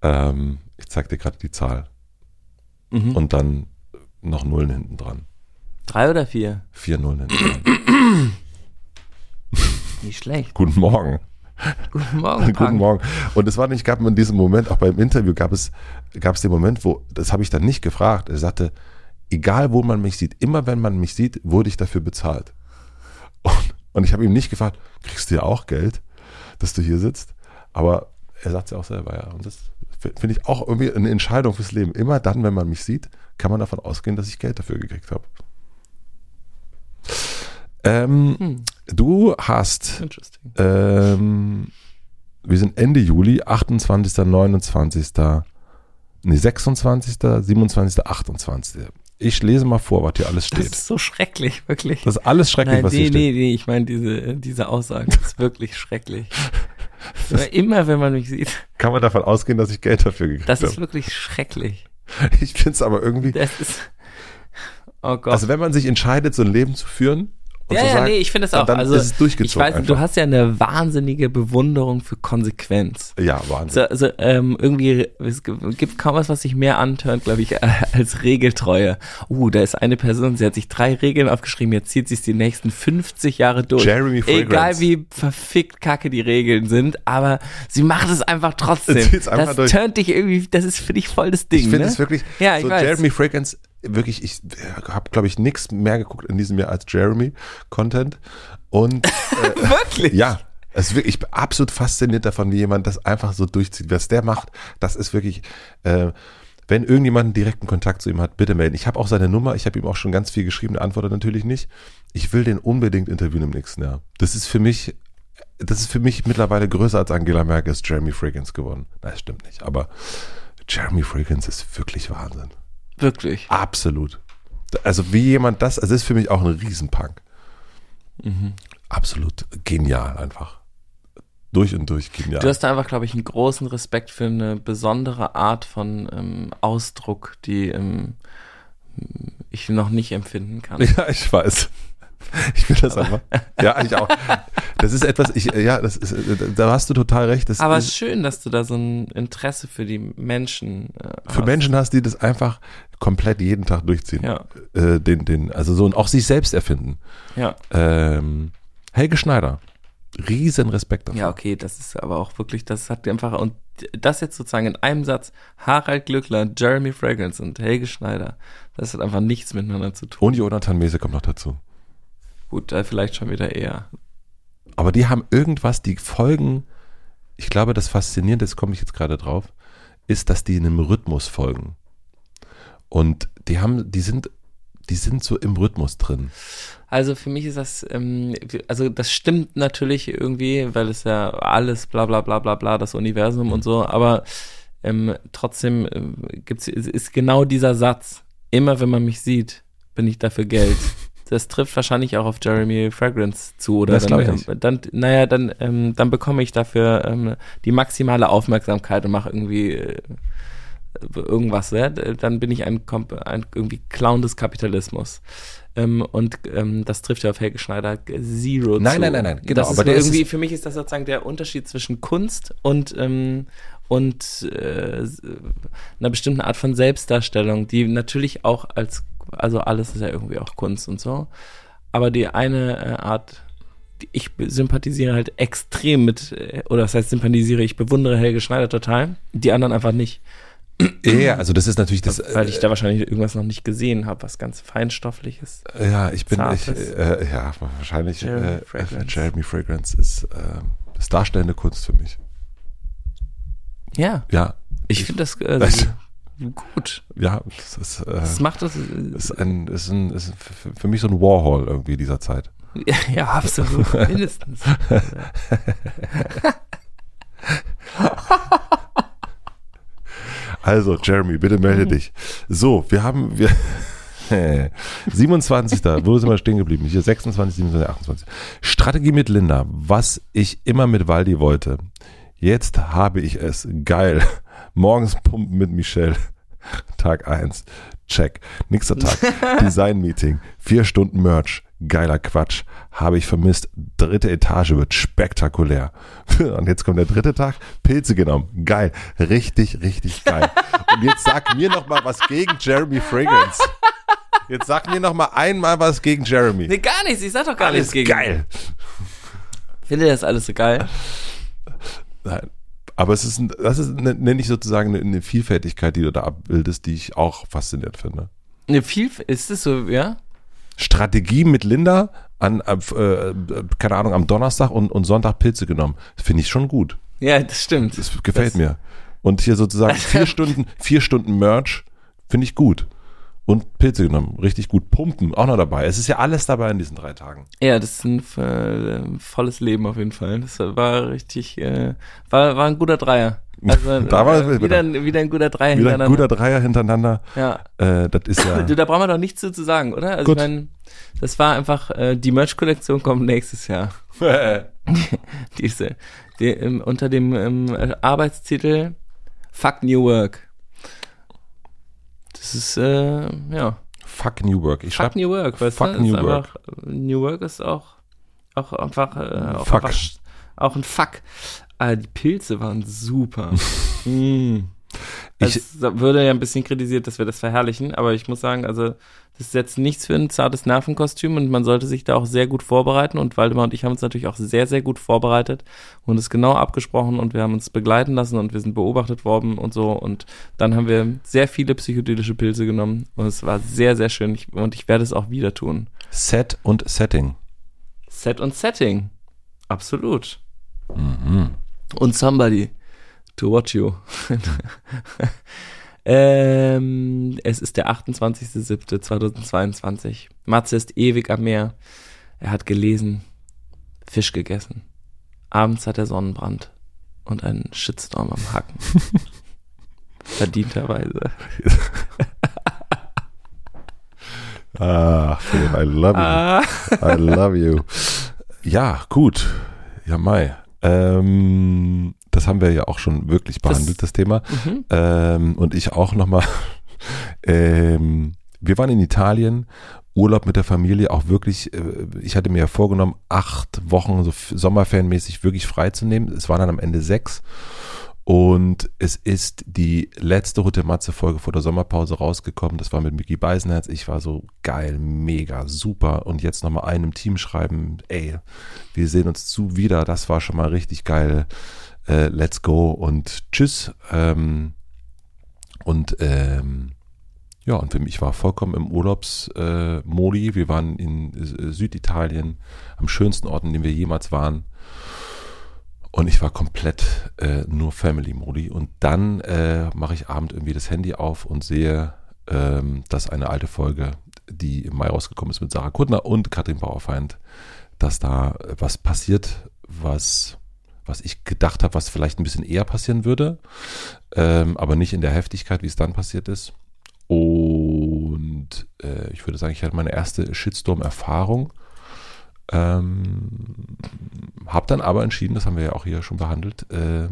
Ähm, ich zeig dir gerade die Zahl. Mhm. Und dann noch Nullen hinten dran. Drei oder vier? Vier Nullen hinten dran. <clears throat> Nicht schlecht. Guten Morgen. Guten Morgen. <laughs> Guten Morgen. Und es war nicht, gab in diesem Moment, auch beim Interview gab es, gab es den Moment, wo, das habe ich dann nicht gefragt. Er sagte, egal wo man mich sieht, immer wenn man mich sieht, wurde ich dafür bezahlt. Und, und ich habe ihm nicht gefragt, kriegst du ja auch Geld, dass du hier sitzt? Aber er sagt es ja auch selber, ja. Und das finde ich auch irgendwie eine Entscheidung fürs Leben. Immer dann, wenn man mich sieht, kann man davon ausgehen, dass ich Geld dafür gekriegt habe. Ähm, hm. Du hast, ähm, wir sind Ende Juli, 28., 29., nee, 26., 27., 28. Ich lese mal vor, was hier alles steht. Das ist so schrecklich, wirklich. Das ist alles schrecklich, Nein, was nee, hier steht. Nee, nee, ich meine diese, diese Aussage ist <laughs> wirklich schrecklich. <laughs> Immer wenn man mich sieht. Kann man davon ausgehen, dass ich Geld dafür gekriegt habe. Das ist wirklich schrecklich. <laughs> Ich finde es aber irgendwie. Das ist. Oh Gott. Also wenn man sich entscheidet, so ein Leben zu führen, ja, so ja, sagen, nee, ich finde es auch. Dann also, ist es durchgezogen. Ich weiß, du hast ja eine wahnsinnige Bewunderung für Konsequenz. Ja, Wahnsinn. Also, also ähm, irgendwie, es gibt kaum was, was sich mehr antört, glaube ich, <laughs> als Regeltreue. Uh, da ist eine Person, sie hat sich drei Regeln aufgeschrieben, jetzt zieht sie es die nächsten 50 Jahre durch. Jeremy Fragrance. Egal wie verfickt kacke die Regeln sind, aber sie macht es einfach trotzdem. <laughs> Einfach das durch. turnt dich irgendwie, das ist für dich voll das Ding. Ich finde ne? es wirklich, ja, ich so weiß. Jeremy Fragrance wirklich, ich habe, glaube ich, nichts mehr geguckt in diesem Jahr als Jeremy-Content. Und <laughs> äh, wirklich? Ja. Es wirklich, ich bin absolut fasziniert davon, wie jemand das einfach so durchzieht. Was der macht, das ist wirklich, äh, wenn irgendjemand einen direkten Kontakt zu ihm hat, bitte melden. Ich habe auch seine Nummer, ich habe ihm auch schon ganz viel geschrieben, der antwortet natürlich nicht. Ich will den unbedingt interviewen im nächsten Jahr. Das ist für mich, das ist für mich mittlerweile größer als Angela Merkel ist Jeremy Fragrance geworden. Nein, das stimmt nicht, aber Jeremy Fragrance ist wirklich Wahnsinn. Wirklich. Absolut. Also wie jemand das, also das ist für mich auch ein Riesenpunk. Mhm. Absolut genial einfach. Durch und durch genial. Du hast da einfach, glaube ich, einen großen Respekt für eine besondere Art von ähm, Ausdruck, die ähm, ich noch nicht empfinden kann. <laughs> Ja, ich weiß. <laughs> Ich will das aber. einfach. Ja, ich auch. Das ist etwas, ich, ja, das ist, da hast du total recht. Das aber ist, schön, dass du da so ein Interesse für die Menschen äh, Für hast. Menschen hast, die das einfach komplett jeden Tag durchziehen. Ja. Äh, den, den, also so und auch sich selbst erfinden. Ja. Ähm, Helge Schneider. Riesen Respekt dafür. Ja, okay, das ist aber auch wirklich, das hat einfach, und das jetzt sozusagen in einem Satz, Harald Glückler, Jeremy Fragrance und Helge Schneider, das hat einfach nichts miteinander zu tun. Und Jonathan Mese kommt noch dazu. Gut, da vielleicht schon wieder eher. Aber die haben irgendwas, die folgen, ich glaube, das Faszinierende, das komme ich jetzt gerade drauf, ist, dass die in einem Rhythmus folgen. Und die haben, die sind, die sind so im Rhythmus drin. Also für mich ist das, ähm, also das stimmt natürlich irgendwie, weil es ja alles bla bla bla bla bla, das Universum und so, aber ähm, trotzdem ähm, gibt's, ist genau dieser Satz, immer wenn man mich sieht, bin ich dafür Geld. <laughs> Das trifft wahrscheinlich auch auf Jeremy Fragrance zu, oder? Das dann, ich ähm, dann, naja, dann, ähm, dann bekomme ich dafür ähm, die maximale Aufmerksamkeit und mache irgendwie äh, irgendwas, ja? dann bin ich ein, ein irgendwie Clown des Kapitalismus. Ähm, und ähm, das trifft ja auf Helge Schneider zero Nein, zu. nein, nein, nein, genau, aber irgendwie, für mich ist das sozusagen der Unterschied zwischen Kunst und ähm, und äh, einer bestimmten Art von Selbstdarstellung, die natürlich auch als, also alles ist ja irgendwie auch Kunst und so, aber die eine äh, Art, die ich sympathisiere halt extrem mit, äh, oder das heißt sympathisiere, ich bewundere Helge Schneider total, die anderen einfach nicht. Ja, also das ist natürlich das. Weil ich da wahrscheinlich irgendwas noch nicht gesehen habe, was ganz feinstoffliches. äh, ja, ich bin, ich, äh, ja, wahrscheinlich Jeremy äh, Fragrance. Jeremy Fragrance ist äh, das darstellende Kunst für mich. Ja, Ja, ich finde das äh, Das- gut. ja, das ist, äh, Das macht das. ist ein, ist ein, ist für für mich so ein Warhol irgendwie dieser Zeit. Ja, <laughs> ja absolut. <laughs> Mindestens. <laughs> Also, Jeremy, bitte melde dich. So, wir haben, wir, 27. Wo sind wir stehen geblieben? Hier 26, 27, 28. Strategie mit Linda. Was ich immer mit Waldi wollte. Jetzt habe ich es. Geil. Morgens pumpen mit Michelle. <laughs> Tag 1. Check. Nächster Tag. <laughs> Design-Meeting. Vier Stunden Merch. Geiler Quatsch. Habe ich vermisst. Dritte Etage wird spektakulär. <laughs> Und jetzt kommt der dritte Tag. Pilze genommen. Geil. Richtig, richtig geil. Und jetzt sag mir noch mal was gegen Jeremy Fragrance. Jetzt sag mir noch mal einmal was gegen Jeremy. Nee, gar nichts. Ich sag doch gar Alles nichts gegen. geil. Finde das alles so geil? Nein. Aber es ist, das ist, ne- nenne ich sozusagen eine, eine Vielfältigkeit, die du da abbildest, die ich auch faszinierend finde. Ne, viel, ist es so, ja? Strategie mit Linda an, äh, äh, keine Ahnung, am Donnerstag und, und Sonntag Pilze genommen. Finde ich schon gut. Ja, das stimmt. Das gefällt Das- mir. Und hier sozusagen <laughs> vier Stunden, vier Stunden Merch finde ich gut. Und Pilze genommen, richtig gut. Pumpen auch noch dabei. Es ist ja alles dabei in diesen drei Tagen. Ja, das ist ein äh, volles Leben auf jeden Fall. Das war richtig, äh, war, war ein guter Dreier. <laughs> Also, Da war- äh, wieder, ein- wieder ein guter Dreier Wieder ein hintereinander. guter Dreier hintereinander. Ja. Äh, das ist ja. Du, <laughs> da brauchen wir doch nichts zu, sagen, oder? Also Gut. ich meine, das war einfach, äh, die Merch-Kollektion kommt nächstes Jahr. <laughs> Diese, die, ähm, unter dem ähm, Arbeitstitel Fuck New Work. Das ist, äh, ja, Fuck New Work. Ich Fuck New Work, weißt Fuck du? New ist einfach, New Work ist auch, auch einfach, äh, auch, Fuck. einfach auch ein Fuck. Ah, die Pilze waren super. <laughs> mm. Ich- Es würde ja ein bisschen kritisiert, dass wir das verherrlichen, aber ich muss sagen, also das ist jetzt nichts für ein zartes Nervenkostüm und man sollte sich da auch sehr gut vorbereiten und Waldemar und ich haben uns natürlich auch sehr, sehr gut vorbereitet und es genau abgesprochen und wir haben uns begleiten lassen und wir sind beobachtet worden und so und dann haben wir sehr viele psychedelische Pilze genommen und es war sehr, sehr schön ich, und ich werde es auch wieder tun. Set und Setting. Set und Setting. Absolut. Mhm. Und somebody to watch you. <laughs> ähm, es ist der 28.07.2022. Matze ist ewig am Meer. Er hat gelesen, Fisch gegessen. Abends hat er Sonnenbrand und einen Shitstorm am Hacken. <laughs> Verdienterweise. <laughs> Ah, Philipp, I love you. Ah. I love you. Ja, gut. Ja, Mai. Ähm, das haben wir ja auch schon wirklich behandelt, das, Thema. Mhm. Ähm, und ich auch nochmal. <laughs> ähm, wir waren in Italien, Urlaub mit der Familie, auch wirklich, äh, ich hatte mir ja vorgenommen, acht Wochen so sommerferienmäßig wirklich freizunehmen. Es waren dann am Ende sechs. Und es ist die letzte Hutte Matze Folge vor der Sommerpause rausgekommen. Das war mit Micky Beisenherz. Ich war so geil, mega, super. Und jetzt nochmal einem Team schreiben, ey, wir sehen uns zu wieder. Das war schon mal richtig geil. Äh, let's go und tschüss. Ähm, und ähm, ja, und mich war vollkommen im Urlaubsmodi. Äh, wir waren in äh, Süditalien, am schönsten Ort, in dem wir jemals waren. Und ich war komplett äh, nur Family-Modi. Und dann äh, mache ich abend irgendwie das Handy auf und sehe, ähm, dass eine alte Folge, die im Mai rausgekommen ist mit Sarah Kuttner und Katrin Bauerfeind, dass da äh, was passiert, was, was ich gedacht habe, was vielleicht ein bisschen eher passieren würde, ähm, aber nicht in der Heftigkeit, wie es dann passiert ist. Und äh, ich würde sagen, ich hatte meine erste Shitstorm-Erfahrung. Ähm, habe dann aber entschieden, das haben wir ja auch hier schon behandelt, äh,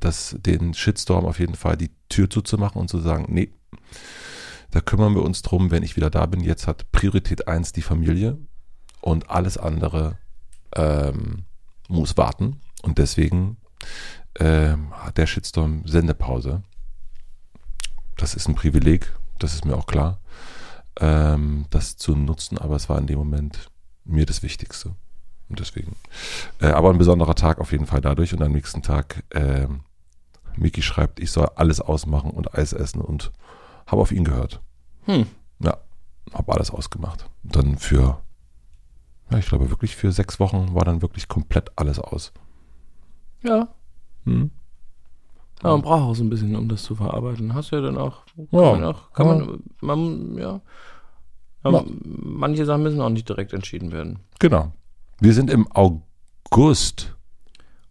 dass den Shitstorm auf jeden Fall die Tür zuzumachen und zu sagen, nee, da kümmern wir uns drum, wenn ich wieder da bin. Jetzt hat Priorität 1 die Familie und alles andere ähm, muss warten. Und deswegen ähm, hat der Shitstorm Sendepause. Das ist ein Privileg, das ist mir auch klar, ähm, das zu nutzen, aber es war in dem Moment mir das Wichtigste. Und deswegen. Äh, aber ein besonderer Tag auf jeden Fall dadurch. Und am nächsten Tag, äh, Miki schreibt, ich soll alles ausmachen und Eis essen und habe auf ihn gehört. Hm. Ja, habe alles ausgemacht. Und dann für, ja, ich glaube wirklich für sechs Wochen war dann wirklich komplett alles aus. Ja. Hm? Ja, man braucht auch so ein bisschen, um das zu verarbeiten. Hast du ja dann auch. Kann Ja. man auch, kann Ja. man, man, ja. Ja. Manche Sachen müssen auch nicht direkt entschieden werden. Genau. Wir sind im August.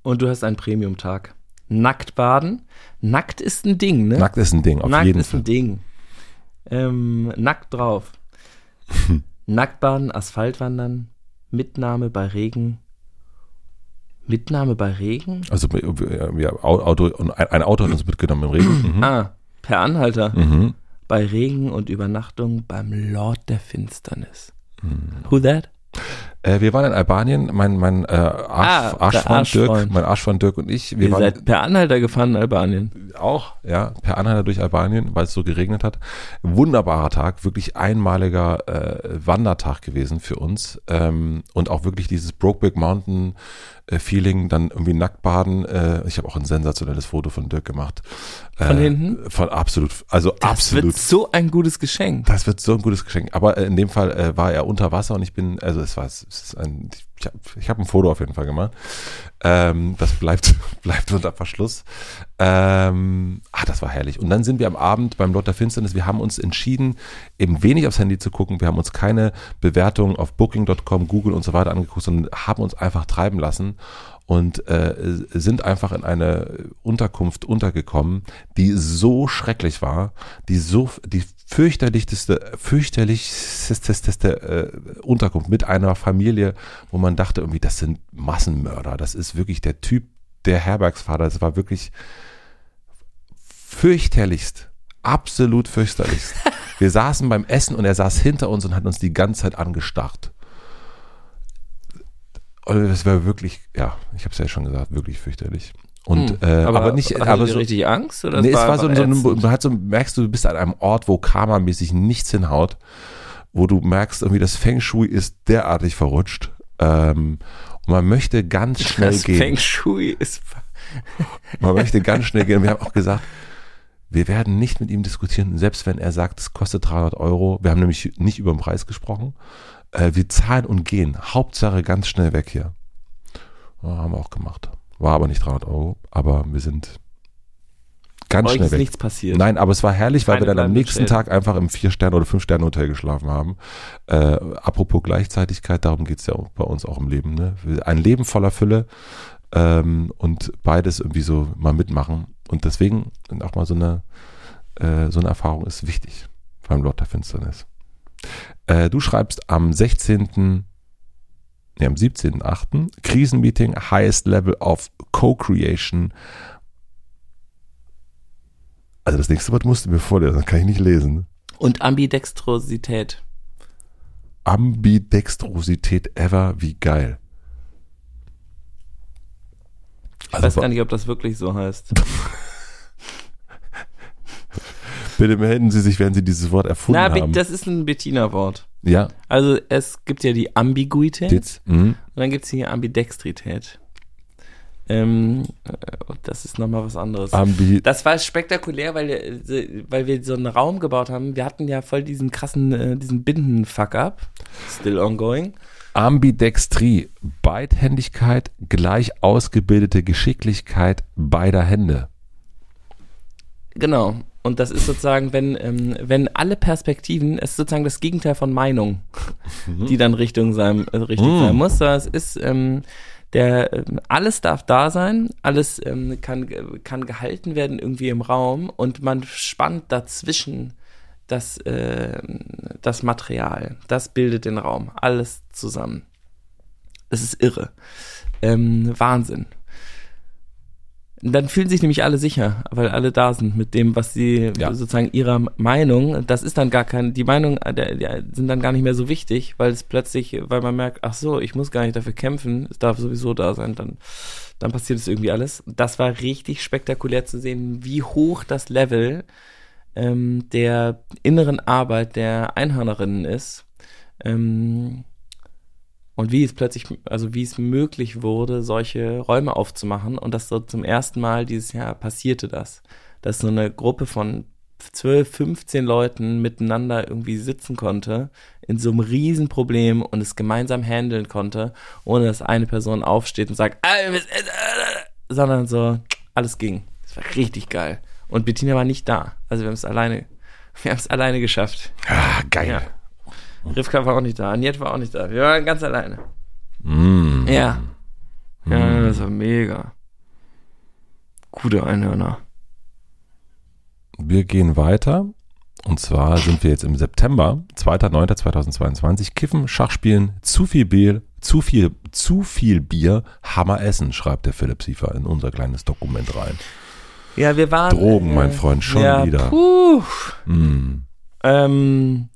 Und du hast einen Premium-Tag. Nackt baden. Nackt ist ein Ding, ne? Nackt ist ein Ding, auf Nackt jeden ist Fall. ein Ding. Ähm, nackt drauf. <laughs> Nackt baden, Asphalt wandern, Mitnahme bei Regen. Mitnahme bei Regen? Also wir, Auto, ein ein Auto hat uns mitgenommen im Regen. Mhm. Ah, per Anhalter. Mhm. Bei Regen und Übernachtung beim Lord der Finsternis. Mhm. Who that? Äh, wir waren in Albanien, mein, mein äh, Arsch, Ah, der Arschfreund Dirk, Arschfreund. mein Arschfreund Dirk und ich, wir Ihr waren seid per Anhalter gefahren in Albanien. auch, ja, per Anhalter durch Albanien, weil es so geregnet hat. Wunderbarer Tag, wirklich einmaliger äh, Wandertag gewesen für uns ähm, und auch wirklich dieses Brokeback Mountain äh, Feeling, dann irgendwie nackt baden. Äh, ich habe auch ein sensationelles Foto von Dirk gemacht. Von äh, hinten? Von absolut, also Das absolut. wird so ein gutes Geschenk. Das wird so ein gutes Geschenk. Aber äh, in dem Fall äh, war er unter Wasser und ich bin, also es war, ein, ich habe hab ein Foto auf jeden Fall gemacht. Ähm, das bleibt, <laughs> bleibt unter Verschluss. Ähm, ah, das war herrlich. Und dann sind wir am Abend beim Lord der Finsternis. Wir haben uns entschieden, eben wenig aufs Handy zu gucken. Wir haben uns keine Bewertungen auf Booking.com, Google und so weiter angeguckt, sondern haben uns einfach treiben lassen und äh, sind einfach in eine Unterkunft untergekommen, die so schrecklich war, die so die fürchterlichste, fürchterlichste äh, Unterkunft mit einer Familie, wo man dachte irgendwie, das sind Massenmörder, das ist wirklich der Typ, der Herbergsvater, das war wirklich fürchterlichst, absolut fürchterlichst. <laughs> Wir saßen beim Essen und er saß hinter uns und hat uns die ganze Zeit angestarrt. Und das war wirklich, ja, ich habe es ja schon gesagt, wirklich fürchterlich. Und Hm. äh, aber, nicht, hattet aber so, richtig Angst? Oder nee, es war einfach so, so, ein, ätzend? hat so, merkst du, du bist an einem Ort, wo karmamäßig nichts hinhaut, wo du merkst, irgendwie das Feng Shui ist derartig verrutscht. Ähm, und man möchte ganz schnell das gehen. Feng Shui ist. <laughs> Man möchte ganz schnell gehen. Wir haben auch gesagt, wir werden nicht mit ihm diskutieren, selbst wenn er sagt, es kostet 300 Euro. Wir haben nämlich nicht über den Preis gesprochen. Äh, wir zahlen und gehen. Hauptsache ganz schnell weg hier. Ja, haben wir auch gemacht. War aber nicht 300 Euro, aber wir sind ganz Euch schnell ist weg. nichts passiert. Nein, aber es war herrlich, weil Keine wir dann am nächsten Tag einfach im Vier-Sterne- oder Fünf-Sterne-Hotel geschlafen haben. Äh, apropos Gleichzeitigkeit, darum geht's ja auch bei uns auch im Leben. Ne? Ein Leben voller Fülle ähm, und beides irgendwie so mal mitmachen. Und deswegen auch mal so eine, äh, so eine Erfahrung ist wichtig beim Lord der Finsternis. Äh, du schreibst am 16. Nee, am 17.8. Krisenmeeting, Highest Level of Co-Creation. Also das nächste Wort musst du mir vorlesen, das kann ich nicht lesen. Und Ambidextrosität. Ambidextrosität ever, wie geil. Ich weiß gar nicht, ob das wirklich so heißt. <laughs> Bitte melden Sie sich, wenn Sie dieses Wort erfunden Na, haben. das ist ein Bettina-Wort. Ja, Also es gibt ja die Ambiguität jetzt. Mhm. und dann gibt es die Ambidextrität. Ähm, äh, das ist nochmal was anderes. Ambi Das war spektakulär, weil, äh, weil wir so einen Raum gebaut haben. Wir hatten ja voll diesen krassen, äh, diesen Binden-Fuck-up. Still ongoing. Ambidextrie, Beidhändigkeit, gleich ausgebildete Geschicklichkeit beider Hände. Genau. Und das ist sozusagen, wenn, ähm, wenn alle Perspektiven, es ist sozusagen das Gegenteil von Meinung, die dann Richtung sein, äh, richtig Mhm. sein muss. Es ist, ähm, der, ähm, alles darf da sein, alles ähm, kann, kann gehalten werden irgendwie im Raum und man spannt dazwischen das, äh, das Material. Das bildet den Raum. Alles zusammen. Es ist irre. Ähm, Wahnsinn. Dann fühlen sich nämlich alle sicher, weil alle da sind mit dem, was sie Ja. sozusagen ihrer Meinung, das ist dann gar kein, die Meinung äh, sind dann gar nicht mehr so wichtig, weil es plötzlich, weil man merkt, ach so, ich muss gar nicht dafür kämpfen, es darf sowieso da sein, dann, dann passiert es irgendwie alles. Das war richtig spektakulär zu sehen, wie hoch das Level ähm, der inneren Arbeit der Einhörnerinnen ist. Ähm, Und wie es plötzlich, also wie es möglich wurde, solche Räume aufzumachen. Und das so zum ersten Mal dieses Jahr passierte das. Dass so eine Gruppe von 12, 15 Leuten miteinander irgendwie sitzen konnte, in so einem Riesenproblem und es gemeinsam handeln konnte, ohne dass eine Person aufsteht und sagt, sondern so, alles ging. Das war richtig geil. Und Bettina war nicht da. Also wir haben es alleine, <laughs> wir haben es alleine geschafft. Ah, geil. Ja. Rivka war auch nicht da, Aniet war auch nicht da. Wir waren ganz alleine. Mm. Ja. Ja, das war mega. Gute Einhörner. Wir gehen weiter. Und zwar sind wir jetzt im September, 2.9.2022. Kiffen, Schachspielen, zu viel Bier, zu viel, zu viel Bier, Hammer essen, schreibt der Philipp Siefer in unser kleines Dokument rein. Ja, wir waren. Drogen, mein Freund, schon ja, wieder. Puh. Mm. Ähm,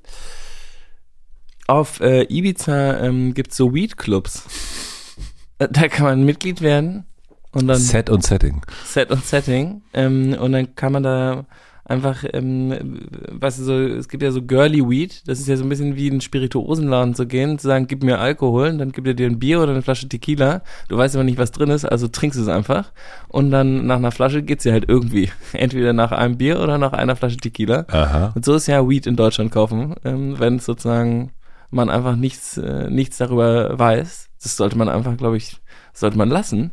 auf äh, Ibiza ähm, gibt es so Weed-Clubs. Äh, Da kann man Mitglied werden und dann Set und Setting. Set und Setting. Ähm, und dann kann man da einfach, ähm, weißt du, so, es gibt ja so Girly Weed, das ist ja so ein bisschen wie in einen Spirituosenladen zu gehen, zu sagen, gib mir Alkohol, dann gibt er dir ein Bier oder eine Flasche Tequila. Du weißt aber nicht, was drin ist, also trinkst es einfach. Und dann nach einer Flasche geht's ja halt irgendwie. <laughs> Entweder nach einem Bier oder nach einer Flasche Tequila. Aha. Und so ist ja Weed in Deutschland kaufen, ähm, wenn sozusagen man einfach nichts, äh, nichts darüber weiß. Das sollte man einfach, glaube ich, sollte man lassen.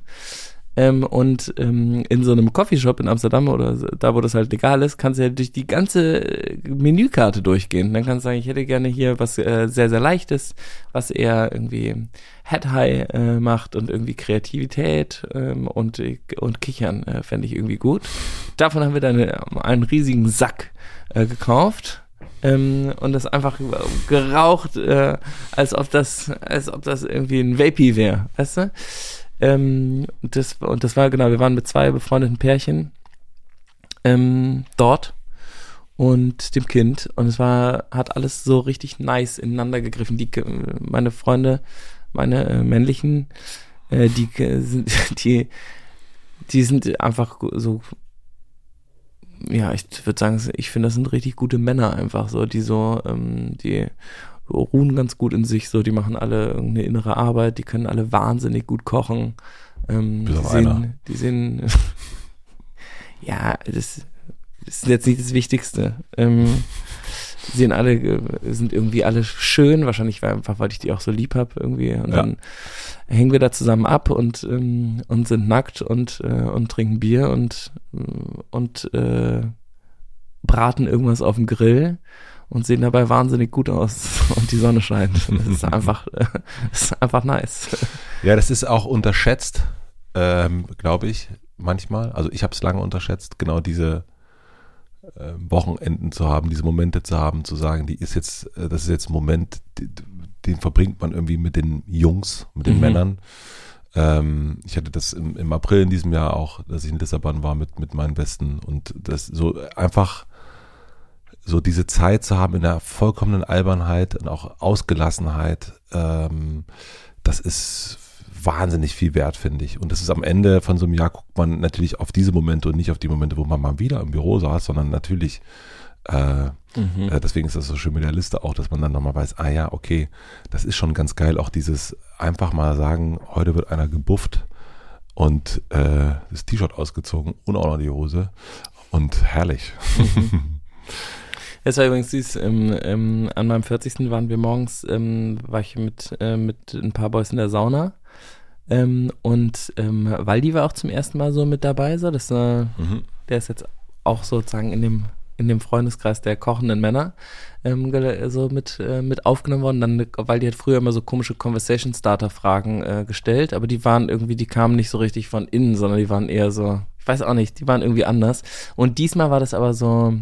Ähm, und ähm, in so einem Coffeeshop in Amsterdam oder da, wo das halt legal ist, kannst du ja durch die ganze äh, Menükarte durchgehen. Dann kannst du sagen, ich hätte gerne hier was äh, sehr, sehr leichtes, was eher irgendwie Head High äh, macht und irgendwie Kreativität ähm, und, und Kichern äh, fände ich irgendwie gut. Davon haben wir dann äh, einen riesigen Sack äh, gekauft ähm, und das einfach geraucht, äh, als ob das, als ob das irgendwie ein Vapey wäre, weißt du? Ähm, das, und das war genau, wir waren mit zwei befreundeten Pärchen ähm, dort und dem Kind und es war, hat alles so richtig nice ineinander gegriffen. Die, meine Freunde, meine äh, männlichen, äh, die äh, sind, <laughs> die, die sind einfach so ja, ich würde sagen, ich finde, das sind richtig gute Männer einfach so, die so, ähm, die ruhen ganz gut in sich, so, die machen alle irgendeine innere Arbeit, die können alle wahnsinnig gut kochen. Ähm, Bis die, auf einer. sehen, die sehen, <laughs> ja, das, das ist jetzt nicht das Wichtigste. Ähm, die sehen alle, äh, sind irgendwie alle schön, wahrscheinlich weil einfach, weil ich die auch so lieb hab irgendwie. Und Ja. dann hängen wir da zusammen ab und, ähm, und sind nackt und, äh, und trinken Bier und, äh, und äh, braten irgendwas auf dem Grill und sehen dabei wahnsinnig gut aus <laughs> und die Sonne scheint. <laughs> Das ist einfach, <laughs> das ist einfach nice. Ja, das ist auch unterschätzt, ähm, glaube ich, manchmal. Also ich habe es lange unterschätzt, genau diese Wochenenden zu haben, diese Momente zu haben, zu sagen, die ist jetzt, äh, das ist jetzt ein Moment, den verbringt man irgendwie mit den Jungs, mit den Mhm. Männern. Ähm, ich hatte das im, im April in diesem Jahr auch, dass ich in Lissabon war mit, mit meinen Besten und das so einfach so diese Zeit zu haben in der vollkommenen Albernheit und auch Ausgelassenheit, ähm, das ist wahnsinnig viel wert, finde ich. Und das ist am Ende von so einem Jahr guckt man natürlich auf diese Momente und nicht auf die Momente, wo man mal wieder im Büro saß, sondern natürlich, äh, äh, deswegen ist das so schön mit der Liste auch, dass man dann nochmal weiß, ah ja, okay, das ist schon ganz geil, auch dieses einfach mal sagen, heute wird einer gebufft und äh, das T-Shirt ausgezogen und auch noch die Hose und herrlich. <laughs> Es war übrigens süß, ähm, ähm, an meinem 40. waren wir morgens, ähm, war ich mit, äh, mit ein paar Boys in der Sauna. Ähm, und ähm, Waldi war auch zum ersten Mal so mit dabei, so, das, äh, Mhm. der ist jetzt auch sozusagen in dem, in dem Freundeskreis der kochenden Männer ähm, so mit, äh, mit aufgenommen worden. Dann, weil die hat früher immer so komische Conversation Starter Fragen äh, gestellt, aber die waren irgendwie, die kamen nicht so richtig von innen, sondern die waren eher so, ich weiß auch nicht, die waren irgendwie anders. Und diesmal war das aber so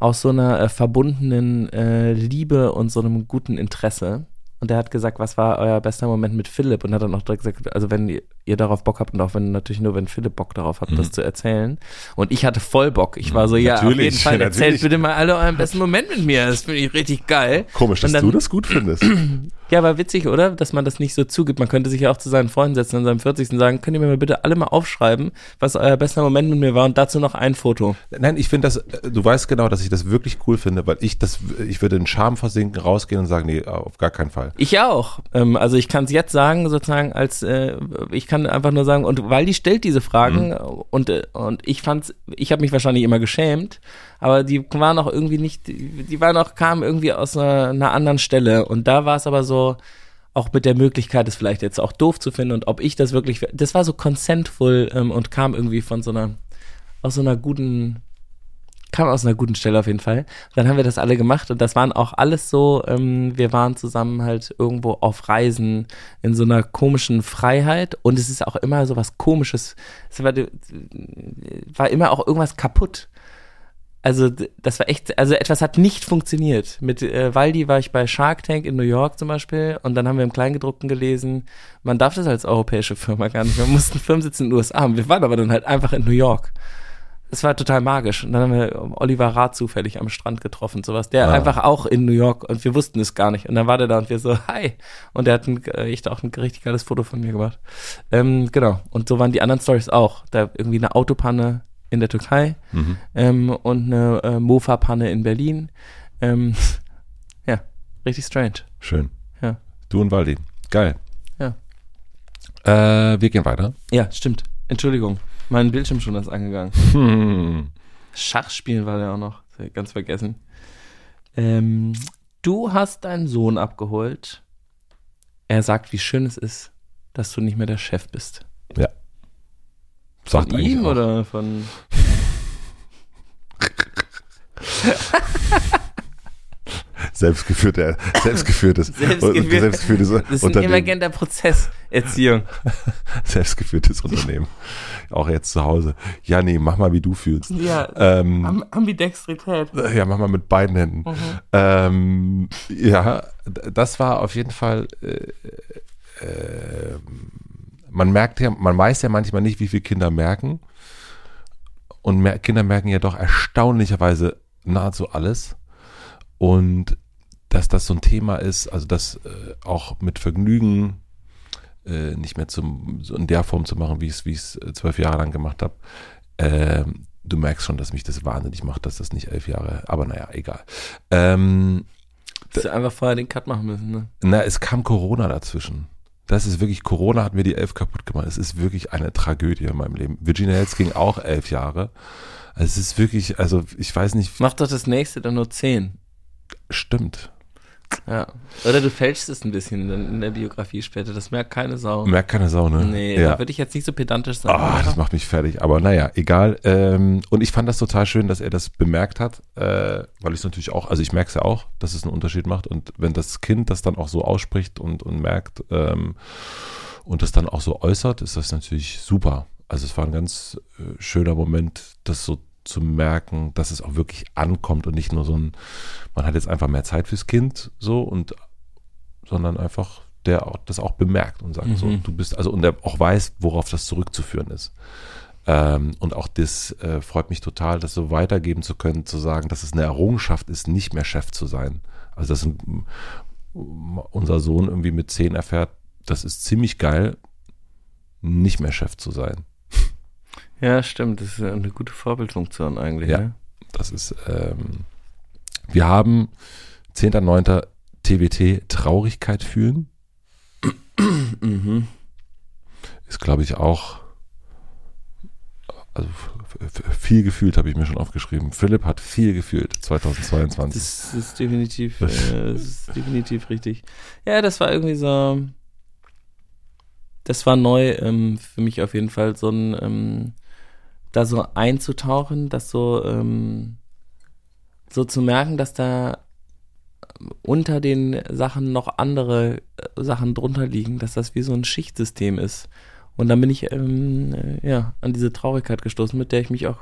aus so einer äh, verbundenen äh, Liebe und so einem guten Interesse. Und er hat gesagt, was war euer bester Moment mit Philipp? Und hat dann auch direkt gesagt, also wenn ihr, darauf Bock habt und auch wenn natürlich nur, wenn Philipp Bock darauf hat, das zu erzählen. Und ich hatte voll Bock. Ich war so, ja, auf Natürlich, jeden Fall, erzählt natürlich. bitte mal alle euren besten Moment mit mir. Das finde ich richtig geil. Komisch, dass dann- du das gut findest. <clears throat> Ja, aber witzig, oder? Dass man das nicht so zugibt. Man könnte sich ja auch zu seinen Freunden setzen an seinem 40. und sagen, könnt ihr mir mal bitte alle mal aufschreiben, was euer bester Moment mit mir war und dazu noch ein Foto. Nein, ich finde das, du weißt genau, dass ich das wirklich cool finde, weil ich das, ich würde in Scham versinken, rausgehen und sagen, nee, auf gar keinen Fall. Ich auch. Ähm, also ich kann es jetzt sagen, sozusagen, als äh, ich kann einfach nur sagen, und weil die stellt diese Fragen mhm. und, äh, und ich fand's, ich habe mich wahrscheinlich immer geschämt, aber die waren auch irgendwie nicht, die waren auch, kamen irgendwie aus einer, einer anderen Stelle. Und da war es aber so, auch mit der Möglichkeit, es vielleicht jetzt auch doof zu finden und ob ich das wirklich, das war so consentful ähm, und kam irgendwie von so einer, aus so einer guten, kam aus einer guten Stelle auf jeden Fall. Dann haben wir das alle gemacht und das waren auch alles so, ähm, wir waren zusammen halt irgendwo auf Reisen in so einer komischen Freiheit und es ist auch immer so was komisches. Es war, war immer auch irgendwas kaputt. Also das war echt, also etwas hat nicht funktioniert. Mit äh, Waldi war ich bei Shark Tank in New York zum Beispiel und dann haben wir im Kleingedruckten gelesen, man darf das als europäische Firma gar nicht. Wir mussten Firmensitz in den USA haben. Wir waren aber dann halt einfach in New York. Es war total magisch. Und dann haben wir Oliver Rath zufällig am Strand getroffen, sowas. Der ah. einfach auch in New York und wir wussten es gar nicht. Und dann war der da und wir so, hi. Und der hat ein, äh, echt auch ein richtig geiles Foto von mir gemacht. Ähm, genau. Und so waren die anderen Stories auch. Da irgendwie eine Autopanne in der Türkei mhm. ähm, und eine äh, Mofa-Panne in Berlin. Ähm, <laughs> ja, richtig strange. Schön. Ja. Du und Waldi. Geil. Ja. Äh, wir gehen weiter. Ja, stimmt. Entschuldigung. Mein Bildschirm schon ist angegangen. Hm. Schachspielen war der auch noch. Ganz vergessen. Ähm, du hast deinen Sohn abgeholt. Er sagt, wie schön es ist, dass du nicht mehr der Chef bist. Ja. Sagt von ihm auch. oder von. <laughs> Selbstgeführte, selbstgeführtes, Selbstgeführte, <laughs> selbstgeführtes das ist ein emergenter Prozess, Erziehung. <laughs> Selbstgeführtes Unternehmen. Auch jetzt zu Hause. Ja, nee, mach mal, wie du fühlst. Ja, ähm, Ambidextrität. Ja, mach mal mit beiden Händen. Mhm. Ähm, ja, das war auf jeden Fall äh, äh, man merkt ja, man weiß ja manchmal nicht, wie viele Kinder merken. Und Kinder merken ja doch erstaunlicherweise nahezu alles. Und dass das so ein Thema ist, also das äh, auch mit Vergnügen äh, nicht mehr zum, so in der Form zu machen, wie ich es wie ich äh, zwölf Jahre lang gemacht habe. Äh, du merkst schon, dass mich das wahnsinnig macht, dass das nicht elf Jahre, aber naja, egal. Ähm, Dass du einfach vorher den Cut machen müssen, ne? Na, es kam Corona dazwischen. Das ist wirklich, Corona hat mir die elf kaputt gemacht. Es ist wirklich eine Tragödie in meinem Leben. Virginia Hills ging auch elf Jahre. Also es ist wirklich, also ich weiß nicht. Mach doch das nächste dann nur zehn. Stimmt. Ja. Oder du fälschst es ein bisschen in, der Biografie später. Das merkt keine Sau. Merkt keine Sau, ne? Nee, ja. da würde ich jetzt nicht so pedantisch sein. Oh, das macht mich fertig. Aber naja, egal. Ähm, und ich fand das total schön, dass er das bemerkt hat, äh, weil ich es natürlich auch, also ich merke es ja auch, dass es einen Unterschied macht. Und wenn das Kind das dann auch so ausspricht und, und merkt ähm, und das dann auch so äußert, ist das natürlich super. Also es war ein ganz äh, schöner Moment, das so zu merken, dass es auch wirklich ankommt und nicht nur so ein, man hat jetzt einfach mehr Zeit fürs Kind so und sondern einfach der auch, das auch bemerkt und sagt, mhm. so, du bist, also und der auch weiß, worauf das zurückzuführen ist. Ähm, und auch das äh, freut mich total, das so weitergeben zu können, zu sagen, dass es eine Errungenschaft ist, nicht mehr Chef zu sein. Also dass ein, unser Sohn irgendwie mit zehn erfährt, das ist ziemlich geil, nicht mehr Chef zu sein. Ja, stimmt. Das ist eine gute Vorbildfunktion eigentlich. Ja, ne? das ist. Ähm, wir haben 10.9. TWT Traurigkeit fühlen. mhm. Ist, glaube ich, auch. Also viel gefühlt habe ich mir schon aufgeschrieben. Philipp hat viel gefühlt 2022. Das ist definitiv, <laughs> äh, das ist definitiv richtig. Ja, das war irgendwie so. Das war neu ähm, für mich auf jeden Fall so ein ähm, da so einzutauchen, das so, ähm, so zu merken, dass da unter den Sachen noch andere äh, Sachen drunter liegen, dass das wie so ein Schichtsystem ist. Und dann bin ich ähm, äh, ja an diese Traurigkeit gestoßen, mit der ich mich auch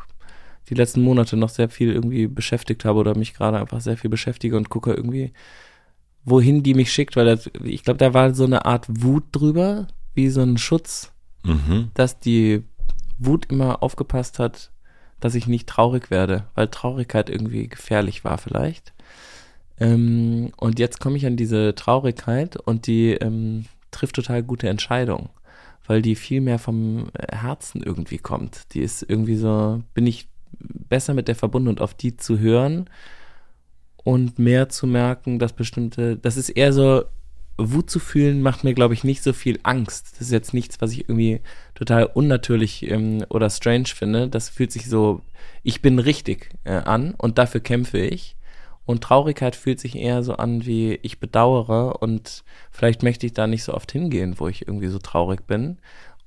die letzten Monate noch sehr viel irgendwie beschäftigt habe oder mich gerade einfach sehr viel beschäftige und gucke irgendwie, wohin die mich schickt, weil das, ich glaube, da war so eine Art Wut drüber, wie so ein Schutz, mhm. dass die Wut immer aufgepasst hat, dass ich nicht traurig werde, weil Traurigkeit irgendwie gefährlich war vielleicht. Ähm, und jetzt komme ich an diese Traurigkeit und die ähm, trifft total gute Entscheidungen, weil die viel mehr vom Herzen irgendwie kommt. Die ist irgendwie so, bin ich besser mit der verbunden und auf die zu hören und mehr zu merken, dass bestimmte, das ist eher so, Wut zu fühlen macht mir, glaube ich, nicht so viel Angst. Das ist jetzt nichts, was ich irgendwie total unnatürlich ähm, oder strange finde. Das fühlt sich so, ich bin richtig äh, an und dafür kämpfe ich. Und Traurigkeit fühlt sich eher so an wie ich bedauere und vielleicht möchte ich da nicht so oft hingehen, wo ich irgendwie so traurig bin.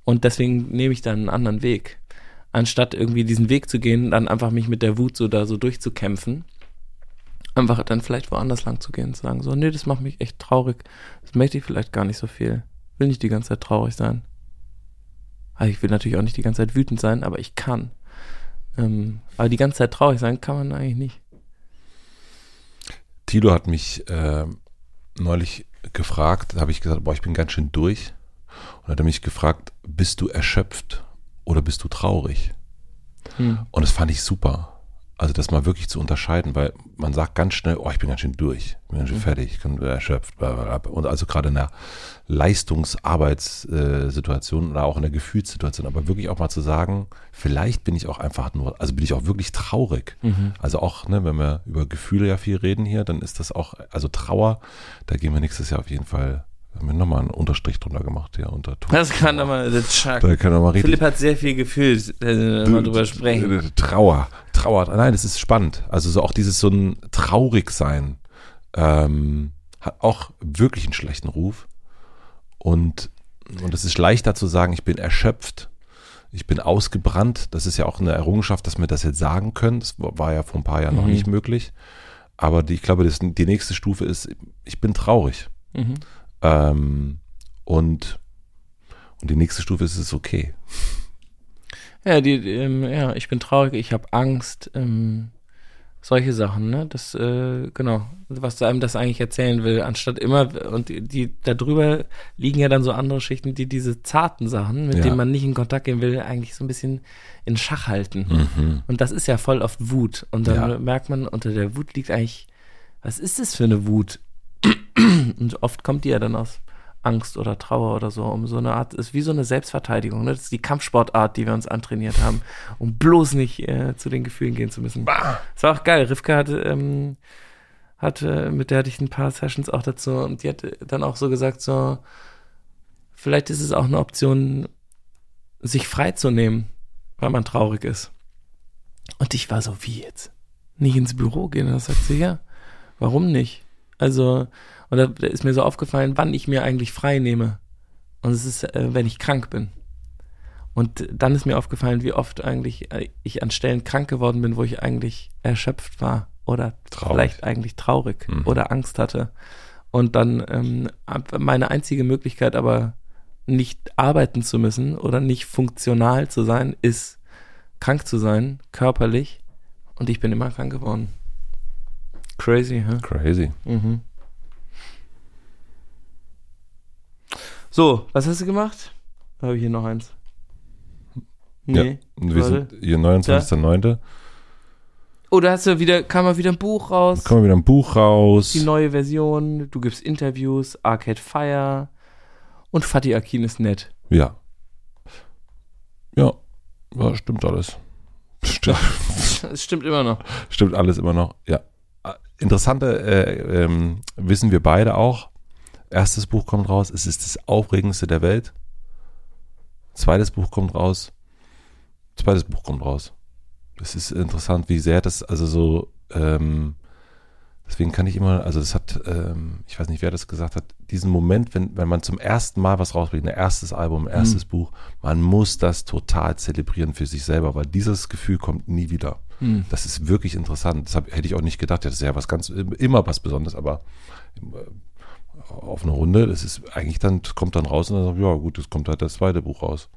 Und deswegen nehme ich dann einen anderen Weg. Anstatt irgendwie diesen Weg zu gehen, dann einfach mich mit der Wut so da so durchzukämpfen. Einfach dann vielleicht woanders lang zu gehen und zu sagen, so, nee, das macht mich echt traurig. Das möchte ich vielleicht gar nicht so viel. Will nicht die ganze Zeit traurig sein. Also ich will natürlich auch nicht die ganze Zeit wütend sein, aber ich kann. Ähm, aber die ganze Zeit traurig sein kann man eigentlich nicht. Tilo hat mich äh, neulich gefragt, da habe ich gesagt, boah, ich bin ganz schön durch. Und hat er mich gefragt, bist du erschöpft oder bist du traurig? Hm. Und das fand ich super. Also das mal wirklich zu unterscheiden, weil man sagt ganz schnell, oh, ich bin ganz schön durch, ich bin ganz schön mhm. fertig, ich bin erschöpft. Und also gerade in der Leistungsarbeitssituation oder auch in der Gefühlssituation, aber wirklich auch mal zu sagen, vielleicht bin ich auch einfach nur, also bin ich auch wirklich traurig. Mhm. Also auch, ne, wenn wir über Gefühle ja viel reden hier, dann ist das auch, also Trauer, da gehen wir nächstes Jahr auf jeden Fall haben wir nochmal einen Unterstrich drunter gemacht, ja, unter Ton. Das kann doch mal, das da kann doch mal. Philipp hat sehr viel Gefühl, wenn wir drüber sprechen. Trauer, Trauer, nein, das ist spannend. Also so auch dieses so ein traurig sein, ähm, hat auch wirklich einen schlechten Ruf. Und, und es ist leichter zu sagen, ich bin erschöpft, ich bin ausgebrannt. Das ist ja auch eine Errungenschaft, dass wir das jetzt sagen können. Das war ja vor ein paar Jahren mhm. noch nicht möglich. Aber die, ich glaube, das, die nächste Stufe ist, ich bin traurig. Mhm. Ähm, und, und die nächste Stufe ist es okay. Ja, die, ähm, ja, ich bin traurig, ich habe Angst, ähm, solche Sachen, ne? Das, äh, genau, was einem das eigentlich erzählen will, anstatt immer, und die, die da drüber liegen ja dann so andere Schichten, die diese zarten Sachen, mit ja. denen man nicht in Kontakt gehen will, eigentlich so ein bisschen in Schach halten. Mhm. Und das ist ja voll oft Wut. Und dann ja. merkt man, unter der Wut liegt eigentlich, was ist das für eine Wut? Und oft kommt die ja dann aus Angst oder Trauer oder so, um so eine Art, ist wie so eine Selbstverteidigung. Ne? Das ist die Kampfsportart, die wir uns antrainiert haben, um bloß nicht äh, zu den Gefühlen gehen zu müssen. Das war auch geil. Rivka hatte, ähm, hatte, mit der hatte ich ein paar Sessions auch dazu und die hat dann auch so gesagt, so, vielleicht ist es auch eine Option, sich freizunehmen, weil man traurig ist. Und ich war so, wie jetzt? Nicht ins Büro gehen? Und dann sagt sie, ja, warum nicht? Also, und da, ist mir so aufgefallen, wann ich mir eigentlich frei nehme. Und es ist, äh, wenn ich krank bin. Und dann ist mir aufgefallen, wie oft eigentlich äh, ich an Stellen krank geworden bin, wo ich eigentlich erschöpft war oder traurig. vielleicht eigentlich traurig mhm. oder Angst hatte. Und dann ähm, meine einzige Möglichkeit aber nicht arbeiten zu müssen oder nicht funktional zu sein, ist krank zu sein, körperlich. Und ich bin immer krank geworden. Crazy, hä? Crazy. Mhm. So, was hast du gemacht? Habe ich hier noch eins? Nee. Ja, wir sind hier 29.09. Oh, da hast du wieder, kam mal wieder ein Buch raus. Kam mal wieder ein Buch raus. Die neue Version. Du gibst Interviews, Arcade Fire und Fatih Akin ist nett. Ja. Ja, ja stimmt alles. <laughs> Stimmt. <laughs> Es stimmt immer noch. Stimmt alles immer noch, ja interessante äh, ähm, wissen wir beide auch. Erstes Buch kommt raus, es ist das aufregendste der Welt. Zweites Buch kommt raus. Zweites Buch kommt raus. Es ist interessant, wie sehr das, also so, ähm, deswegen kann ich immer, also das hat, ähm, ich weiß nicht, wer das gesagt hat, diesen Moment, wenn, wenn man zum ersten Mal was rausbringt, ein erstes Album, ein erstes mhm. Buch, man muss das total zelebrieren für sich selber, weil dieses Gefühl kommt nie wieder. Hm. Das ist wirklich interessant. Das hab, hätte ich auch nicht gedacht. Das ist ja was ganz, immer was Besonderes, aber äh, auf eine Runde, das ist eigentlich dann, kommt dann raus und dann sagt, ja gut, es kommt halt das zweite Buch raus.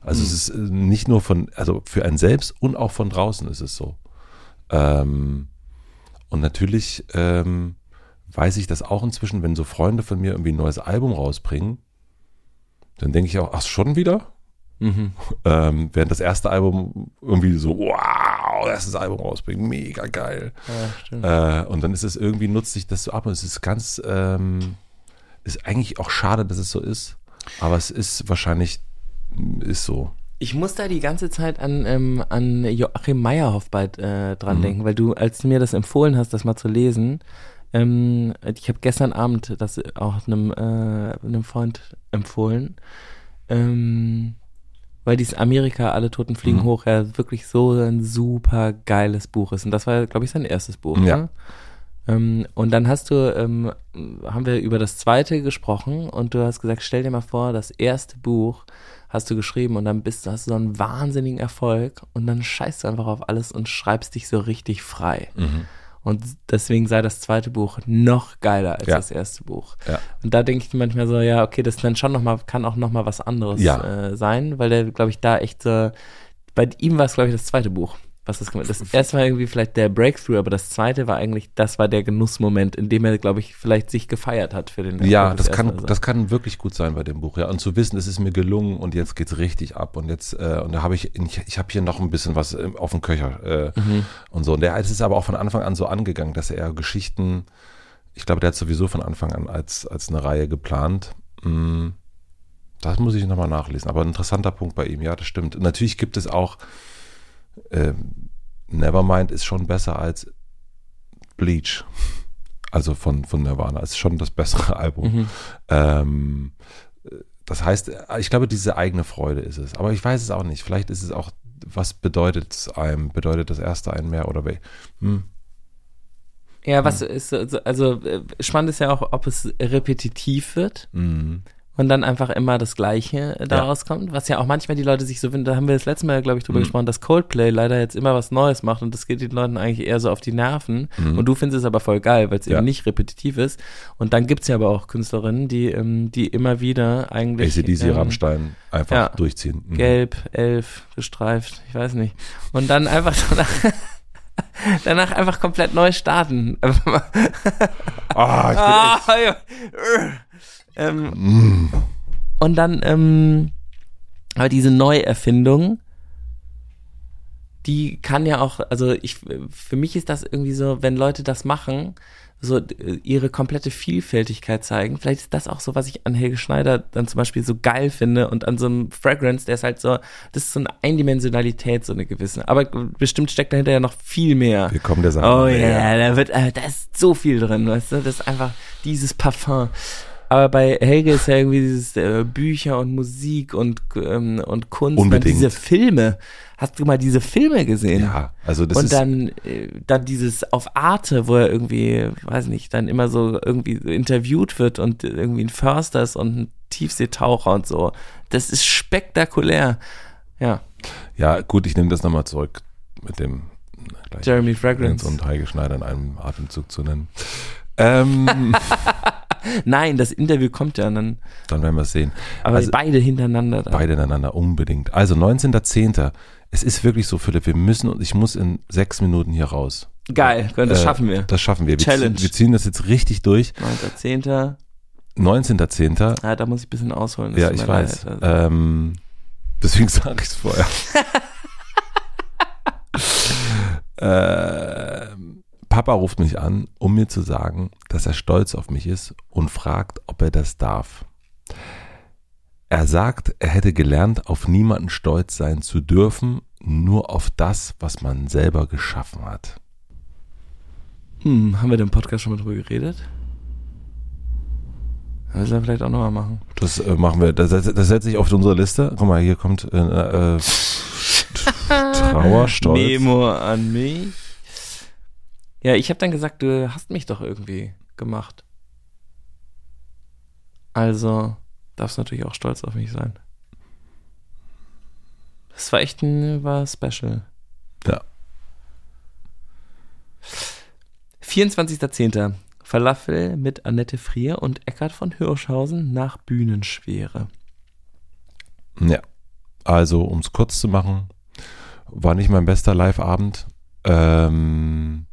Also hm. es ist äh, nicht nur von, also für einen selbst und auch von draußen ist es so. Ähm, und natürlich ähm, weiß ich das auch inzwischen, wenn so Freunde von mir irgendwie ein neues Album rausbringen, dann denke ich auch, ach, schon wieder? Mhm. Ähm, während das erste Album irgendwie so, wow, erstes Album rausbringen, mega geil. Ja, äh, und dann ist es irgendwie, nutzt sich das so ab und es ist ganz, ähm, ist eigentlich auch schade, dass es so ist, aber es ist wahrscheinlich, ist so. Ich muss da die ganze Zeit an, ähm, an Joachim Meyerhoff bald äh, dran mhm. denken, weil du, als du mir das empfohlen hast, das mal zu lesen, ähm, ich habe gestern Abend das auch einem, äh, einem Freund empfohlen, ähm, weil dieses Amerika, alle Toten fliegen mhm. hoch, ja wirklich so ein super geiles Buch ist. Und das war, glaube ich, sein erstes Buch. Ja. Ne? Ähm, und dann hast du, ähm, haben wir über das zweite gesprochen und du hast gesagt, stell dir mal vor, das erste Buch hast du geschrieben und dann bist du, hast du so einen wahnsinnigen Erfolg und dann scheißt du einfach auf alles und schreibst dich so richtig frei. Mhm. Und deswegen sei das zweite Buch noch geiler als ja. das erste Buch. Ja. Und da denke ich manchmal so, ja, okay, das dann schon noch mal, kann auch noch mal was anderes ja. äh, sein, weil der, glaube ich, da echt so, bei ihm war es, glaube ich, das zweite Buch was das gemacht Das erste war irgendwie vielleicht der Breakthrough, aber das zweite war eigentlich, das war der Genussmoment, in dem er, glaube ich, vielleicht sich gefeiert hat für den Ja, das kann, das kann wirklich gut sein bei dem Buch, ja. Und zu wissen, es ist mir gelungen und jetzt geht's richtig ab. Und jetzt, äh, und da habe ich, ich, ich habe hier noch ein bisschen was äh, auf dem Köcher äh, mhm. und so. Und der es ist aber auch von Anfang an so angegangen, dass er Geschichten, ich glaube, der hat sowieso von Anfang an als, als eine Reihe geplant. Mm, das muss ich nochmal nachlesen. Aber ein interessanter Punkt bei ihm, ja, das stimmt. Und natürlich gibt es auch äh, Nevermind ist schon besser als Bleach. Also von, von Nirvana. Ist schon das bessere <laughs> Album. Mhm. Ähm, das heißt, ich glaube, diese eigene Freude ist es. Aber ich weiß es auch nicht. Vielleicht ist es auch, was bedeutet es einem? Bedeutet das erste einen mehr oder wie? Hm. Ja, was hm. ist, also äh, spannend ist ja auch, ob es repetitiv wird. Mhm und dann einfach immer das Gleiche daraus ja. kommt, was ja auch manchmal die Leute sich so finden, da haben wir das letzte Mal, glaube ich, drüber mhm. gesprochen, dass Coldplay leider jetzt immer was Neues macht und das geht den Leuten eigentlich eher so auf die Nerven mhm. und du findest es aber voll geil, weil es ja. eben nicht repetitiv ist und dann gibt's ja aber auch Künstlerinnen, die, ähm, die immer wieder eigentlich ACDC, ähm, Rammstein einfach ja, durchziehen. Mhm. Gelb, elf, gestreift, ich weiß nicht und dann einfach <laughs> danach, danach einfach komplett neu starten. oh, <laughs> ich bin ah, ja. Ähm, mm. Und dann, ähm, aber diese Neuerfindung, die kann ja auch, also ich, für mich ist das irgendwie so, wenn Leute das machen, so ihre komplette Vielfältigkeit zeigen. Vielleicht ist das auch so, was ich an Helge Schneider dann zum Beispiel so geil finde und an so einem Fragrance, der ist halt so, das ist so eine Eindimensionalität, so eine gewisse. Aber bestimmt steckt dahinter ja noch viel mehr. Wir kommen der Sache. Oh ja, yeah, da wird, äh, da ist so viel drin, weißt du, das ist einfach dieses Parfum. Aber bei Helge ist ja irgendwie dieses äh, Bücher und Musik und, ähm, und Kunst. Unbedingt. diese Filme. Hast du mal diese Filme gesehen? Ja, also das und ist. Und dann, äh, dann dieses auf Arte, wo er irgendwie, weiß nicht, dann immer so irgendwie interviewt wird und irgendwie ein Förster ist und ein Tiefseetaucher und so. Das ist spektakulär. Ja. Ja, gut, ich nehme das nochmal zurück mit dem Jeremy Fragrance und Heike Schneider in einem Atemzug zu nennen. Ähm, <laughs> <laughs> Nein, das Interview kommt ja dann. Dann werden wir es sehen. Aber also, beide hintereinander. Dann. Beide hintereinander, unbedingt. Also 19.10. Es ist wirklich so, Philipp, wir müssen und ich muss in sechs Minuten hier raus. Geil, das äh, schaffen wir. Das schaffen wir. Challenge. Wir ziehen, wir ziehen das jetzt richtig durch. 19.10. 19.10. Ja, da muss ich ein bisschen ausholen. Ja, ich weiß. Also. Ähm, deswegen <laughs> sage ich es vorher. <laughs> ähm, Papa ruft mich an, um mir zu sagen, dass er stolz auf mich ist und fragt, ob er das darf. Er sagt, er hätte gelernt, auf niemanden stolz sein zu dürfen, nur auf das, was man selber geschaffen hat. Hm, haben wir den Podcast schon mal drüber geredet? Das wir vielleicht auch nochmal machen. Das äh, machen wir. Das, das setze ich auf unsere Liste. Guck mal, hier kommt äh, äh, <laughs> Trauerstolz. Memo an mich. Ja, ich habe dann gesagt, du hast mich doch irgendwie gemacht. Also darfst natürlich auch stolz auf mich sein. Das war echt ein, war special. Ja. 24.10. Falafel mit Annette Frier und Eckhard von Hirschhausen nach Bühnenschwere. Ja. Also, um es kurz zu machen, war nicht mein bester Live-Abend. Ähm,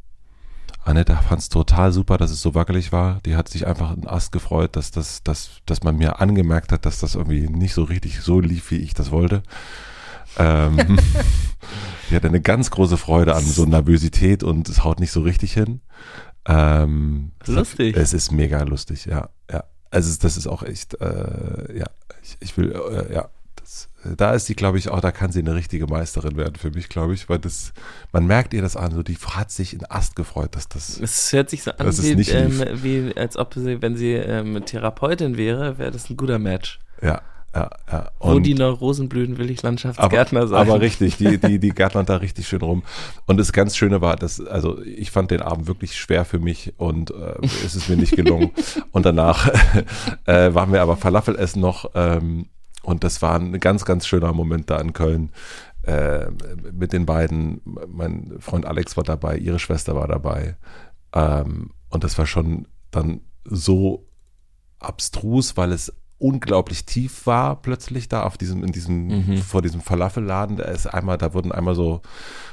Annette fand es total super, dass es so wackelig war. Die hat sich einfach einen Ast gefreut, dass, das, dass, dass man mir angemerkt hat, dass das irgendwie nicht so richtig so lief, wie ich das wollte. Ähm, <laughs> Die hat eine ganz große Freude an so Nervosität und es haut nicht so richtig hin. Ähm, Lustig. Es ist mega lustig, ja, ja. Also das ist auch echt, äh, ja, ich, ich will, äh, ja, da ist sie, glaube ich, auch, da kann sie eine richtige Meisterin werden für mich, glaube ich, weil das, man merkt ihr das an, so die hat sich in Ast gefreut, dass das. Es hört sich so an, wie, nicht ähm, wie als ob sie, wenn sie ähm, Therapeutin wäre, wäre das ein guter Match. Ja, ja, ja. Wo die Neurosenblüten will ich Landschaftsgärtner sein. Aber richtig, die, die, die gärtnern da richtig schön rum. Und das ganz Schöne war, dass, also ich fand den Abend wirklich schwer für mich und äh, es ist mir nicht gelungen. <laughs> und danach <laughs> äh, waren wir aber Falafel essen noch ähm, und das war ein ganz, ganz schöner Moment da in Köln. Äh, mit den beiden, mein Freund Alex war dabei, ihre Schwester war dabei. Ähm, und das war schon dann so abstrus, weil es unglaublich tief war plötzlich da auf diesem, in diesem, Mhm. vor diesem Falafelladen. Da ist einmal, da wurden einmal so,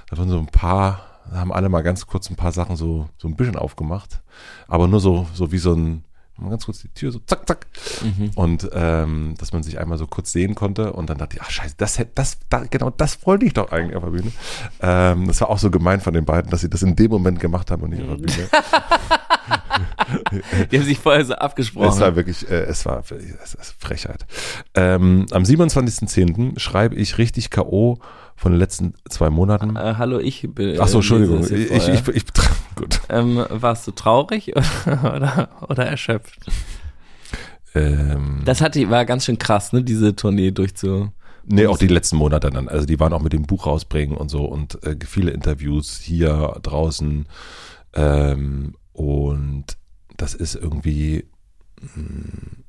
da wurden so ein paar, da haben alle mal ganz kurz ein paar Sachen so, so ein bisschen aufgemacht. Aber nur so, so wie so ein, mal ganz kurz die Tür so zack, zack. Mhm. Und ähm, dass man sich einmal so kurz sehen konnte und dann dachte ich, ach scheiße, das hätte, das, da, genau, das wollte ich doch eigentlich auf der Bühne. Ähm, das war auch so gemein von den beiden, dass sie das in dem Moment gemacht haben und nicht auf der Bühne. <laughs> Die haben sich vorher so Es abgesprochen. war wirklich, äh, es war es ist Frechheit. Ähm, am 27.10. schreibe ich richtig K.O. von den letzten zwei Monaten. äh, hallo, ich bin. Ach so, Entschuldigung. lese Ich, ich, ich, ich, gut. ähm, warst du traurig oder, <laughs> oder, oder erschöpft? Ähm, Das hatte, war ganz schön krass, ne, diese Tournee durchzu. nee, auch die letzten Monate dann. Also die waren auch mit dem Buch rausbringen und so und äh, viele Interviews hier draußen. Ähm, und das ist irgendwie, mh,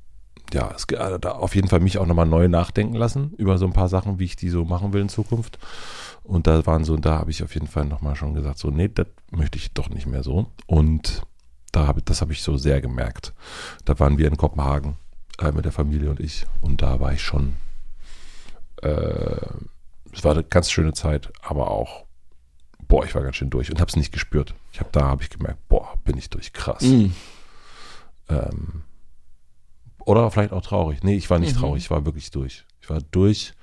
ja, es ge- also da auf jeden Fall mich auch nochmal neu nachdenken lassen über so ein paar Sachen, wie ich die so machen will in Zukunft. Und da waren so, da habe ich auf jeden Fall nochmal schon gesagt, so, nee, das möchte ich doch nicht mehr so. Und da habe das habe ich so sehr gemerkt. Da waren wir in Kopenhagen äh, mit der Familie und ich. Und da war ich schon, äh, es war eine ganz schöne Zeit, aber auch, boah, ich war ganz schön durch und habe es nicht gespürt. Ich habe da habe ich gemerkt, boah, bin ich durch, krass. Mhm. Ähm, oder vielleicht auch traurig. Nee, ich war nicht Mhm. traurig, ich war wirklich durch. Ich war durch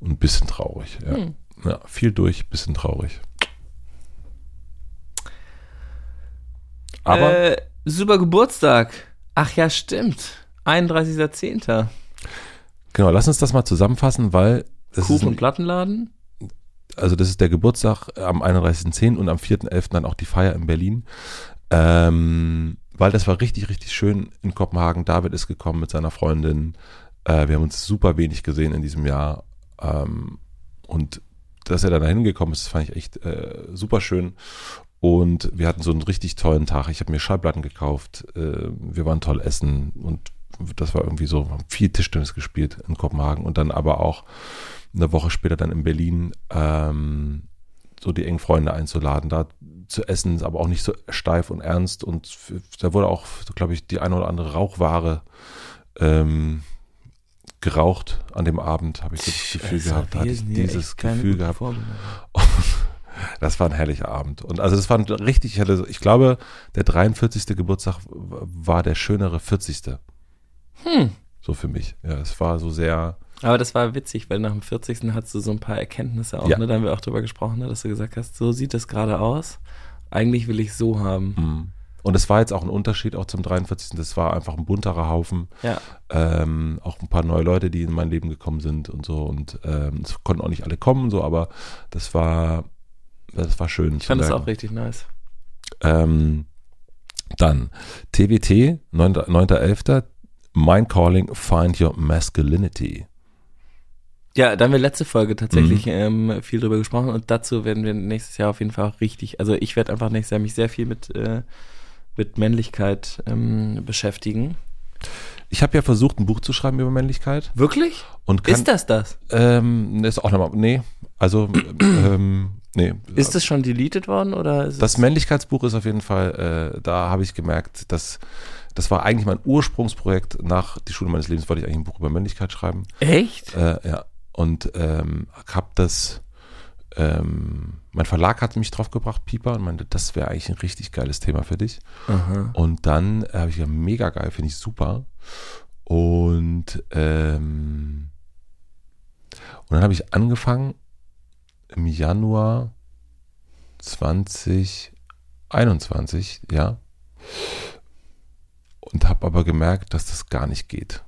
und ein bisschen traurig. Ja, Mhm. ja viel durch, bisschen traurig. Aber äh, super Geburtstag. Ach ja, stimmt. 31.10. genau, lass uns das mal zusammenfassen, weil Kuchen- und Plattenladen. also das ist der Geburtstag am 31.10. und am 4.11. dann auch die Feier in Berlin. Ähm, weil das war richtig, richtig schön in Kopenhagen. David ist gekommen mit seiner Freundin. Äh, wir haben uns super wenig gesehen in diesem Jahr. Ähm, und dass er dann da hingekommen ist, fand ich echt äh, super schön. Und wir hatten so einen richtig tollen Tag. Ich habe mir Schallplatten gekauft. Äh, wir waren toll essen und das war irgendwie so, wir haben viel Tischtennis gespielt in Kopenhagen und dann aber auch eine Woche später dann in Berlin ähm, so die engen Freunde einzuladen, da zu essen, aber auch nicht so steif und ernst. Und da wurde auch, glaube ich, die eine oder andere Rauchware ähm, geraucht an dem Abend, habe ich so das Gefühl Also, gehabt. Da hatte ich dieses Gefühl gehabt. <laughs> Das war ein herrlicher Abend. Und also das war ein richtig, ich, hatte, ich glaube, der 43. Geburtstag war der schönere 40. Hm. So für mich. Ja, es war so sehr, Aber das war witzig, weil nach dem 40. hattest du so ein paar Erkenntnisse auch, Ja. ne? Da haben wir auch drüber gesprochen, ne? dass du gesagt hast, so sieht das gerade aus. Eigentlich will ich so haben. mm. und es war jetzt auch ein Unterschied auch zum 43. Das war einfach ein bunterer Haufen. Ja. ähm, auch ein paar neue Leute, die in mein Leben gekommen sind und so. Und ähm, es konnten auch nicht alle kommen, so, aber das war, das war schön. Ich fand das auch richtig nice. Ähm, dann TWT, 9.11. 9.11., Mind Calling, Find Your Masculinity. Ja, da haben wir letzte Folge Mhm. tatsächlich ähm, viel drüber gesprochen und dazu werden wir nächstes Jahr auf jeden Fall auch richtig, also ich werde einfach nächstes Jahr mich sehr viel mit, äh, mit Männlichkeit ähm, beschäftigen. Ich habe ja versucht, ein Buch zu schreiben über Männlichkeit Wirklich? und kann, ist das das? ähm, ist auch nochmal, nee, also, ähm, nee. Ist das schon deleted worden oder Das Männlichkeitsbuch ist auf jeden Fall, äh, da habe ich gemerkt, dass das war eigentlich mein Ursprungsprojekt. Nach die Schule meines Lebens wollte ich eigentlich ein Buch über Männlichkeit schreiben. echt? Äh, ja. Und ähm, habe das, ähm, mein Verlag hat mich drauf gebracht, Pieper, und meinte, das wäre eigentlich ein richtig geiles Thema für dich. Aha. Und dann äh, habe ich gesagt, mega geil, finde ich super. Und, ähm, und dann habe ich angefangen, im Januar 2021, ja. Und habe aber gemerkt, dass das gar nicht geht.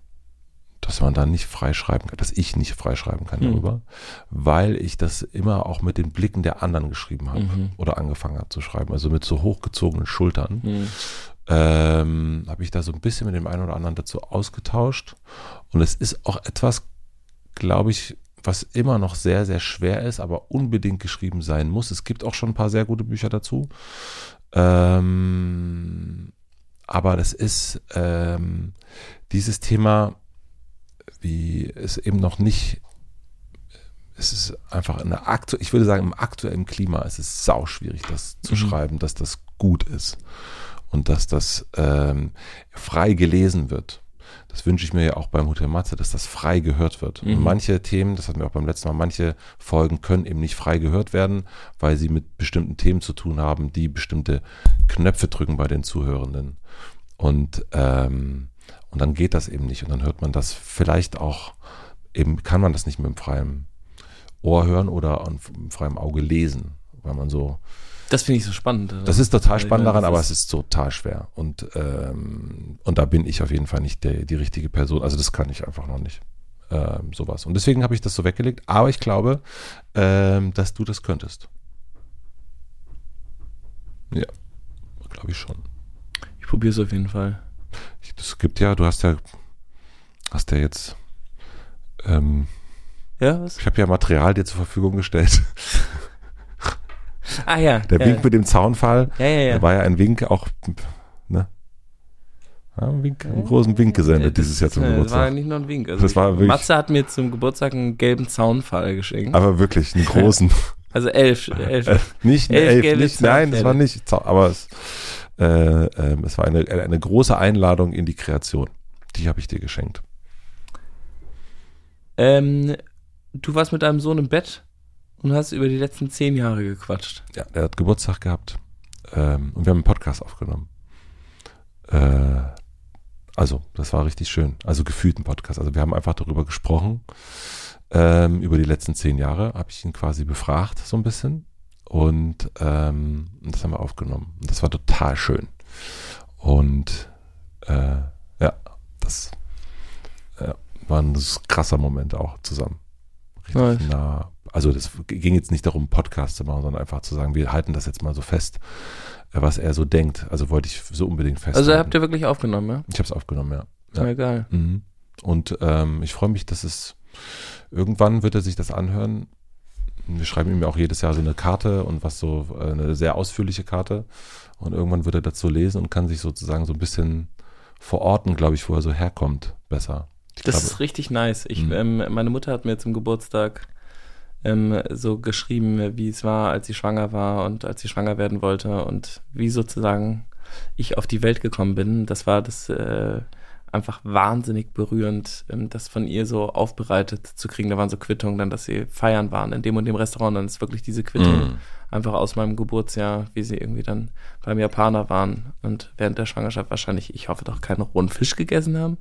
Dass man da nicht freischreiben kann, dass ich nicht freischreiben kann Hm. darüber, weil ich das immer auch mit den Blicken der anderen geschrieben habe Mhm. oder angefangen habe zu schreiben. Also mit so hochgezogenen Schultern Hm. ähm, habe ich da so ein bisschen mit dem einen oder anderen dazu ausgetauscht. Und es ist auch etwas, glaube ich, was immer noch sehr, sehr schwer ist, aber unbedingt geschrieben sein muss. Es gibt auch schon ein paar sehr gute Bücher dazu. Ähm, aber das ist ähm, dieses Thema, wie es eben noch nicht, es ist einfach in der aktu ich würde sagen, im aktuellen Klima ist es sau schwierig, das zu Mhm. schreiben, dass das gut ist und dass das ähm, frei gelesen wird. Das wünsche ich mir ja auch beim Hotel Matze, dass das frei gehört wird. Mhm. manche Themen, das hatten wir auch beim letzten Mal, manche Folgen können eben nicht frei gehört werden, weil sie mit bestimmten Themen zu tun haben, die bestimmte Knöpfe drücken bei den Zuhörenden. Und, ähm, und dann geht das eben nicht. Und dann hört man das vielleicht auch, eben kann man das nicht mit dem freien Ohr hören oder dem freien Auge lesen, weil man so Das finde ich so spannend. das ist total spannend daran, aber es ist total schwer. Und, ähm, und da bin ich auf jeden Fall nicht der, die richtige Person. Also das kann ich einfach noch nicht. Ähm, sowas. Und deswegen habe ich das so weggelegt. Aber ich glaube, ähm, dass du das könntest. Ja, glaube ich schon. Ich probiere es auf jeden Fall. Es gibt ja, du hast ja, hast ja jetzt, ähm, Ja, was? ich habe ja Material dir zur Verfügung gestellt. <laughs> Ah ja. Der ja. Wink mit dem Zaunfall, Ja, ja, ja. da war ja ein Wink auch, ne? Ja, ein Wink, einen großen Wink gesendet Das dieses Jahr zum äh, Das war Geburtstag. nicht nur ein Wink. Also Das war wirklich- Matze hat mir zum Geburtstag einen gelben Zaunfall geschenkt. Aber wirklich, einen <laughs> großen. Also elf. <laughs> elf. Nicht Elf Elf, gelbe nicht, nein, das war nicht, aber es, äh, ähm, es war eine, eine große Einladung in die Kreation. Die habe ich dir geschenkt. Ähm, du warst mit deinem Sohn im Bett und hast über die letzten zehn Jahre gequatscht. Ja, der hat Geburtstag gehabt ähm, und wir haben einen Podcast aufgenommen. Äh, also, das war richtig schön. Also gefühlt ein Podcast. Also wir haben einfach darüber gesprochen. Ähm, über die letzten zehn Jahre habe ich ihn quasi befragt, so ein bisschen. Und ähm, das haben wir aufgenommen. Und das war total schön. Und äh, ja, das ja, war ein krasser Moment auch zusammen. Richtig Nice. nah. Also das ging jetzt nicht darum, Podcast zu machen, sondern einfach zu sagen, wir halten das jetzt mal so fest, äh, was er so denkt. Also wollte ich so unbedingt festhalten. Also habt ihr wirklich aufgenommen, ja? ich habe es aufgenommen, ja. Ja, Ja. geil. Mhm. Und ähm, ich freue mich, dass es irgendwann wird er sich das anhören. Wir schreiben ihm ja auch jedes Jahr so eine Karte und was so äh, eine sehr ausführliche Karte. Und irgendwann wird er dazu lesen und kann sich sozusagen so ein bisschen verorten, glaube ich, wo er so herkommt, besser. Ich Das glaube, ist richtig nice. Ich, Mhm. ähm, meine Mutter hat mir zum Geburtstag ähm, so geschrieben, wie es war, als sie schwanger war und als sie schwanger werden wollte und wie sozusagen ich auf die Welt gekommen bin. Das war das äh, einfach wahnsinnig berührend, ähm, das von ihr so aufbereitet zu kriegen. Da waren so Quittungen dann, dass sie feiern waren in dem und dem Restaurant. Dann ist wirklich diese Quittung Mhm. einfach aus meinem Geburtsjahr, wie sie irgendwie dann beim Japaner waren und während der Schwangerschaft wahrscheinlich, ich hoffe doch, keinen rohen Fisch gegessen haben.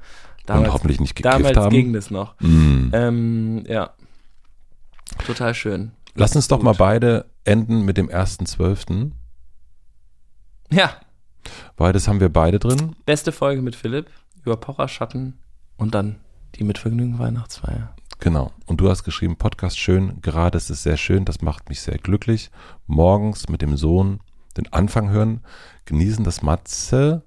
und hoffentlich nicht gekifft Damals haben. ging das noch. Mhm. Ähm, ja. Total schön. Lass uns doch Gut. mal beide enden mit dem 1.12., Ja, weil das haben wir beide drin. beste Folge mit Philipp über Pocherschatten und dann die mit Vergnügen Weihnachtsfeier. Genau. Und du hast geschrieben, Podcast schön, gerade ist es sehr schön, das macht mich sehr glücklich. Morgens mit dem Sohn den Anfang hören, genießen, dass Matze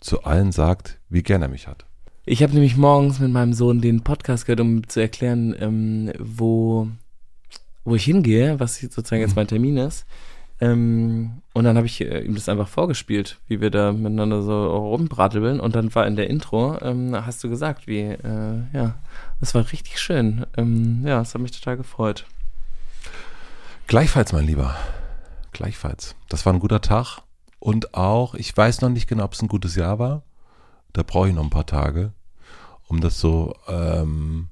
zu allen sagt, wie gern er mich hat. Ich habe nämlich morgens mit meinem Sohn den Podcast gehört, um zu erklären, ähm, wo, wo ich hingehe, was sozusagen jetzt mein Termin ist. Ähm, und dann habe ich äh, ihm das einfach vorgespielt, wie wir da miteinander so rumbrateln. Und dann war in der Intro, ähm, hast du gesagt, wie, äh, ja, das war richtig schön. Ähm, ja, das hat mich total gefreut. Gleichfalls, mein Lieber. Gleichfalls. Das war ein guter Tag. Und auch, ich weiß noch nicht genau, ob es ein gutes Jahr war. Da brauche ich noch ein paar Tage, um das so, ähm,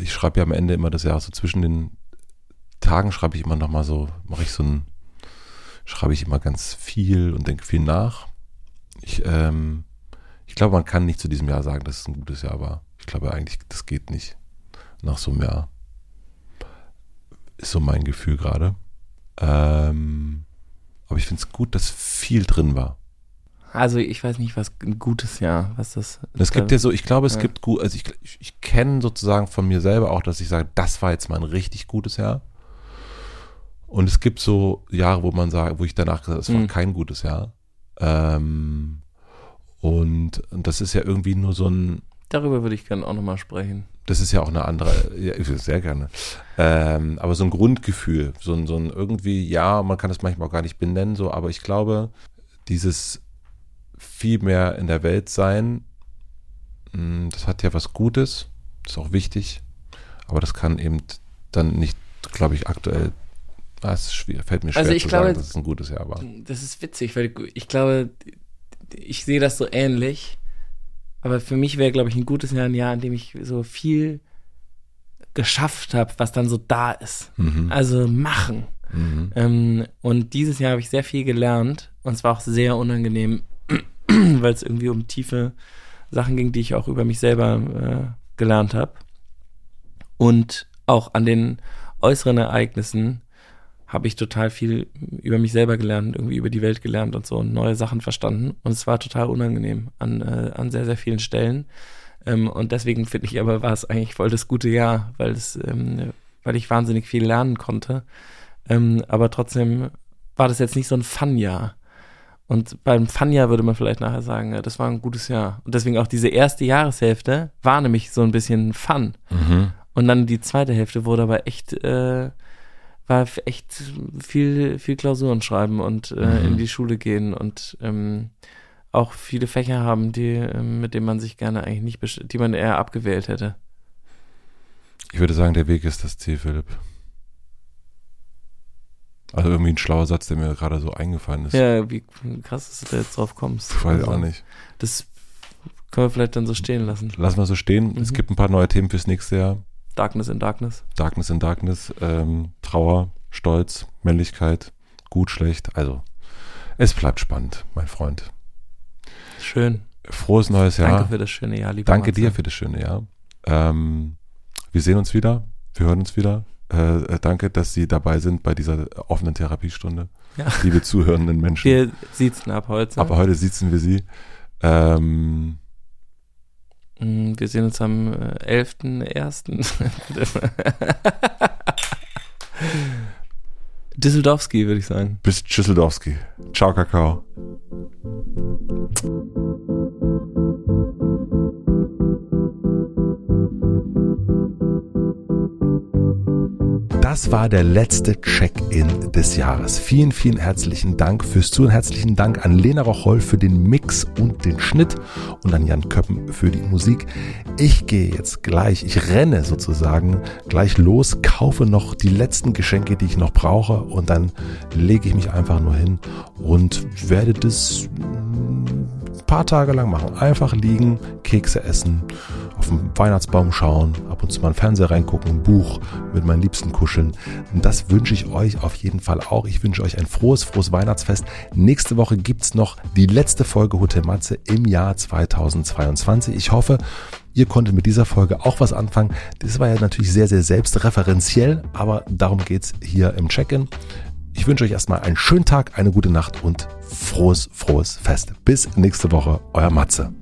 ich schreibe ja am Ende immer das Jahr so zwischen den Tagen schreibe ich immer noch mal so, mache ich so ein, schreibe ich immer ganz viel und denke viel nach. Ich, ähm, ich glaube, man kann nicht zu diesem Jahr sagen, dass es ein gutes Jahr war. Ich glaube eigentlich, das geht nicht nach so einem Jahr. ist so mein Gefühl gerade. Ähm, aber ich finde es gut, dass viel drin war. Also ich weiß nicht, was ein gutes Jahr, was das. Es gibt ja so, ich glaube, es Ja. gibt gut, also ich, ich, ich kenne sozusagen von mir selber auch, dass ich sage, das war jetzt mal ein richtig gutes Jahr. Und es gibt so Jahre, wo man sagt, wo ich danach gesagt habe, es war Mhm. kein gutes Jahr. Ähm, und, und das ist ja irgendwie nur so ein, Darüber würde ich gerne auch nochmal sprechen. das ist ja auch eine andere, ja, ich sehr gerne. Ähm, aber so ein Grundgefühl, so ein, so ein irgendwie, ja, man kann es manchmal auch gar nicht benennen, so, aber ich glaube, dieses viel mehr in der Welt sein, mh, das hat ja was Gutes, ist auch wichtig, aber das kann eben dann nicht, glaube ich, aktuell, ah, ist schwer, fällt mir schwer Also ich zu glaube- sagen, dass es ein gutes Jahr war. Das ist witzig, weil ich glaube, ich sehe das so ähnlich. Aber für mich wäre, glaube ich, ein gutes Jahr ein Jahr, in dem ich so viel geschafft habe, was dann so da ist. Mhm. Also machen. Mhm. Ähm, und dieses Jahr habe ich sehr viel gelernt und es war auch sehr unangenehm, <clears throat> weil es irgendwie um tiefe Sachen ging, die ich auch über mich selber äh, gelernt habe. Und auch an den äußeren Ereignissen habe ich total viel über mich selber gelernt, irgendwie über die Welt gelernt und so und neue Sachen verstanden. Und es war total unangenehm an, äh, an sehr, sehr vielen Stellen. Ähm, und deswegen finde ich aber, war es eigentlich voll das gute Jahr, weil es, ähm, weil ich wahnsinnig viel lernen konnte. Ähm, aber trotzdem war das jetzt nicht so ein Fun-Jahr. Und beim Fun-Jahr würde man vielleicht nachher sagen, ja, das war ein gutes Jahr. Und deswegen auch diese erste Jahreshälfte war nämlich so ein bisschen Fun. Mhm. Und dann die zweite Hälfte wurde aber echt, äh, war echt viel, viel Klausuren schreiben und äh, Mhm. in die Schule gehen und ähm, auch viele Fächer haben, die, ähm, mit denen man sich gerne eigentlich nicht, besch- die man eher abgewählt hätte. Ich würde sagen, der Weg ist das Ziel, Philipp. Also irgendwie ein schlauer Satz, der mir gerade so eingefallen ist. Ja, wie krass, dass du da jetzt drauf kommst. Ich weiß Also, auch nicht. Das können wir vielleicht dann so stehen lassen. Lass mal so stehen. Es Mhm. gibt ein paar neue Themen fürs nächste Jahr. Darkness in Darkness. Darkness in Darkness, ähm, Trauer, Stolz, Männlichkeit, gut, schlecht. Also, es bleibt spannend, mein Freund. Schön. Frohes neues Jahr. Danke für das schöne Jahr, lieber Danke Matze. dir für das schöne Jahr. Ähm, wir sehen uns wieder. Wir hören uns wieder. Äh, äh, danke, dass Sie dabei sind bei dieser offenen Therapiestunde. Ja. Liebe zuhörenden <laughs> Menschen. Wir siezen ab heute. Aber heute sitzen wir Sie. Ähm, Wir sehen uns am äh, 11.01. <laughs> Düsseldorfski, würde ich sagen. bis Tschüsseldorfski. Ciao, Kakao. Das war der letzte Check-in des Jahres. Vielen, vielen herzlichen Dank fürs Zuhören. Herzlichen Dank an Lena Rocholl für den Mix und den Schnitt und an Jan Köppen für die Musik. Ich gehe jetzt gleich, ich renne sozusagen gleich los, kaufe noch die letzten Geschenke, die ich noch brauche und dann lege ich mich einfach nur hin und werde das ein paar Tage lang machen. Einfach liegen, Kekse essen, auf den Weihnachtsbaum schauen, ab und zu mal einen Fernseher reingucken, ein Buch mit meinen Liebsten kuscheln. Und das wünsche ich euch auf jeden Fall auch. Ich wünsche euch ein frohes, frohes Weihnachtsfest. Nächste Woche gibt's noch die letzte Folge Hotel Matze im Jahr 2022. Ich hoffe, Ihr konntet mit dieser Folge auch was anfangen. Das war ja natürlich sehr, sehr selbstreferenziell, aber darum geht's hier im Check-in. Ich wünsche euch erstmal einen schönen Tag, eine gute Nacht und frohes, frohes Fest. Bis nächste Woche, euer Matze.